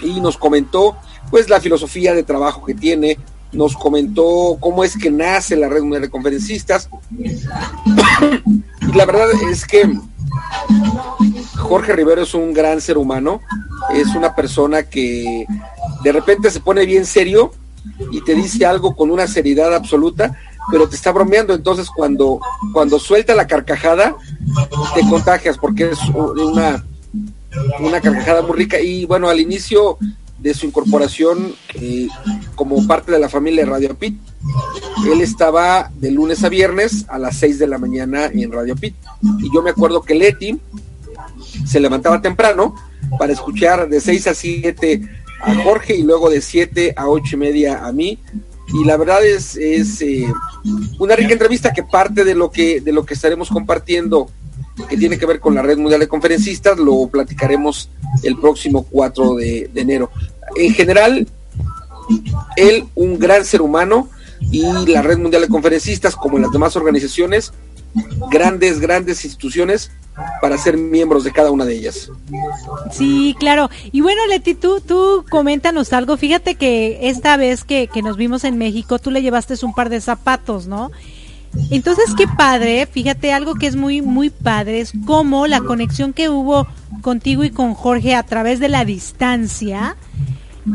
Y nos comentó pues la filosofía de trabajo que tiene, nos comentó cómo es que nace la red mundial de conferencistas. y la verdad es que Jorge Rivero es un gran ser humano, es una persona que de repente se pone bien serio y te dice algo con una seriedad absoluta, pero te está bromeando, entonces cuando, cuando suelta la carcajada, te contagias porque es una una carcajada muy rica y bueno, al inicio de su incorporación eh, como parte de la familia Radio Pit, él estaba de lunes a viernes a las 6 de la mañana en Radio Pit. Y yo me acuerdo que Leti se levantaba temprano para escuchar de 6 a 7 a Jorge y luego de 7 a 8 y media a mí. Y la verdad es, es eh, una rica entrevista que parte de lo que, de lo que estaremos compartiendo que tiene que ver con la Red Mundial de Conferencistas, lo platicaremos el próximo 4 de, enero. En general, él, un gran ser humano, y la Red Mundial de Conferencistas, como las demás organizaciones, grandes, grandes instituciones para ser miembros de cada una de ellas. Sí, claro. Y bueno, Leti, tú, tú coméntanos algo. Fíjate que esta vez que, que nos vimos en México, tú le llevaste un par de zapatos, ¿no? Entonces, qué padre, fíjate, algo que es muy, muy padre es cómo la conexión que hubo contigo y con Jorge a través de la distancia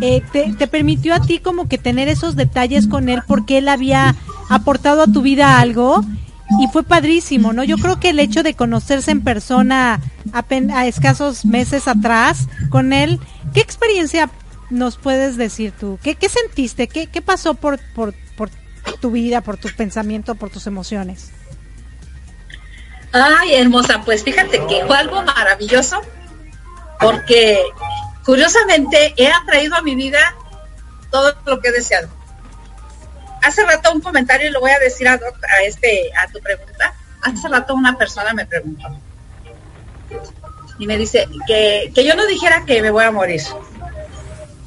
eh, te, te, permitió a ti como que tener esos detalles con él porque él había aportado a tu vida algo y fue padrísimo, ¿no? Yo creo que el hecho de conocerse en persona a, a escasos meses atrás con él, ¿qué experiencia nos puedes decir tú? ¿Qué, sentiste? ¿Qué, pasó por, por, tu vida, por tus pensamientos, por tus emociones? Ay, hermosa, pues fíjate que fue algo maravilloso porque curiosamente he atraído a mi vida todo lo que he deseado. Hace rato un comentario y lo voy a decir a, este a tu pregunta. Hace rato una persona me preguntó y me dice que, que yo no dijera que me voy a morir.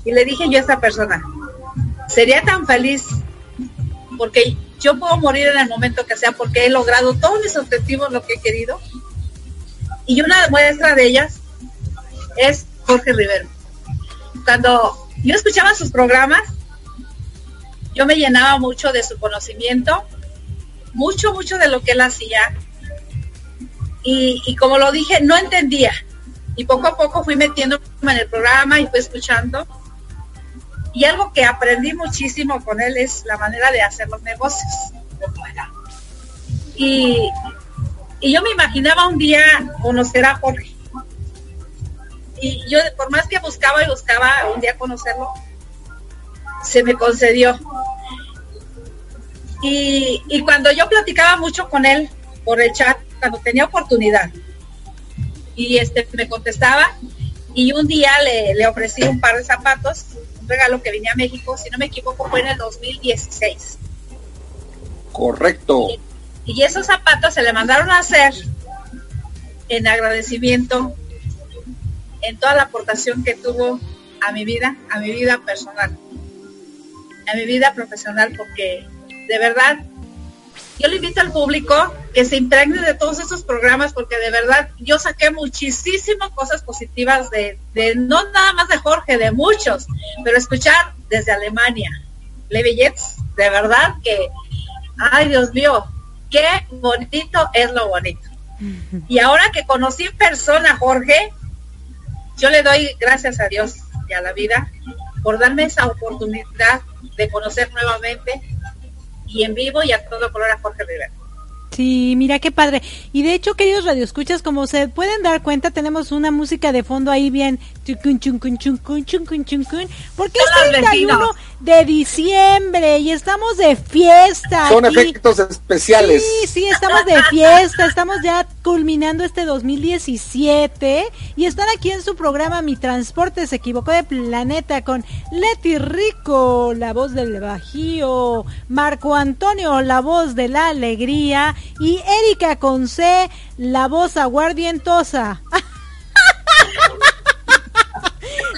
Y le dije yo a esa persona, sería tan feliz porque yo puedo morir en el momento que sea porque he logrado todos mis objetivos, lo que he querido. Y una muestra de ellas es Jorge Rivero. Cuando yo escuchaba sus programas, yo me llenaba mucho de su conocimiento, mucho, mucho de lo que él hacía. Y, y como lo dije, no entendía. Y poco a poco fui metiéndome en el programa y fui escuchando y algo que aprendí muchísimo con él es la manera de hacer los negocios. Y, y yo me imaginaba un día conocer a Jorge. Y yo, por más que buscaba y buscaba un día conocerlo, se me concedió. Y, y cuando yo platicaba mucho con él por el chat, cuando tenía oportunidad, y este me contestaba, y un día le, le ofrecí un par de zapatos regalo que venía a México, si no me equivoco, fue en el 2016. Correcto. Y, esos zapatos se le mandaron a hacer en agradecimiento en toda la aportación que tuvo a mi vida, a mi vida personal, a mi vida profesional, porque de verdad yo le invito al público que se impregne de todos esos programas porque de verdad yo saqué muchísimas cosas positivas de, no nada más de Jorge, de muchos, pero escuchar desde Alemania, Levi Jets, de verdad que, ay Dios mío, qué bonito es lo bonito. Y ahora que conocí en persona a Jorge, yo le doy gracias a Dios y a la vida por darme esa oportunidad de conocer nuevamente y en vivo y a todo color a Jorge Rivera. Sí, mira qué padre. Y de hecho, queridos radioescuchas, como se pueden dar cuenta, tenemos una música de fondo ahí bien Porque es 31 de diciembre y estamos de fiesta. Son efectos especiales. Sí, sí, estamos de fiesta, estamos ya culminando este 2017 y están aquí en su programa Mi Transporte se equivocó de planeta con Leti Rico, la voz del Bajío, Marco Antonio, la voz de la alegría y Erika Conce, la voz aguardientosa.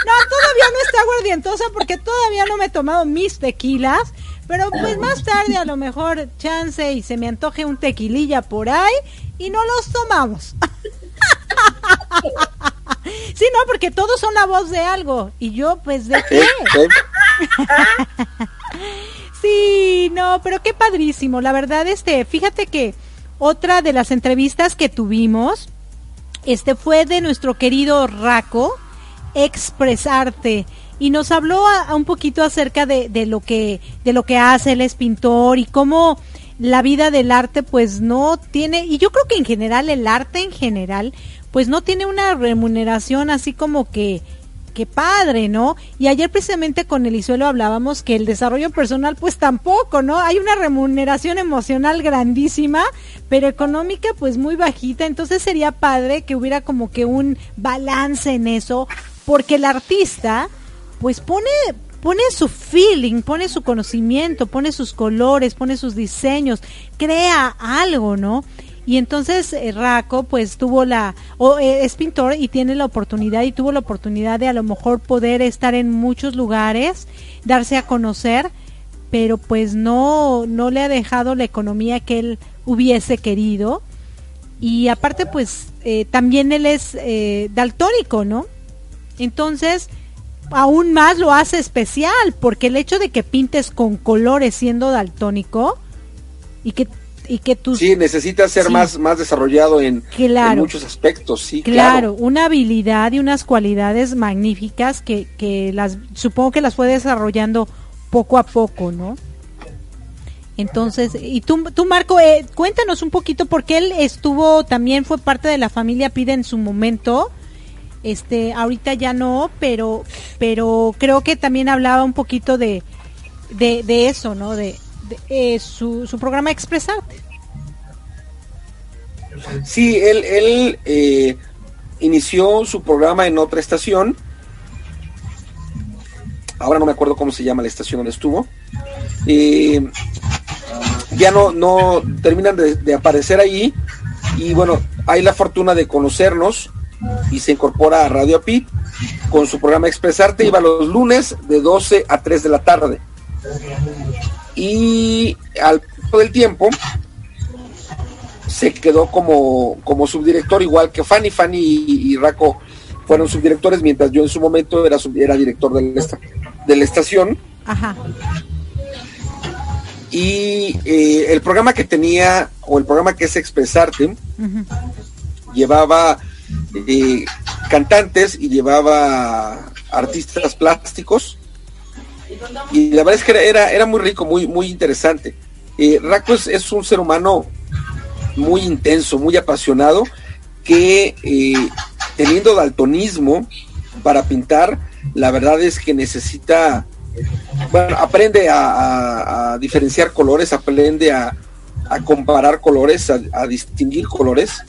No, todavía no está aguardientosa porque todavía no me he tomado mis tequilas. Pero pues más tarde a lo mejor chance y se me antoje un tequililla por ahí y no los tomamos. Sí, no, porque todos son la voz de algo. Y yo, pues, ¿de qué? Sí, no, pero qué padrísimo. La verdad, este, fíjate que otra de las entrevistas que tuvimos, este fue de nuestro querido Raco, expresarte y nos habló a, un poquito acerca de, de, lo que de lo que hace él es pintor y cómo la vida del arte pues no tiene y yo creo que en general el arte en general pues no tiene una remuneración así como que qué padre, ¿no? Y ayer precisamente con Elisuelo hablábamos que el desarrollo personal pues tampoco, ¿no? Hay una remuneración emocional grandísima, pero económica pues muy bajita, entonces sería padre que hubiera como que un balance en eso, porque el artista pues pone pone su feeling, pone su conocimiento, pone sus colores, pone sus diseños, crea algo, ¿no? Y entonces eh, Raco pues tuvo la, o eh, es pintor y tiene la oportunidad y tuvo la oportunidad de a lo mejor poder estar en muchos lugares, darse a conocer, pero pues no, no le ha dejado la economía que él hubiese querido. Y aparte pues eh, también él es daltónico, ¿no? Entonces, aún más lo hace especial, porque el hecho de que pintes con colores siendo daltónico y que y que tú sí necesita ser más más desarrollado en, muchos aspectos sí claro, una habilidad y unas cualidades magníficas que, que las supongo que las fue desarrollando poco a poco no entonces y tú tú Marco eh, cuéntanos un poquito porque él estuvo también fue parte de la familia Pide en su momento este ahorita ya no pero pero creo que también hablaba un poquito de de, de eso no de eh, su, su, programa Expresarte. Sí, él, él eh, inició su programa en otra estación. Ahora no me acuerdo cómo se llama la estación donde estuvo. Ya no, no terminan de, de, aparecer ahí. Y bueno, hay la fortuna de conocernos y se incorpora a Radio Pit con su programa Expresarte. Iba los lunes de 12 a 3 de la tarde y al del tiempo se quedó como, como subdirector igual que Fanny, Fanny y, Raco fueron subdirectores mientras yo en su momento era, era director de la, de la estación. Ajá. Y eh, el programa que tenía, o el programa que es Expresarte, llevaba cantantes y llevaba artistas plásticos y la verdad es que era, era muy rico, muy, muy interesante. Eh, Raco es, un ser humano muy intenso, muy apasionado, que eh, teniendo daltonismo para pintar, la verdad es que necesita, bueno, aprende a, diferenciar colores, aprende a, comparar colores, a, distinguir colores,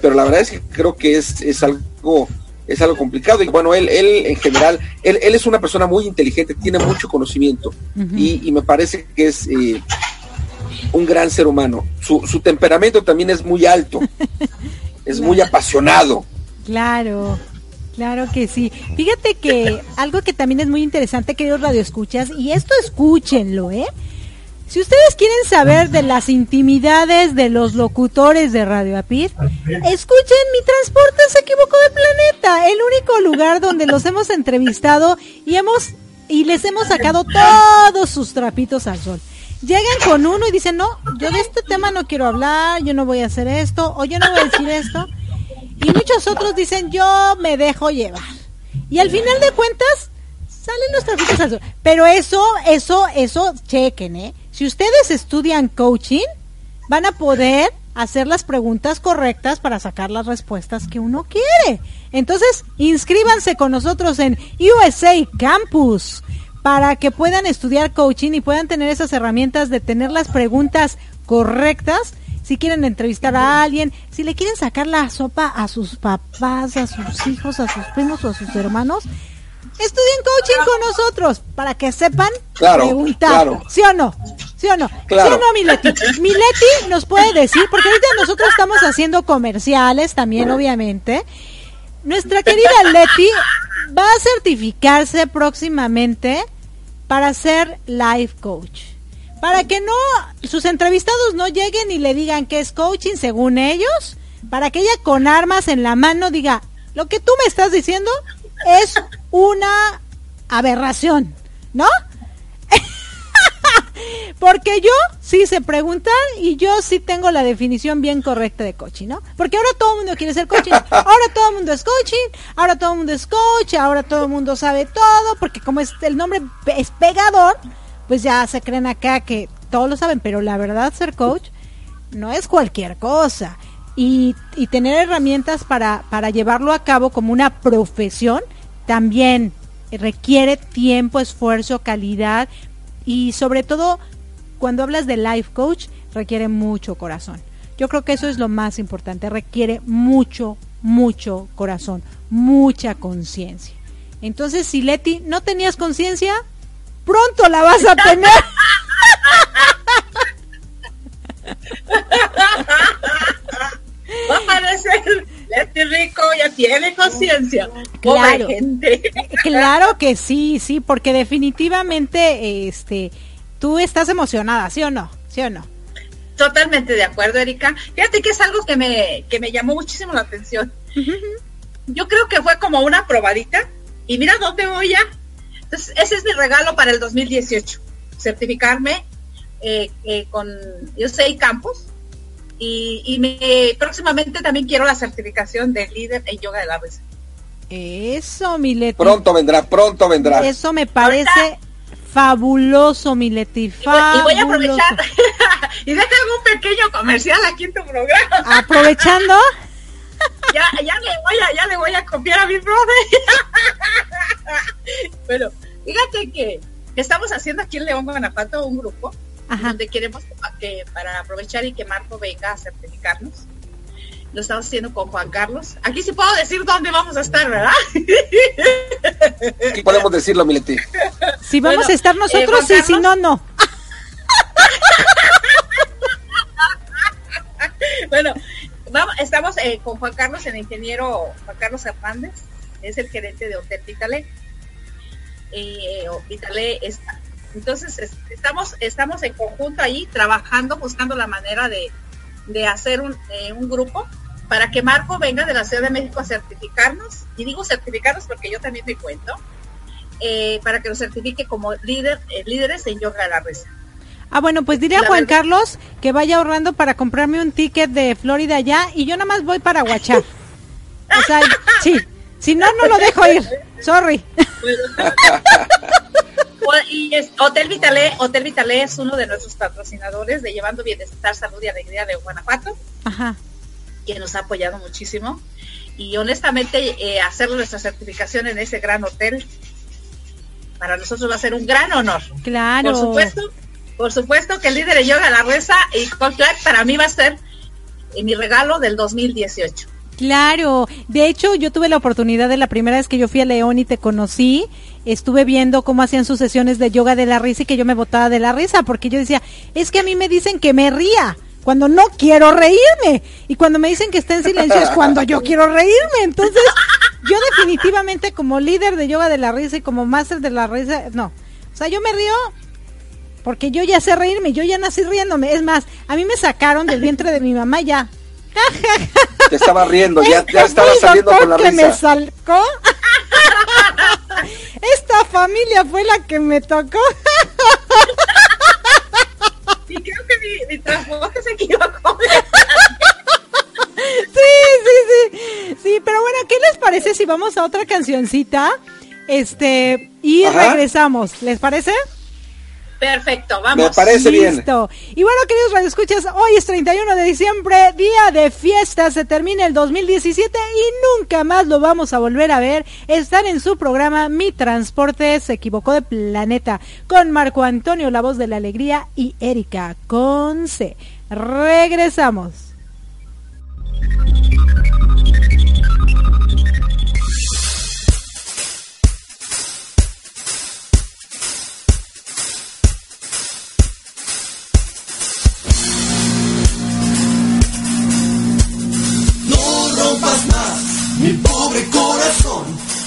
pero la verdad es que creo que es, es algo es algo complicado. Y bueno, él, él en general, él, él es una persona muy inteligente, tiene mucho conocimiento y, me parece que es eh, un gran ser humano. Su, su temperamento también es muy alto, es muy apasionado. Claro. Claro que sí. Fíjate que algo que también es muy interesante, queridos radioescuchas, y esto escúchenlo, ¿eh? Si ustedes quieren saber de las intimidades de los locutores de Radio Apir, escuchen Mi Transporte se equivocó de planeta, el único lugar donde los hemos entrevistado y hemos y les hemos sacado todos sus trapitos al sol. Llegan con uno y dicen, no, yo de este tema no quiero hablar, yo no voy a hacer esto, o yo no voy a decir esto. Y muchos otros dicen, yo me dejo llevar. Y al final de cuentas, salen los trapitos al sol. Pero eso, eso, eso, chequen, ¿eh? Si ustedes estudian coaching, van a poder hacer las preguntas correctas para sacar las respuestas que uno quiere. Entonces, inscríbanse con nosotros en USA Campus para que puedan estudiar coaching y puedan tener esas herramientas de tener las preguntas correctas. Si quieren entrevistar a alguien, si le quieren sacar la sopa a sus papás, a sus hijos, a sus primos o a sus hermanos, estudien coaching con nosotros para que sepan preguntar. ¿Sí o no? ¿Sí o no? ¿Sí o no, Mileti? Mileti nos puede decir, porque ahorita nosotros estamos haciendo comerciales también, obviamente. Nuestra querida Leti va a certificarse próximamente para ser life coach. Para que no sus entrevistados no lleguen y le digan que es coaching según ellos, para que ella con armas en la mano diga, lo que tú me estás diciendo es una aberración, ¿no? Porque yo sí sé preguntar y yo sí tengo la definición bien correcta de coaching, ¿no? Porque ahora todo el mundo quiere ser coaching, ahora todo el mundo es coaching, ahora todo el mundo es coach, ahora todo el mundo sabe todo, porque como es, el nombre es pegador, pues ya se creen acá que todos lo saben, pero la verdad ser coach no es cualquier cosa. Y, tener herramientas para, para llevarlo a cabo como una profesión también requiere tiempo, esfuerzo, calidad y sobre todo cuando hablas de life coach requiere mucho corazón. Yo creo que eso es lo más importante, requiere mucho, mucho corazón, mucha conciencia. Entonces, si Leti no tenías conciencia, pronto la vas a tener. Va a parecer Leti Rico ya tiene conciencia. Claro, claro que sí, sí, porque definitivamente este tú estás emocionada, ¿sí o no? ¿Sí o no? Totalmente de acuerdo, Erika. Fíjate que es algo que me, que me llamó muchísimo la atención. Yo creo que fue como una probadita y mira dónde voy ya. Entonces, ese es mi regalo para el 2018. Certificarme eh, eh, con yo sé Campus y, y me, próximamente también quiero la certificación de líder en yoga de la risa. Eso, Mileti. Pronto vendrá, pronto vendrá. Eso me parece fabuloso, Mileti. Y voy, a aprovechar y déjame un pequeño comercial aquí en tu programa. Aprovechando. ya, ya, le voy a, ya le voy a copiar a mi profe. bueno, fíjate que estamos haciendo aquí en León, Guanajuato, un grupo donde queremos que para aprovechar y que Marco venga a certificarnos. Lo estamos haciendo con Juan Carlos. Aquí sí puedo decir dónde vamos a estar, ¿verdad? Aquí podemos decirlo, Mileti. Si vamos a estar nosotros, eh, sí, si no, no. bueno, vamos, estamos eh, con Juan Carlos, el ingeniero Juan Carlos Hernández, es el gerente de Hotel Vitale. Eh, Vitale está, entonces, estamos, estamos en conjunto ahí trabajando, buscando la manera de, hacer eh, un, grupo para que Marco venga de la Ciudad de México a certificarnos, y digo certificarnos porque yo también me cuento, eh, para que nos certifique como líder, eh, líderes en yoga de la risa. Ah, bueno, pues diré a Juan Carlos que vaya ahorrando para comprarme un ticket de Florida ya y yo nada más voy para Guachar. o sea, sí, si no, no lo dejo ir. Sorry. y Hotel Vitale, Hotel Vitale es uno de nuestros patrocinadores de Llevando Bienestar, Salud y Alegría de Guanajuato, Ajá. que nos ha apoyado muchísimo. Y honestamente, eh, hacer nuestra certificación en ese gran hotel, para nosotros va a ser un gran honor. Claro. Por supuesto, por supuesto que el líder de yoga La Reza y Cold para mí va a ser eh, mi regalo del 2018. Claro, de hecho yo tuve la oportunidad de la primera vez que yo fui a León y te conocí, estuve viendo cómo hacían sus sesiones de yoga de la risa y que yo me botaba de la risa porque yo decía, es que a mí me dicen que me ría cuando no quiero reírme y cuando me dicen que está en silencio es cuando yo quiero reírme. Entonces, yo definitivamente como líder de yoga de la risa y como máster de la risa, no. O sea, yo me río porque yo ya sé reírme, yo ya nací riéndome. Es más, a mí me sacaron del vientre de mi mamá ya te estaba riendo, ya, ya estaba saliendo con la que me salcó. Esta familia fue la que me tocó. y creo que mi, mi transporte se equivocó. sí, sí, sí. Sí, pero bueno, ¿qué les parece si vamos a otra cancioncita? Este, y regresamos, ¿les parece? Perfecto, vamos. Me parece bien. Listo. Y bueno, queridos radioescuchas, hoy es 31 de diciembre, día de fiesta, se termina el 2017 y nunca más lo vamos a volver a ver. Están en su programa Mi Transporte se equivocó de planeta con Marco Antonio, la voz de la alegría, y Erika con C. Regresamos.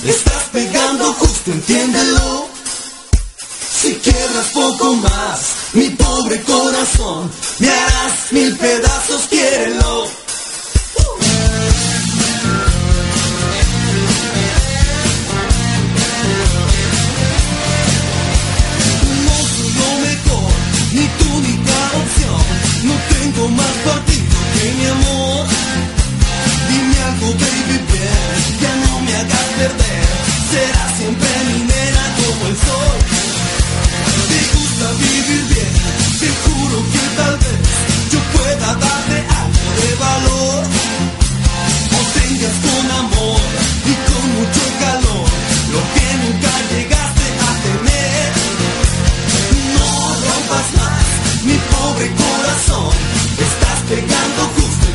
Estás pegando justo, entiéndelo. Si quiebras poco más, mi pobre corazón, me harás mil pedazos, quiérelo. No soy mejor, ni tu única opción. No tengo más partido que mi amor. Dime algo, baby, Será siempre mi nena como el sol. Te gusta vivir bien, te juro que tal vez yo pueda darte algo de valor. O tengas con amor y con mucho calor lo que nunca llegaste a tener. No rompas más mi pobre corazón, estás pegando justo,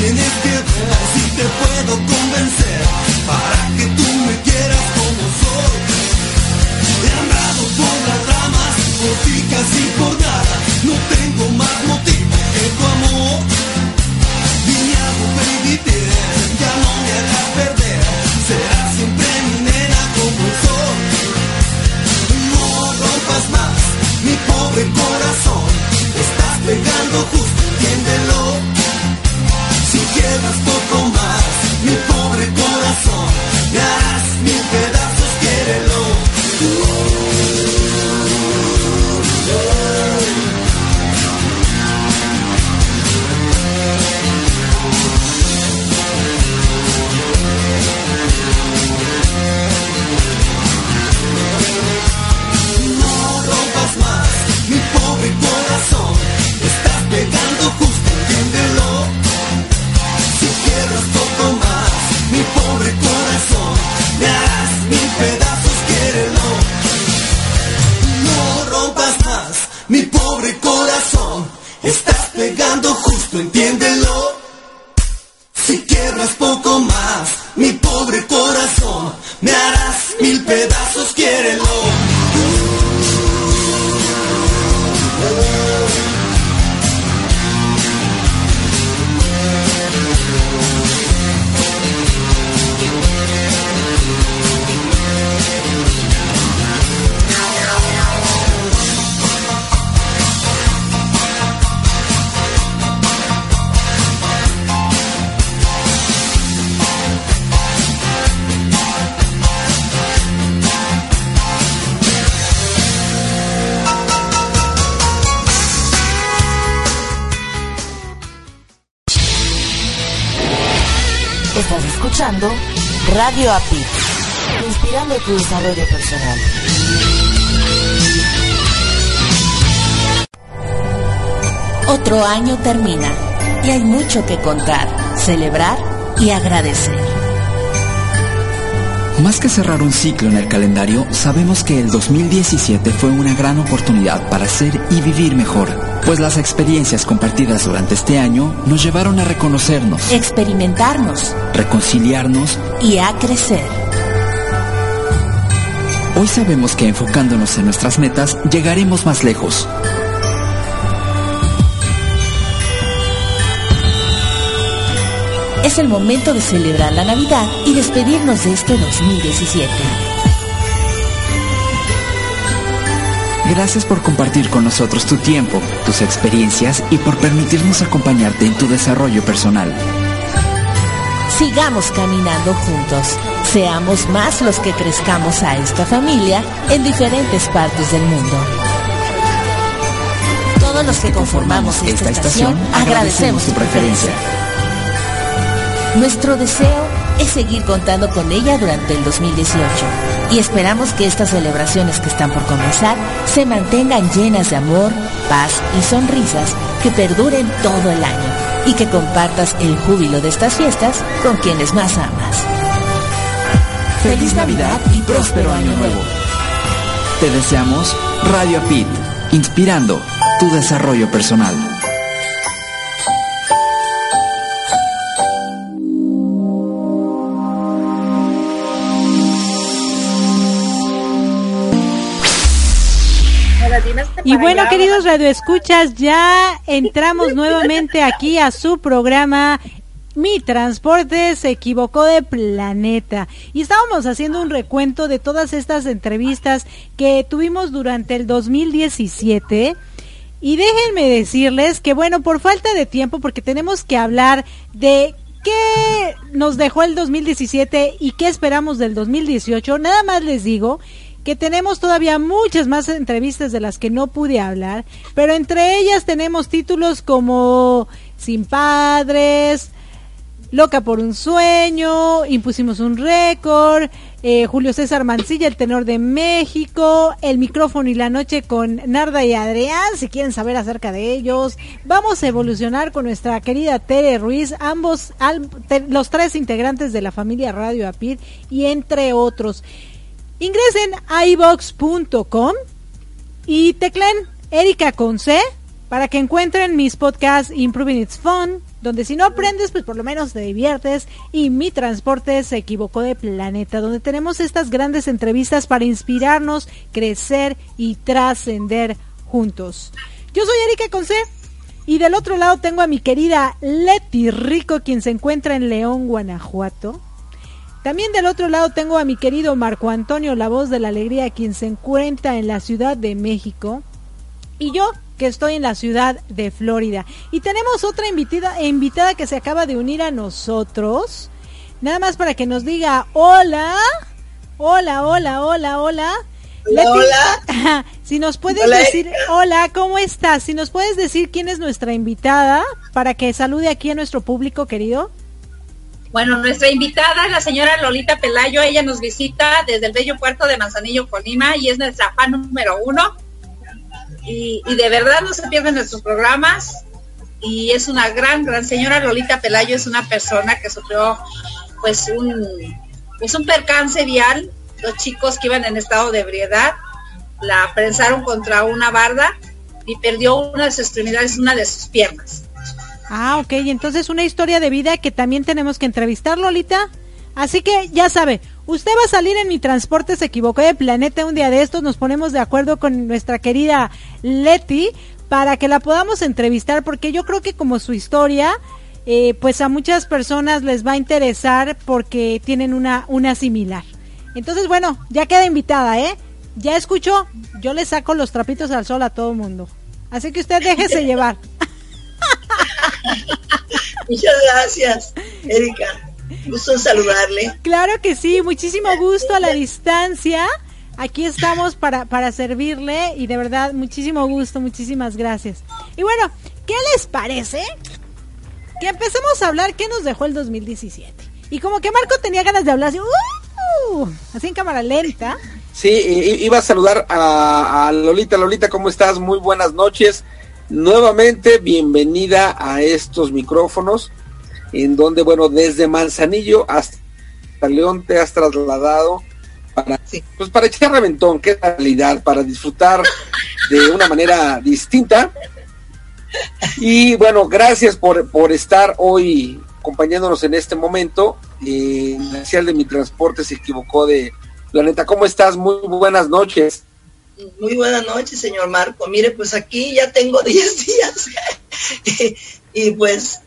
tienes que ver si te puedo convencer para que tú me quieras como soy. He andado por las ramas, por ti casi por nada. No tengo más motivo que tu amor. Dime algo, baby, bien, ya no me hagas perder. Serás siempre mi nena como sol. No rompas más mi pobre corazón. Estás pegando justo, entiéndelo. Tu desarrollo personal. Otro año termina y hay mucho que contar, celebrar y agradecer. Más que cerrar un ciclo en el calendario, sabemos que el 2017 fue una gran oportunidad para ser y vivir mejor, pues las experiencias compartidas durante este año nos llevaron a reconocernos, Experimentarnos reconciliarnos. y a crecer. Hoy sabemos que enfocándonos en nuestras metas llegaremos más lejos. Es el momento de celebrar la Navidad y despedirnos de este 2017. Gracias por compartir con nosotros tu tiempo, tus experiencias y por permitirnos acompañarte en tu desarrollo personal. Sigamos caminando juntos. Seamos más los que crezcamos a esta familia en diferentes partes del mundo. Todos los que conformamos esta, estación agradecemos su preferencia. Nuestro deseo es seguir contando con ella durante el 2018 y esperamos que estas celebraciones que están por comenzar se mantengan llenas de amor, paz y sonrisas que perduren todo el año y que compartas el júbilo de estas fiestas con quienes más amas. Feliz Navidad y próspero año nuevo. Te deseamos Radio Pit, inspirando tu desarrollo personal. Y bueno, queridos radioescuchas, ya entramos nuevamente aquí a su programa mi transporte se equivocó de planeta. Y estábamos haciendo un recuento de todas estas entrevistas que tuvimos durante el 2017. Y déjenme decirles que, bueno, por falta de tiempo, porque tenemos que hablar de qué nos dejó el 2017 y qué esperamos del 2018, nada más les digo que tenemos todavía muchas más entrevistas de las que no pude hablar, pero entre ellas tenemos títulos como Sin Padres, Loca por un sueño, impusimos un récord, eh, Julio César Mancilla, el tenor de México, el micrófono y la noche con Narda y Adrián, si quieren saber acerca de ellos. Vamos a evolucionar con nuestra querida Tere Ruiz, ambos, los tres integrantes de la familia Radio Apir y entre otros. Ingresen a ibox.com y teclen Erika con para que encuentren mis podcasts Improving It's Fun, donde si no aprendes, pues por lo menos te diviertes, y Mi Transporte se equivocó de planeta, donde tenemos estas grandes entrevistas para inspirarnos, crecer y trascender juntos. Yo soy Erika Conce y del otro lado tengo a mi querida Leti Rico, quien se encuentra en León, Guanajuato. También del otro lado tengo a mi querido Marco Antonio, la voz de la alegría, quien se encuentra en la Ciudad de México. Y yo, que estoy en la ciudad de Florida. Y tenemos otra invitada, invitada que se acaba de unir a nosotros. Nada más para que nos diga hola. Hola, hola, hola, hola. Hola. si nos puedes decir, hola, ¿cómo estás? Si nos puedes decir quién es nuestra invitada para que salude aquí a nuestro público querido. Bueno, nuestra invitada es la señora Lolita Pelayo. Ella nos visita desde el bello puerto de Manzanillo, Colima, y es nuestra fan número uno. Y, de verdad no se pierden nuestros programas. Y es una gran, gran señora Lolita Pelayo. Es una persona que sufrió, pues, un, pues un percance vial. Los chicos que iban en estado de ebriedad la prensaron contra una barda y perdió una de sus extremidades, una de sus piernas Ah, ok, entonces una historia de vida que también tenemos que entrevistar, Lolita. Así que ya sabe, usted va a salir en mi transporte, se equivocó de planeta un día de estos, nos ponemos de acuerdo con nuestra querida Leti para que la podamos entrevistar, porque yo creo que como su historia, eh, pues a muchas personas les va a interesar porque tienen una, una similar. Entonces, bueno, ya queda invitada, ¿eh? Ya escuchó, yo le saco los trapitos al sol a todo mundo. Así que usted déjese llevar. Muchas gracias, Erika. Gusto saludarle. Claro que sí, muchísimo gusto a la distancia. Aquí estamos para, para servirle y de verdad muchísimo gusto, muchísimas gracias. Y bueno, ¿qué les parece? Que empecemos a hablar qué nos dejó el 2017. Y como que Marco tenía ganas de hablar así, uh, así en cámara lenta. Sí, iba a saludar a, a Lolita. Lolita, ¿cómo estás? Muy buenas noches. Nuevamente, bienvenida a estos micrófonos, en donde, bueno, desde Manzanillo hasta León te has trasladado para, pues para echar reventón, qué realidad, para disfrutar de una manera distinta. Y bueno, gracias por, por estar hoy acompañándonos en este momento. Eh, inicial de mi transporte se equivocó de planeta. ¿Cómo estás? Muy buenas noches. Muy buenas noches, señor Marco. Mire, pues aquí ya tengo 10 días y, pues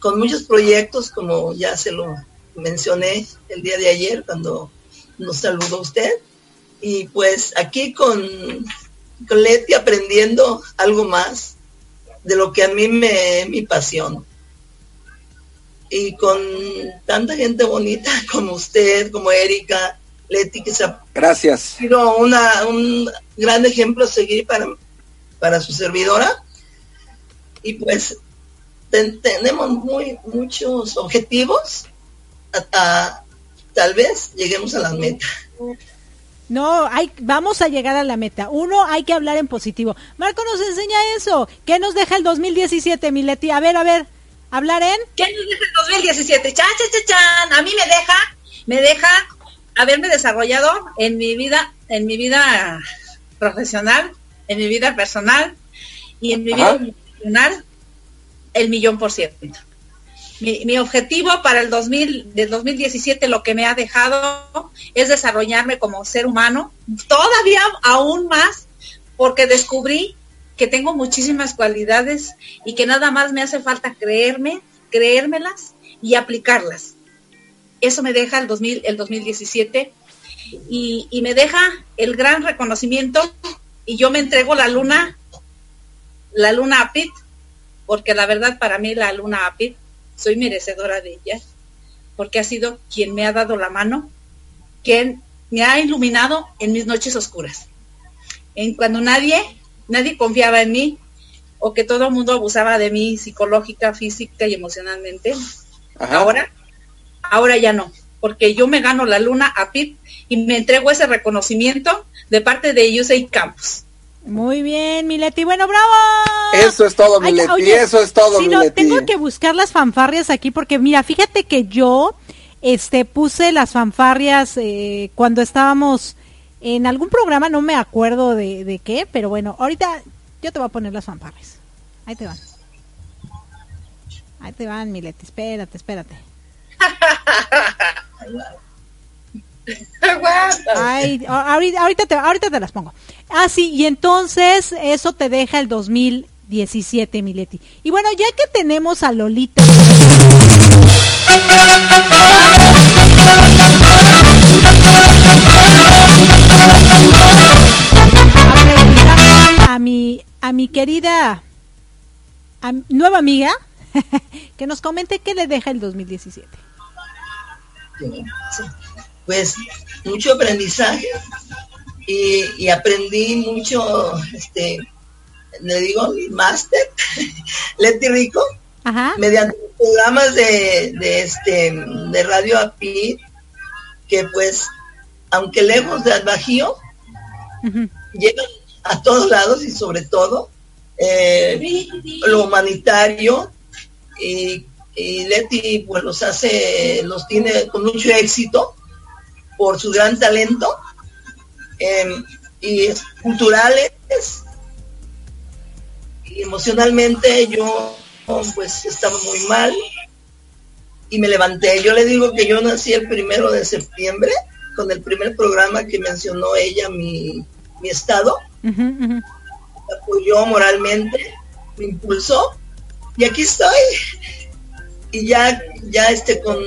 con muchos proyectos, como ya se lo mencioné el día de ayer cuando nos saludó usted. Y pues aquí con, con Leti aprendiendo algo más de lo que a mí me mi pasión. Y con tanta gente bonita como usted, como Erika, Leti, que se ha Gracias. sido una, un gran ejemplo a seguir para, para su servidora. Y pues ten- tenemos muy muchos objetivos. A- a- tal vez lleguemos a la meta. No, hay, vamos a llegar a la meta. Uno, hay que hablar en positivo. Marco nos enseña eso. ¿Qué nos deja el 2017, Mileti? A ver, a ver, hablar en... ¿Qué nos deja el 2017? Chan, chan, chan, chan. A mí me deja, me deja haberme desarrollado en mi vida, en mi vida profesional, en mi vida personal y en mi Ajá. vida profesional el millón por ciento. Mi, objetivo para el 2000, del 2017, lo que me ha dejado es desarrollarme como ser humano, todavía aún más, porque descubrí que tengo muchísimas cualidades y que nada más me hace falta creerme, creérmelas y aplicarlas. Eso me deja el, 2000, el 2017 y, y me deja el gran reconocimiento y yo me entrego la luna, la luna Apit, porque la verdad para mí la luna Apit, soy merecedora de ella, porque ha sido quien me ha dado la mano, quien me ha iluminado en mis noches oscuras. En cuando nadie, nadie confiaba en mí, o que todo el mundo abusaba de mí psicológica, física y emocionalmente. Ahora, ahora ya no, porque yo me gano la luna a Pit y me entrego ese reconocimiento de parte de USAID Campus. Muy bien, Mileti. Bueno, bravo. Eso es todo, Ay, Mileti. oye, eso es todo, no, Mileti. tengo que buscar las fanfarrias aquí porque mira, fíjate que yo este puse las fanfarrias eh, cuando estábamos en algún programa, no me acuerdo de, de qué, pero bueno, ahorita yo te voy a poner las fanfarrias. Ahí te van. Ahí te van, Mileti. Espérate, espérate. Ay, ahorita, ahorita, te, ahorita te las pongo. Ah, sí, y entonces eso te deja el 2017, Mileti. Y bueno, ya que tenemos a Lolita. A mi, a mi querida a nueva amiga que nos comente qué le deja el 2017. Pues mucho aprendizaje y, y aprendí mucho, este, le digo, mi máster, Leti Rico, mediante programas de, de este de Radio API, que pues, aunque lejos del Bajío, llegan a todos lados y sobre todo eh, lo humanitario y, y Leti pues los hace, los tiene con mucho éxito por su gran talento eh, y culturales. Y emocionalmente yo pues estaba muy mal. Y me levanté. Yo le digo que yo nací el primero de septiembre con el primer programa que mencionó ella, mi, mi estado, me apoyó moralmente, me impulsó. Y aquí estoy. Y ya, ya este con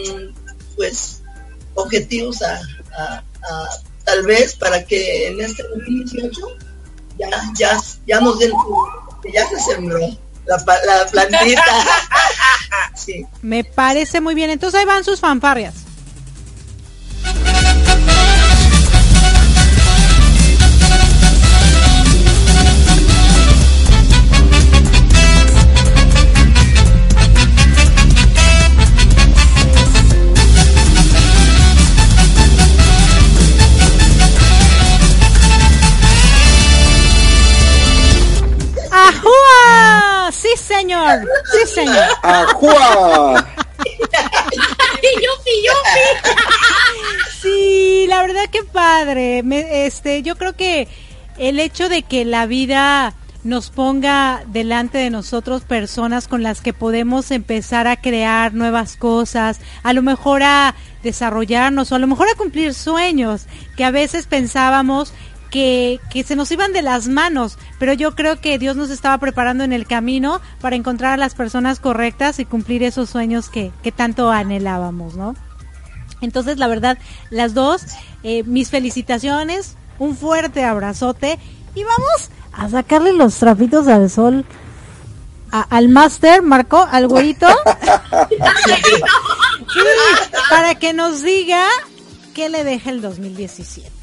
pues objetivos a, a- a- tal vez para que en este 2018 ya, ya, ya nos den ya se sembró la, pa- la plantita. sí. Me parece muy bien. Entonces ahí van sus fanfarrias. Señor. Sí, señor. ¡Ajúa! ¡Yupi, yupi! Sí, la verdad que padre. Me- este, yo creo que el hecho de que la vida nos ponga delante de nosotros personas con las que podemos empezar a crear nuevas cosas, a lo mejor a desarrollarnos o a lo mejor a cumplir sueños que a veces pensábamos que, que se nos iban de las manos, pero yo creo que Dios nos estaba preparando en el camino para encontrar a las personas correctas y cumplir esos sueños que, que tanto anhelábamos, ¿no? Entonces, la verdad, las dos, eh, mis felicitaciones, un fuerte abrazote y vamos a sacarle los trapitos al sol al máster, Marco, al güerito. para que nos diga qué le deja el 2017.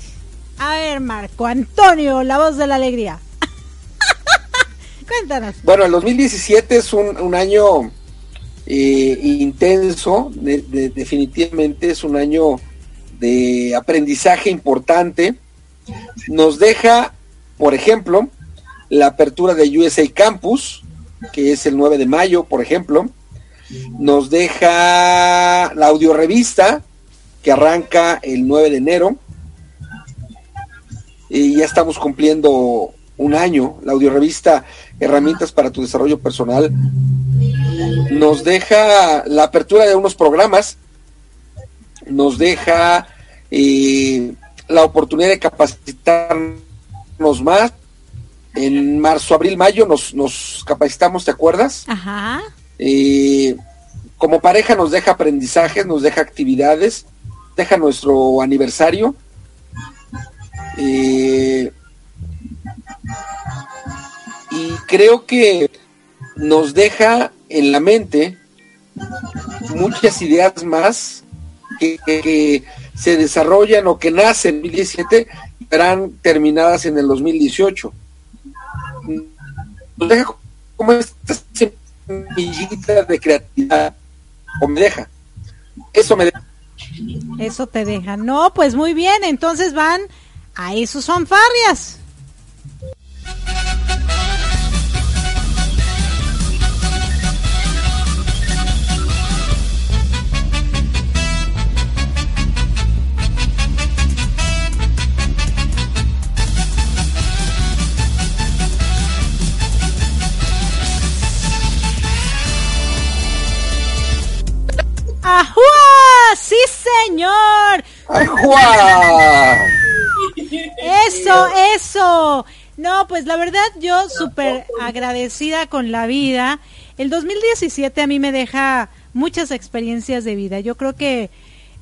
A ver, Marco Antonio, la voz de la alegría. Cuéntanos. Bueno, el 2017 es un, año eh, intenso, definitivamente es un año de aprendizaje importante. Nos deja, por ejemplo, la apertura de USA Campus, que es el 9 de mayo, por ejemplo. Nos deja la audiorevista, que arranca el 9 de enero. Y ya estamos cumpliendo un año, la audiorevista Herramientas para tu desarrollo personal. Nos deja la apertura de unos programas, nos deja eh, la oportunidad de capacitarnos más, en marzo, abril, mayo nos, nos capacitamos, ¿te acuerdas? Ajá. Eh, como pareja nos deja aprendizajes, nos deja actividades, deja nuestro aniversario. Eh, y creo que nos deja en la mente muchas ideas más que, se desarrollan o que nacen en 2017 y serán terminadas en el 2018 nos deja como esta semillita de creatividad, o me deja. Eso me deja. Eso te deja. No, pues muy bien, entonces van a esos fanfarrias. ¡Ajua! ¡Sí, señor! ¡Ajua! Eso, eso. No, pues la verdad yo súper agradecida con la vida. El 2017 a mí me deja muchas experiencias de vida. Yo creo que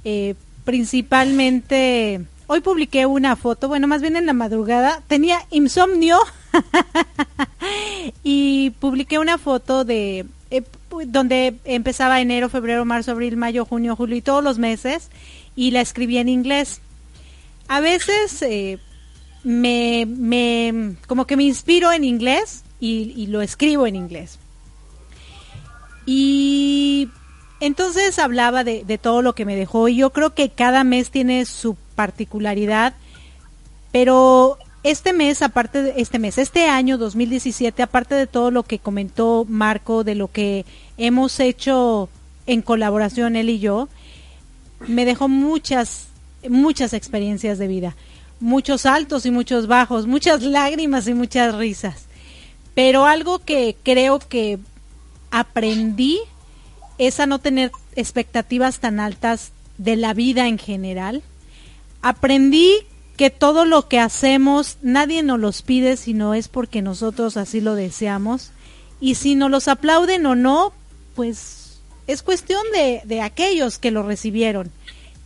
eh, principalmente, hoy publiqué una foto, bueno, más bien en la madrugada, tenía insomnio y publiqué una foto de eh, donde empezaba enero, febrero, marzo, abril, mayo, junio, julio y todos los meses y la escribí en inglés. A veces eh, me, me, como que me inspiro en inglés y, lo escribo en inglés. Y entonces hablaba de, de, todo lo que me dejó y yo creo que cada mes tiene su particularidad, pero este mes, aparte de este mes, este año 2017, aparte de todo lo que comentó Marco, de lo que hemos hecho en colaboración él y yo, me dejó muchas, muchas experiencias de vida, muchos altos y muchos bajos, muchas lágrimas y muchas risas. Pero algo que creo que aprendí es a no tener expectativas tan altas de la vida en general. Aprendí que todo lo que hacemos nadie nos los pide, sino es porque nosotros así lo deseamos. Y si nos los aplauden o no, pues es cuestión de, de aquellos que lo recibieron,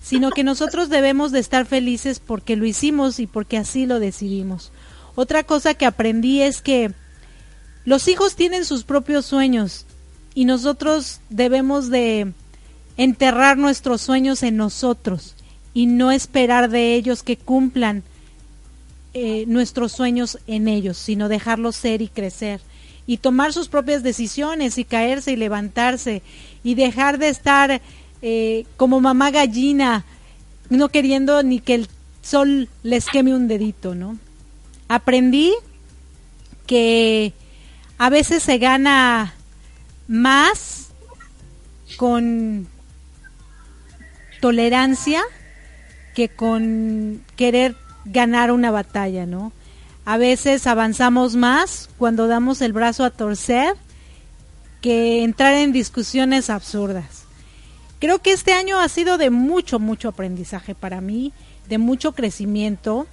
sino que nosotros debemos de estar felices porque lo hicimos y porque así lo decidimos. Otra cosa que aprendí es que los hijos tienen sus propios sueños y nosotros debemos de enterrar nuestros sueños en nosotros y no esperar de ellos que cumplan eh, nuestros sueños en ellos, sino dejarlos ser y crecer y tomar sus propias decisiones y caerse y levantarse y dejar de estar eh, como mamá gallina, no queriendo ni que el sol les queme un dedito, ¿no? Aprendí que a veces se gana más con tolerancia que con querer ganar una batalla, ¿no? A veces avanzamos más cuando damos el brazo a torcer que entrar en discusiones absurdas. Creo que este año ha sido de mucho, mucho aprendizaje para mí, de mucho crecimiento,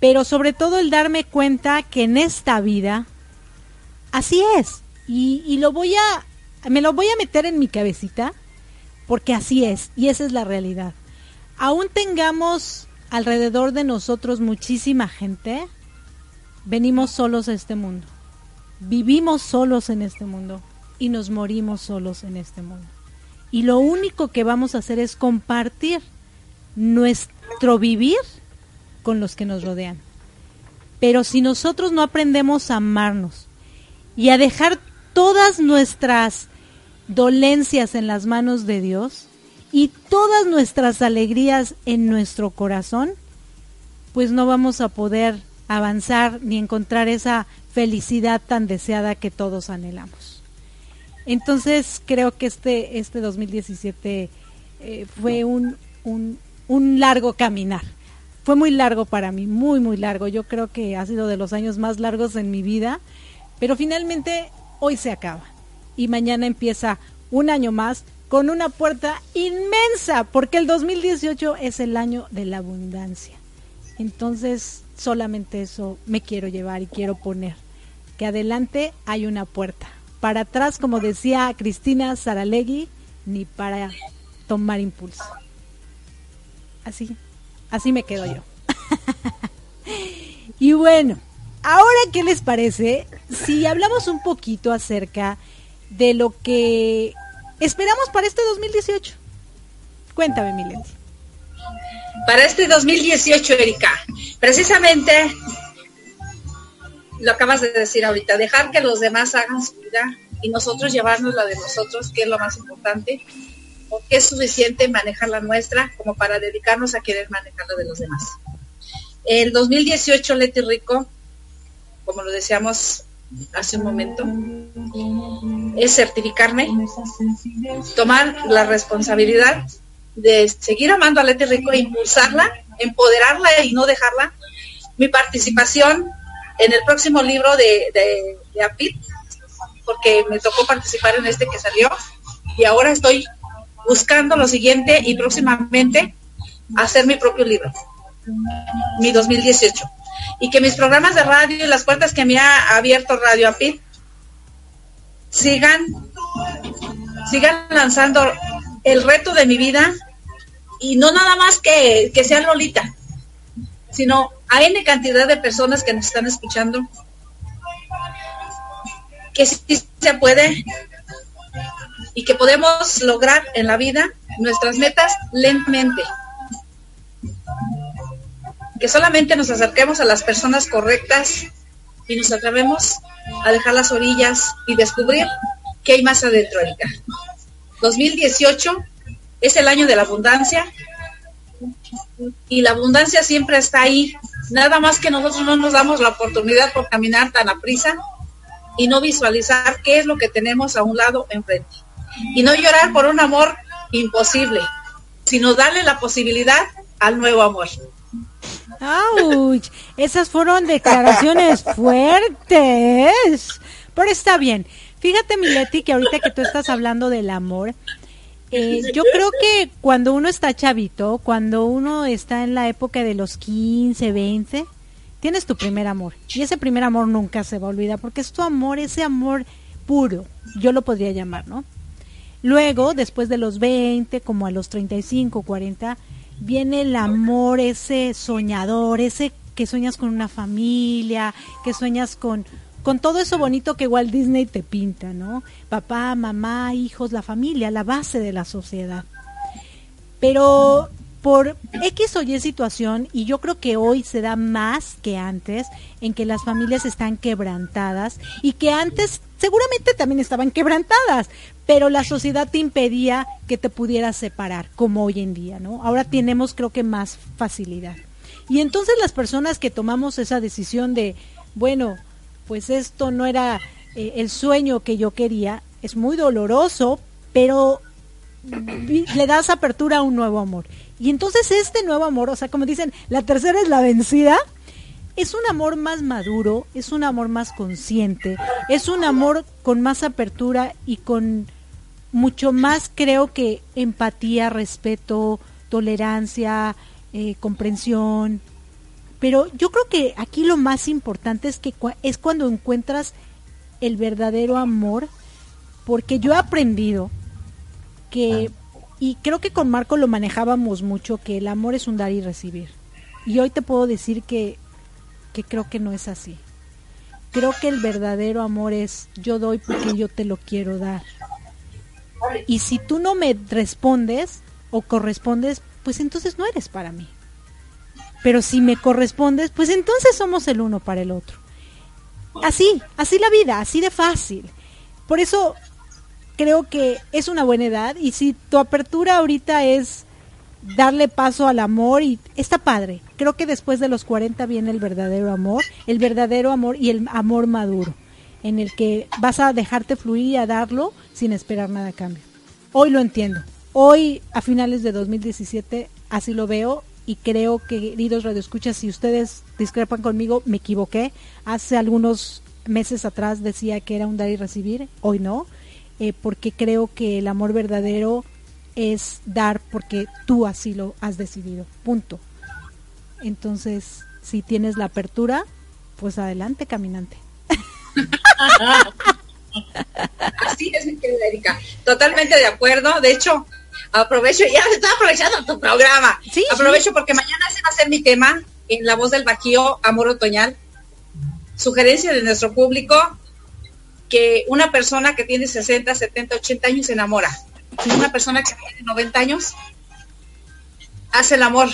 pero sobre todo el darme cuenta que en esta vida así es. Y, lo voy a, me lo voy a meter en mi cabecita, porque así es, y esa es la realidad aún tengamos alrededor de nosotros muchísima gente, venimos solos a este mundo, vivimos solos en este mundo y nos morimos solos en este mundo. Y lo único que vamos a hacer es compartir nuestro vivir con los que nos rodean. Pero si nosotros no aprendemos a amarnos y a dejar todas nuestras dolencias en las manos de Dios y todas nuestras alegrías en nuestro corazón, pues no vamos a poder avanzar ni encontrar esa felicidad tan deseada que todos anhelamos. Entonces creo que este, este 2017 eh, fue un, un, un largo caminar. Fue muy largo para mí, muy, muy largo. Yo creo que ha sido de los años más largos en mi vida, pero finalmente hoy se acaba y mañana empieza un año más con una puerta inmensa, porque el 2018 es el año de la abundancia. Entonces, solamente eso me quiero llevar y quiero poner, que adelante hay una puerta. Para atrás, como decía Cristina Saralegui, ni para tomar impulso. Así, así me quedo yo. y bueno, ahora, ¿qué les parece si hablamos un poquito acerca de lo que esperamos para este 2018? Cuéntame, Mileti. Para este 2018, Erika, precisamente lo acabas de decir ahorita, dejar que los demás hagan su vida y nosotros llevarnos la de nosotros, que es lo más importante, porque es suficiente manejar la nuestra como para dedicarnos a querer manejar la de los demás. El 2018, Leti Rico, como lo decíamos hace un momento, es certificarme, tomar la responsabilidad de seguir amando a Leti Rico e impulsarla, empoderarla y no dejarla. Mi participación en el próximo libro de, de, APIT, porque me tocó participar en este que salió, y ahora estoy buscando lo siguiente y próximamente hacer mi propio libro, mi 2018. Y que mis programas de radio y las puertas que me ha abierto Radio APIT sigan, sigan lanzando el reto de mi vida y no nada más que, que sea Lolita, sino a N cantidad de personas que nos están escuchando, que sí se puede y que podemos lograr en la vida nuestras metas lentamente. Que solamente nos acerquemos a las personas correctas y nos atrevemos a dejar las orillas y descubrir qué hay más adentro, Erika. 2018 es el año de la abundancia y la abundancia siempre está ahí. Nada más que nosotros no nos damos la oportunidad por caminar tan a prisa y no visualizar qué es lo que tenemos a un lado enfrente. Y no llorar por un amor imposible, sino darle la posibilidad al nuevo amor. ¡Auch! Esas fueron declaraciones fuertes. Pero está bien. Fíjate, Mileti, que ahorita que tú estás hablando del amor, eh, yo creo que cuando uno está chavito, cuando uno está en la época de los 15, 20, tienes tu primer amor. Y ese primer amor nunca se va a olvidar porque es tu amor, ese amor puro, yo lo podría llamar, ¿no? Luego, después de los 20, como a los 35, 40, viene el amor, ese soñador, ese que sueñas con una familia, que sueñas con, con todo eso bonito que Walt Disney te pinta, ¿no? Papá, mamá, hijos, la familia, la base de la sociedad. Pero por X o Y situación, y yo creo que hoy se da más que antes, en que las familias están quebrantadas y que antes seguramente también estaban quebrantadas, pero la sociedad te impedía que te pudieras separar, como hoy en día, ¿no? Ahora tenemos creo que más facilidad. Y entonces las personas que tomamos esa decisión de, bueno, pues esto no era eh, el sueño que yo quería, es muy doloroso, pero le das apertura a un nuevo amor. Y entonces este nuevo amor, o sea, como dicen, la tercera es la vencida, es un amor más maduro, es un amor más consciente, es un amor con más apertura y con mucho más, creo que, empatía, respeto, tolerancia, eh, comprensión. Pero yo creo que aquí lo más importante es que es cuando encuentras el verdadero amor, porque yo he aprendido que y creo que con Marco lo manejábamos mucho, que el amor es un dar y recibir. Y hoy te puedo decir que, que creo que no es así. Creo que el verdadero amor es yo doy porque yo te lo quiero dar. Y si tú no me respondes o correspondes, pues entonces no eres para mí. Pero si me correspondes, pues entonces somos el uno para el otro. Así, así la vida, así de fácil. Por eso creo que es una buena edad y si tu apertura ahorita es darle paso al amor y está padre. Creo que después de los 40 viene el verdadero amor, el verdadero amor y el amor maduro, en el que vas a dejarte fluir y a darlo sin esperar nada a cambio. Hoy lo entiendo. Hoy, a finales de 2017, así lo veo y creo que, queridos radioescuchas, si ustedes discrepan conmigo, me equivoqué. Hace algunos meses atrás decía que era un dar y recibir, hoy no, eh, porque creo que el amor verdadero es dar porque tú así lo has decidido, punto. Entonces, si tienes la apertura, pues adelante, caminante. Así es, mi querida Erika. Totalmente de acuerdo. De hecho, aprovecho, ya estoy aprovechando tu programa. Sí, aprovecho porque mañana se va a ser mi tema en La Voz del Bajío, Amor Otoñal. Sugerencia de nuestro público que una persona que tiene 60, 70, 80 años se enamora. Una persona que tiene 90 años hace el amor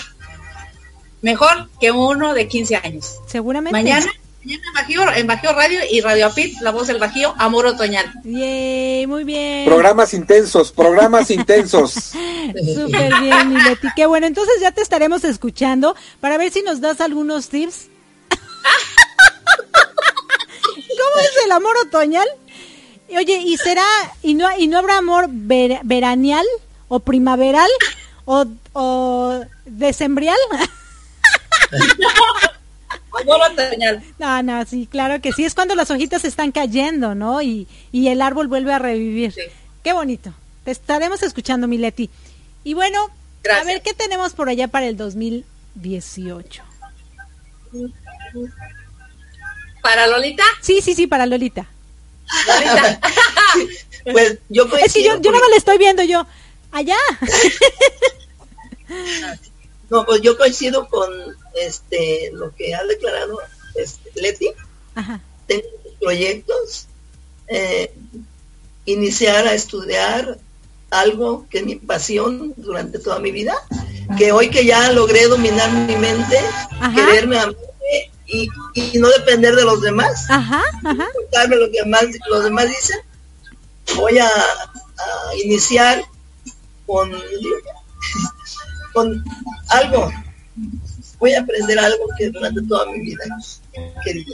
mejor que uno de 15 años. Seguramente. Mañana, mañana en, Bajío, en Bajío Radio y Radio Apit, La Voz del Bajío, Amor Otoñal. Yay, muy bien. Programas intensos, programas intensos. Súper bien, mi Leti. Qué bueno, entonces ya te estaremos escuchando para ver si nos das algunos tips. ¿Cómo es el amor otoñal? Oye, ¿y será, y no, y no habrá amor ver- veranial o primaveral o, o decembrial? No, no, sí, claro que sí. Es cuando las hojitas están cayendo, ¿no? Y, y el árbol vuelve a revivir. Qué bonito. Te estaremos escuchando, Mileti. Y bueno, a ver qué tenemos por allá para el 2018. ¿Para Lolita? Sí, sí, sí, para Lolita. Lolita. Pues yo Es que yo, yo nada más le estoy viendo yo. Allá. No, pues yo coincido con este lo que ha declarado este, Leti. Ajá. Tengo proyectos, eh, iniciar a estudiar algo que es mi pasión durante toda mi vida, que hoy que ya logré dominar mi mente, quererme a mí y, y no depender de los demás, Ajá, ajá. contarme lo que más, los demás dicen, voy a, a iniciar con, con algo, voy a aprender algo que durante toda mi vida quería.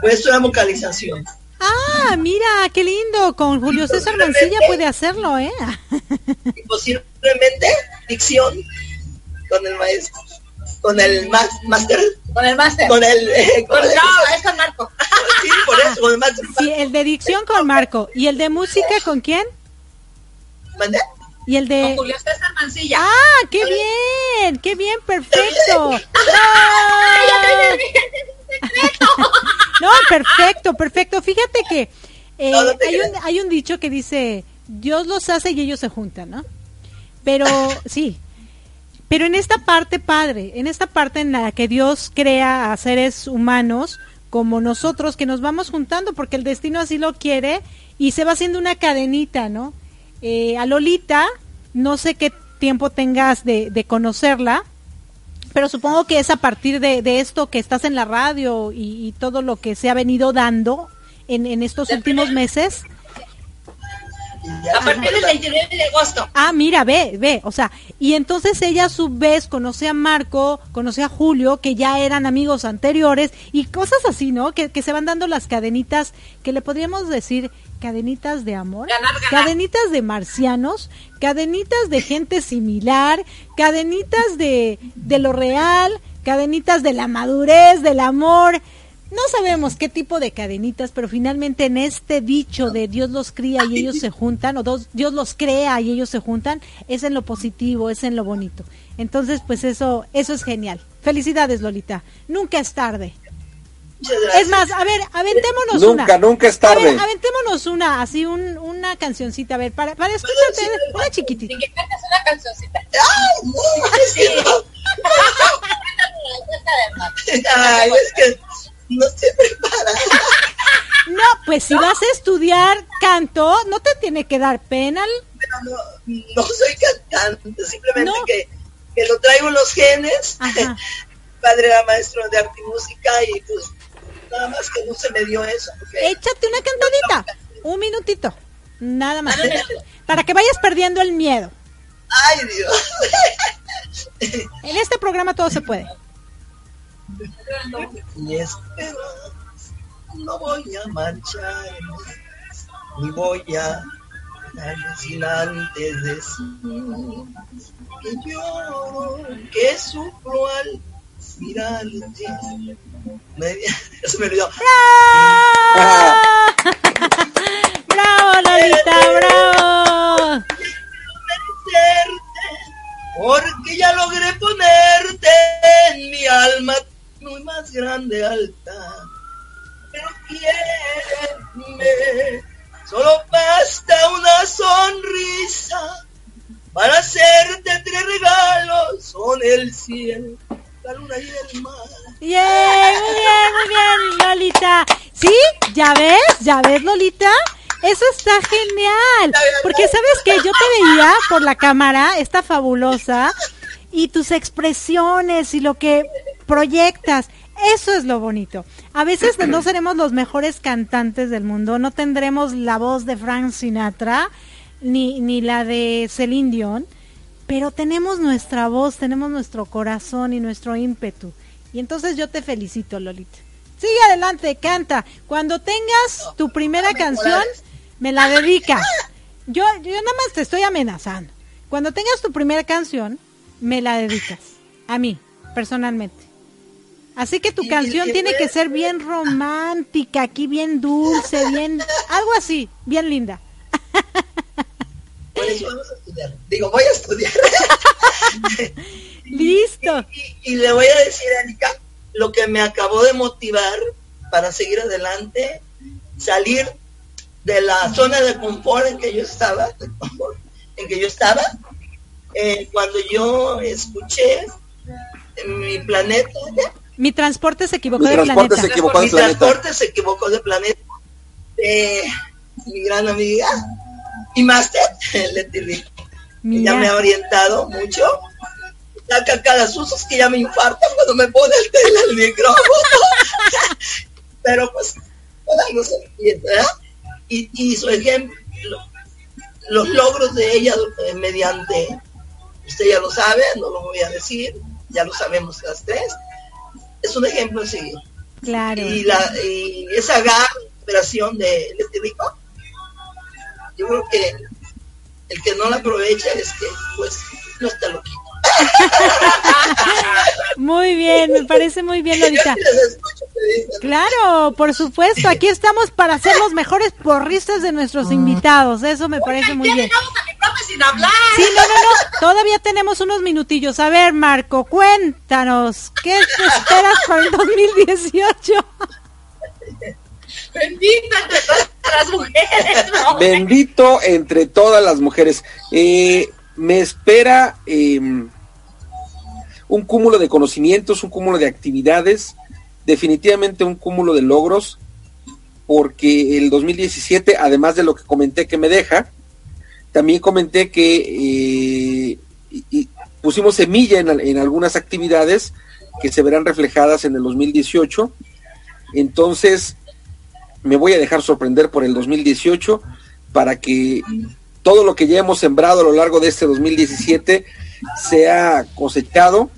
Voy a estudiar vocalización. Ah, mira, qué lindo. Con Julio César Mancilla puede hacerlo, ¿eh? y posiblemente dicción con el maestro, con el ma- máster, con el máster, con el, eh, con Con- el- no, es con Marco. sí, por eso, con el máster. Sí, el de dicción con Marco. ¿Y el de música con quién? ¿Mande? Y el de... Con Julio César Mancilla. Ah, qué bien, qué bien, perfecto. Ah. No, perfecto, perfecto. Fíjate que eh, hay, un, hay un dicho que dice, Dios los hace y ellos se juntan, ¿no? Pero sí, pero en esta parte, padre, en esta parte en la que Dios crea a seres humanos como nosotros, que nos vamos juntando porque el destino así lo quiere y se va haciendo una cadenita, ¿no? Eh, a Lolita, no sé qué tiempo tengas de, de conocerla, pero supongo que es a partir de, de esto que estás en la radio y, y todo lo que se ha venido dando en, en estos últimos meses. A partir del 29 de agosto. Ah, mira, ve, ve, o sea, y entonces ella a su vez conoce a Marco, conoce a Julio, que ya eran amigos anteriores, y cosas así, ¿no? Que, que se van dando las cadenitas, que le podríamos decir cadenitas de amor, cadenitas de marcianos, cadenitas de gente similar, cadenitas de, de lo real, cadenitas de la madurez, del amor. No sabemos qué tipo de cadenitas, pero finalmente en este dicho de Dios los cría y ellos se juntan, o dos- Dios los crea y ellos se juntan, es en lo positivo, es en lo bonito. Entonces, pues eso, eso es genial. Felicidades, Lolita. Nunca es tarde. Es más, a ver, aventémonos una. Nunca, nunca es A ver, tarde. aventémonos una, así un, una cancioncita, a ver, para, para escucharte, una chiquitita. Que cantes una cancioncita. ¡Ay, no! Es que no. Ay, es que no estoy preparada. No, pues si vas a estudiar canto, no te tiene que dar pena. Pero no, no soy cantante, simplemente que, que lo traigo en los genes. Padre era maestro de arte y música y pues nada más que no se me dio eso. Échate una cantadita, un minutito, nada más, para que vayas perdiendo el miedo. Ay, Dios. En este programa todo se puede. Y esperas, no voy a marchar, ni voy a sin antes decir que lloro, que sufro al mirarte. Me, se me olvidó. ¡Bravo, Lolita, bravo! porque ya logré ponerte en mi alma muy más grande alta. Pero quiéreme, solo basta una sonrisa para hacerte tres regalos. Son el cielo, la luna y el mar. Bien, muy bien, muy bien, Lolita. ¿Sí? ¿Ya ves, Lolita? Eso está genial. Porque sabes que yo te veía por la cámara, está fabulosa, y tus expresiones y lo que proyectas, eso es lo bonito. A veces no seremos los mejores cantantes del mundo, no tendremos la voz de Frank Sinatra, ni, ni la de Celine Dion, pero tenemos nuestra voz, tenemos nuestro corazón y nuestro ímpetu. Y entonces yo te felicito, Lolita. Sigue adelante, canta. Cuando tengas tu primera canción, me la dedicas. Yo, yo nada más te estoy amenazando. Cuando tengas tu primera canción, me la dedicas. A mí, personalmente. Así que tu canción tiene que ser bien romántica, aquí bien dulce, bien... Algo así, bien linda. Por eso vamos a estudiar. Digo, voy a estudiar. Listo. Y, le voy a decir a lo que me acabó de motivar para seguir adelante, salir de la zona de confort en que yo estaba, de confort en que yo estaba, eh, cuando yo escuché en mi planeta, Mi transporte se equivocó Mi de transporte planeta. se equivocó de mi planeta. transporte se equivocó de planeta, de mi gran amiga y máster, Leti Rico, que ya Mira. me ha orientado mucho. Saca cada susto que ya me infarta cuando me pone el, tele, el micrófono. Pero pues, se empieza, ¿verdad? Y, y su ejemplo, los logros de ella eh, mediante, usted ya lo sabe, no lo voy a decir, ya lo sabemos las tres, es un ejemplo a seguir. Claro. Y, la, y esa gran operación de Leti Rico, yo creo que el que no la aprovecha es que pues no está loquito. Muy bien, me parece muy bien, Lolita. Claro, por supuesto, aquí estamos para ser los mejores porristas de nuestros invitados, eso me parece muy bien. sin hablar. Sí, no, no, no, todavía tenemos unos minutillos. A ver, Marco, cuéntanos, ¿qué te esperas para el 2018? Bendita entre todas las mujeres. ¿no? Bendito entre todas las mujeres. Eh, me espera eh, un cúmulo de conocimientos, un cúmulo de actividades, definitivamente un cúmulo de logros, porque el 2017, además de lo que comenté que me deja, también comenté que eh, pusimos semilla en algunas actividades que se verán reflejadas en el 2018. Entonces, me voy a dejar sorprender por el 2018 para que todo lo que ya hemos sembrado a lo largo de este 2017 sea cosechado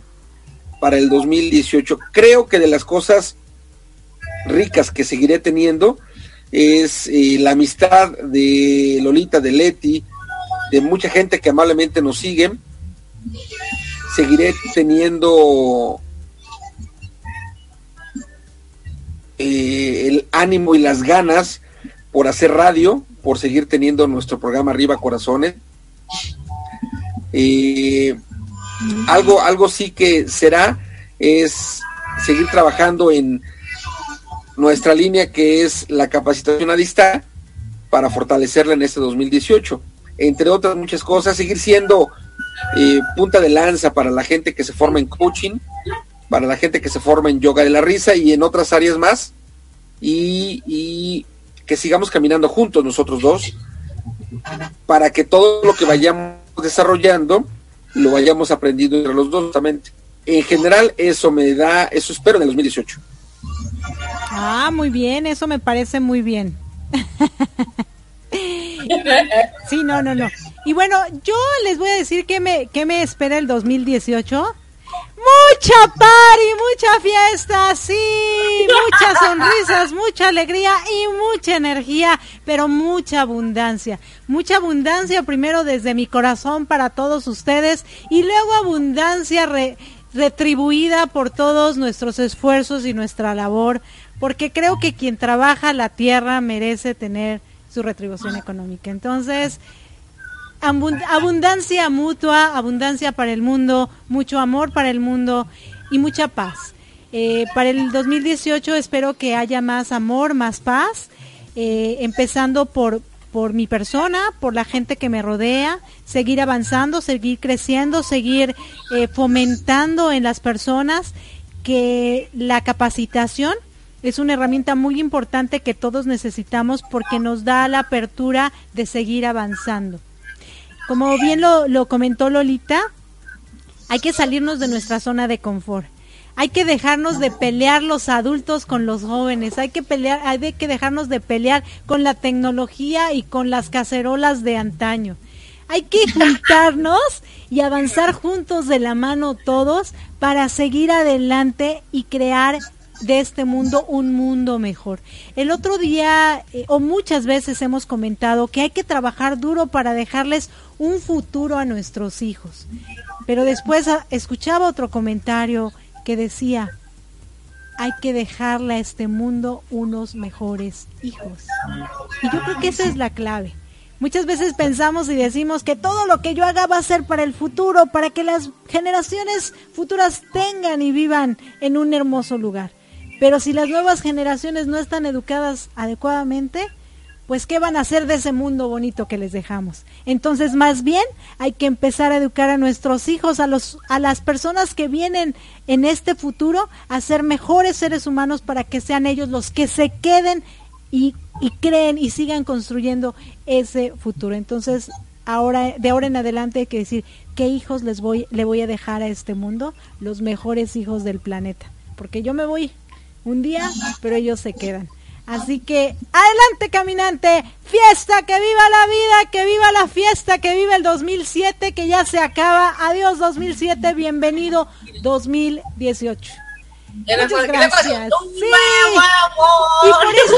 para el 2018. Creo que de las cosas ricas que seguiré teniendo es eh, la amistad de Lolita, de Leti, de mucha gente que amablemente nos sigue. Seguiré teniendo eh, el ánimo y las ganas por hacer radio, por seguir teniendo nuestro programa Arriba Corazones. Eh, algo, algo sí que será es seguir trabajando en nuestra línea que es la capacitación a para fortalecerla en este 2018. Entre otras muchas cosas, seguir siendo eh, punta de lanza para la gente que se forma en coaching, para la gente que se forma en yoga de la risa y en otras áreas más. Y que sigamos caminando juntos nosotros dos para que todo lo que vayamos desarrollando lo vayamos aprendiendo entre los dos justamente. En general, eso me da, eso espero en el 2018. Ah, muy bien, eso me parece muy bien. sí, no, no, no. Y bueno, yo les voy a decir que me, que me espera el 2018. Mucha party, mucha fiesta, sí, muchas sonrisas, mucha alegría y mucha energía, pero mucha abundancia. Mucha abundancia primero desde mi corazón para todos ustedes y luego abundancia retribuida por todos nuestros esfuerzos y nuestra labor, porque creo que quien trabaja la tierra merece tener su retribución económica. Entonces, abundancia mutua, abundancia para el mundo, mucho amor para el mundo y mucha paz. Eh, para el 2018 espero que haya más amor, más paz, eh, empezando por, por mi persona, por la gente que me rodea, seguir avanzando, seguir creciendo, seguir eh, fomentando en las personas que la capacitación es una herramienta muy importante que todos necesitamos porque nos da la apertura de seguir avanzando. Como bien lo, comentó Lolita, hay que salirnos de nuestra zona de confort. Hay que dejarnos de pelear los adultos con los jóvenes. Hay que pelear, hay que dejarnos de pelear con la tecnología y con las cacerolas de antaño. Hay que juntarnos y avanzar juntos de la mano todos para seguir adelante y crear de este mundo un mundo mejor. El otro día, eh, o muchas veces hemos comentado que hay que trabajar duro para dejarles un futuro a nuestros hijos. Pero después ah, escuchaba otro comentario que decía, hay que dejarle a este mundo unos mejores hijos. Y yo creo que esa es la clave. Muchas veces pensamos y decimos que todo lo que yo haga va a ser para el futuro, para que las generaciones futuras tengan y vivan en un hermoso lugar. Pero si las nuevas generaciones no están educadas adecuadamente, pues ¿qué van a hacer de ese mundo bonito que les dejamos? Entonces, más bien hay que empezar a educar a nuestros hijos, a los a las personas que vienen en este futuro a ser mejores seres humanos para que sean ellos los que se queden y, y creen y sigan construyendo ese futuro. Entonces, ahora de ahora en adelante hay que decir qué hijos les voy le voy a dejar a este mundo, los mejores hijos del planeta, porque yo me voy un día, pero ellos se quedan. Así que adelante caminante, fiesta, que viva la vida, que viva la fiesta, que viva el 2007 que ya se acaba. Adiós 2007, bienvenido 2018. Muchas gracias. Sí. Y por eso,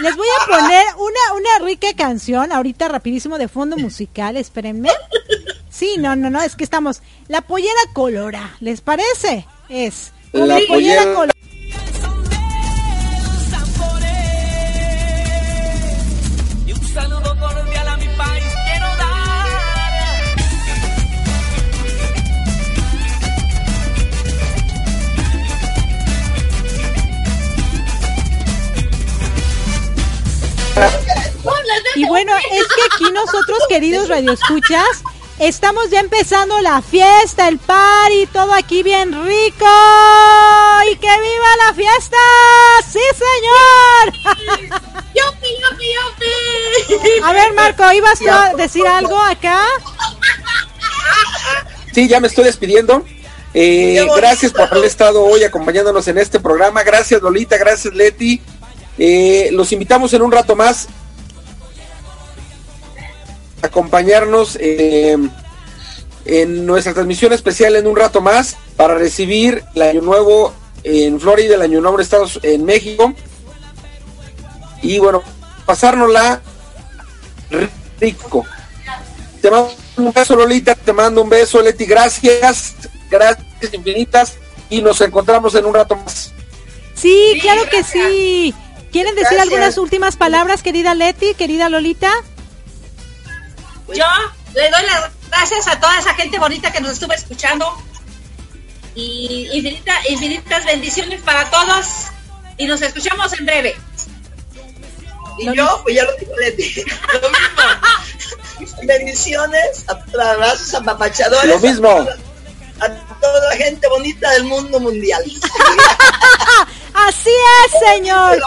les voy a poner una, una rica canción, ahorita rapidísimo de fondo musical, espérenme. Sí, no, no, no, es que estamos. La pollera colora, ¿les parece? Es. La pollera colora. Y bueno, es que aquí nosotros, queridos radioescuchas, estamos ya empezando la fiesta, el party, todo aquí bien rico. ¡Y que viva la fiesta! ¡Sí, señor! ¡Yupi, yupi, yupi! A ver, Marco, ¿ibas a decir algo acá? Sí, ya me estoy despidiendo. Eh, gracias por haber estado hoy acompañándonos en este programa. Gracias, Lolita. Gracias, Leti. Eh, los invitamos en un rato más acompañarnos eh, en nuestra transmisión especial en un rato más para recibir el año nuevo en Florida, el año nuevo en Estados en México. Y bueno, pasárnosla rico. Te mando un beso, Lolita, te mando un beso, Leti, gracias, gracias infinitas y nos encontramos en un rato más. Sí, claro que sí. ¿Quieren decir algunas últimas palabras, querida Leti, querida Lolita? Yo le doy las gracias a toda esa gente bonita que nos estuvo escuchando. Y infinitas bendiciones para todos. Y nos escuchamos en breve. Y yo, pues ya lo digo, Leti. Lo mismo. bendiciones, abrazos apapachadores. Lo mismo. A, toda la gente bonita del mundo mundial. Así es, señor.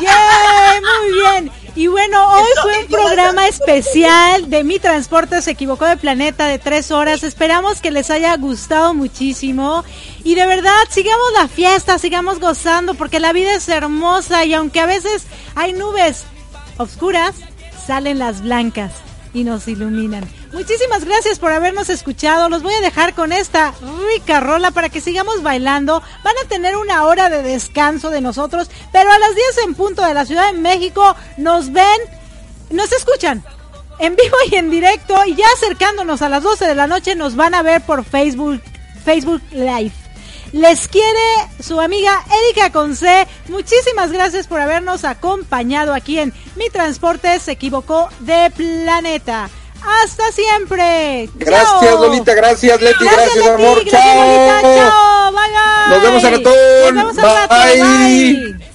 Yeah, muy bien. Y bueno, hoy fue un programa especial de Mi Transporte se equivocó de planeta de tres horas. Esperamos que les haya gustado muchísimo. Y de verdad, sigamos la fiesta, sigamos gozando, porque la vida es hermosa y aunque a veces hay nubes oscuras, salen las blancas y nos iluminan. Muchísimas gracias por habernos escuchado. Los voy a dejar con esta rica rola para que sigamos bailando. Van a tener una hora de descanso de nosotros, pero a las 10 en punto de la Ciudad de México nos ven, nos escuchan en vivo y en directo y ya acercándonos a las 12 de la noche nos van a ver por Facebook, Facebook Live. Les quiere su amiga Erika Conce. Muchísimas gracias por habernos acompañado aquí en Mi Transporte se equivocó de planeta. Hasta siempre. Gracias, Chao. Lolita. Gracias, Leti. Gracias, Leti, amor. gracias, Chao. Lolita. Chao. Bye, bye. Nos vemos a ratón. Nos vemos al rato. Bye. Bye.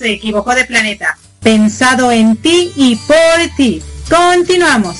Se equivocó de planeta. Pensado en ti y por ti. Continuamos.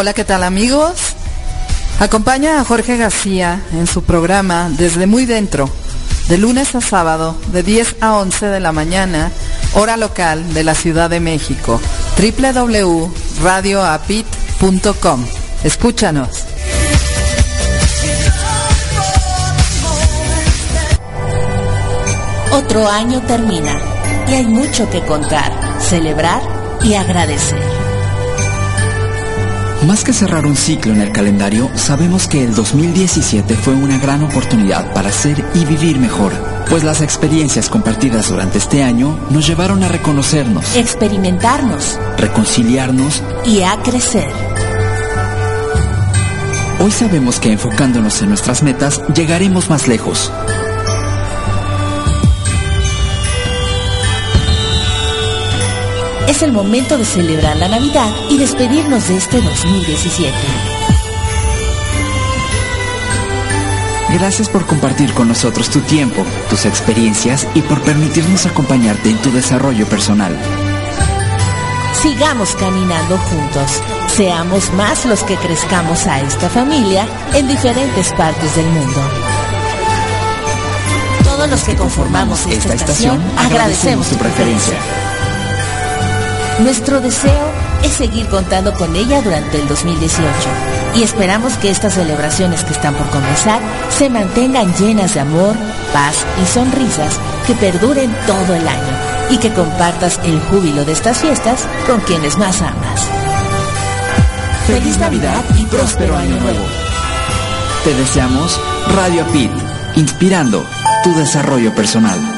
Hola, ¿qué tal amigos? Acompaña a Jorge García en su programa Desde Muy Dentro, de lunes a sábado, de 10 a 11 de la mañana, hora local de la Ciudad de México, www.radioapit.com. Escúchanos. Otro año termina y hay mucho que contar, celebrar y agradecer. Más que cerrar un ciclo en el calendario, sabemos que el 2017 fue una gran oportunidad para ser y vivir mejor, pues las experiencias compartidas durante este año nos llevaron a reconocernos, experimentarnos reconciliarnos y a crecer. Hoy sabemos que enfocándonos en nuestras metas llegaremos más lejos. Es el momento de celebrar la Navidad y despedirnos de este 2017. Gracias por compartir con nosotros tu tiempo, tus experiencias y por permitirnos acompañarte en tu desarrollo personal. Sigamos caminando juntos. Seamos más los que crezcamos a esta familia en diferentes partes del mundo. Todos los que conformamos esta, estación agradecemos tu preferencia. Nuestro deseo es seguir contando con ella durante el 2018 y esperamos que estas celebraciones que están por comenzar se mantengan llenas de amor, paz y sonrisas que perduren todo el año y que compartas el júbilo de estas fiestas con quienes más amas. Feliz Navidad y próspero año nuevo. Te deseamos Radio Pit, inspirando tu desarrollo personal.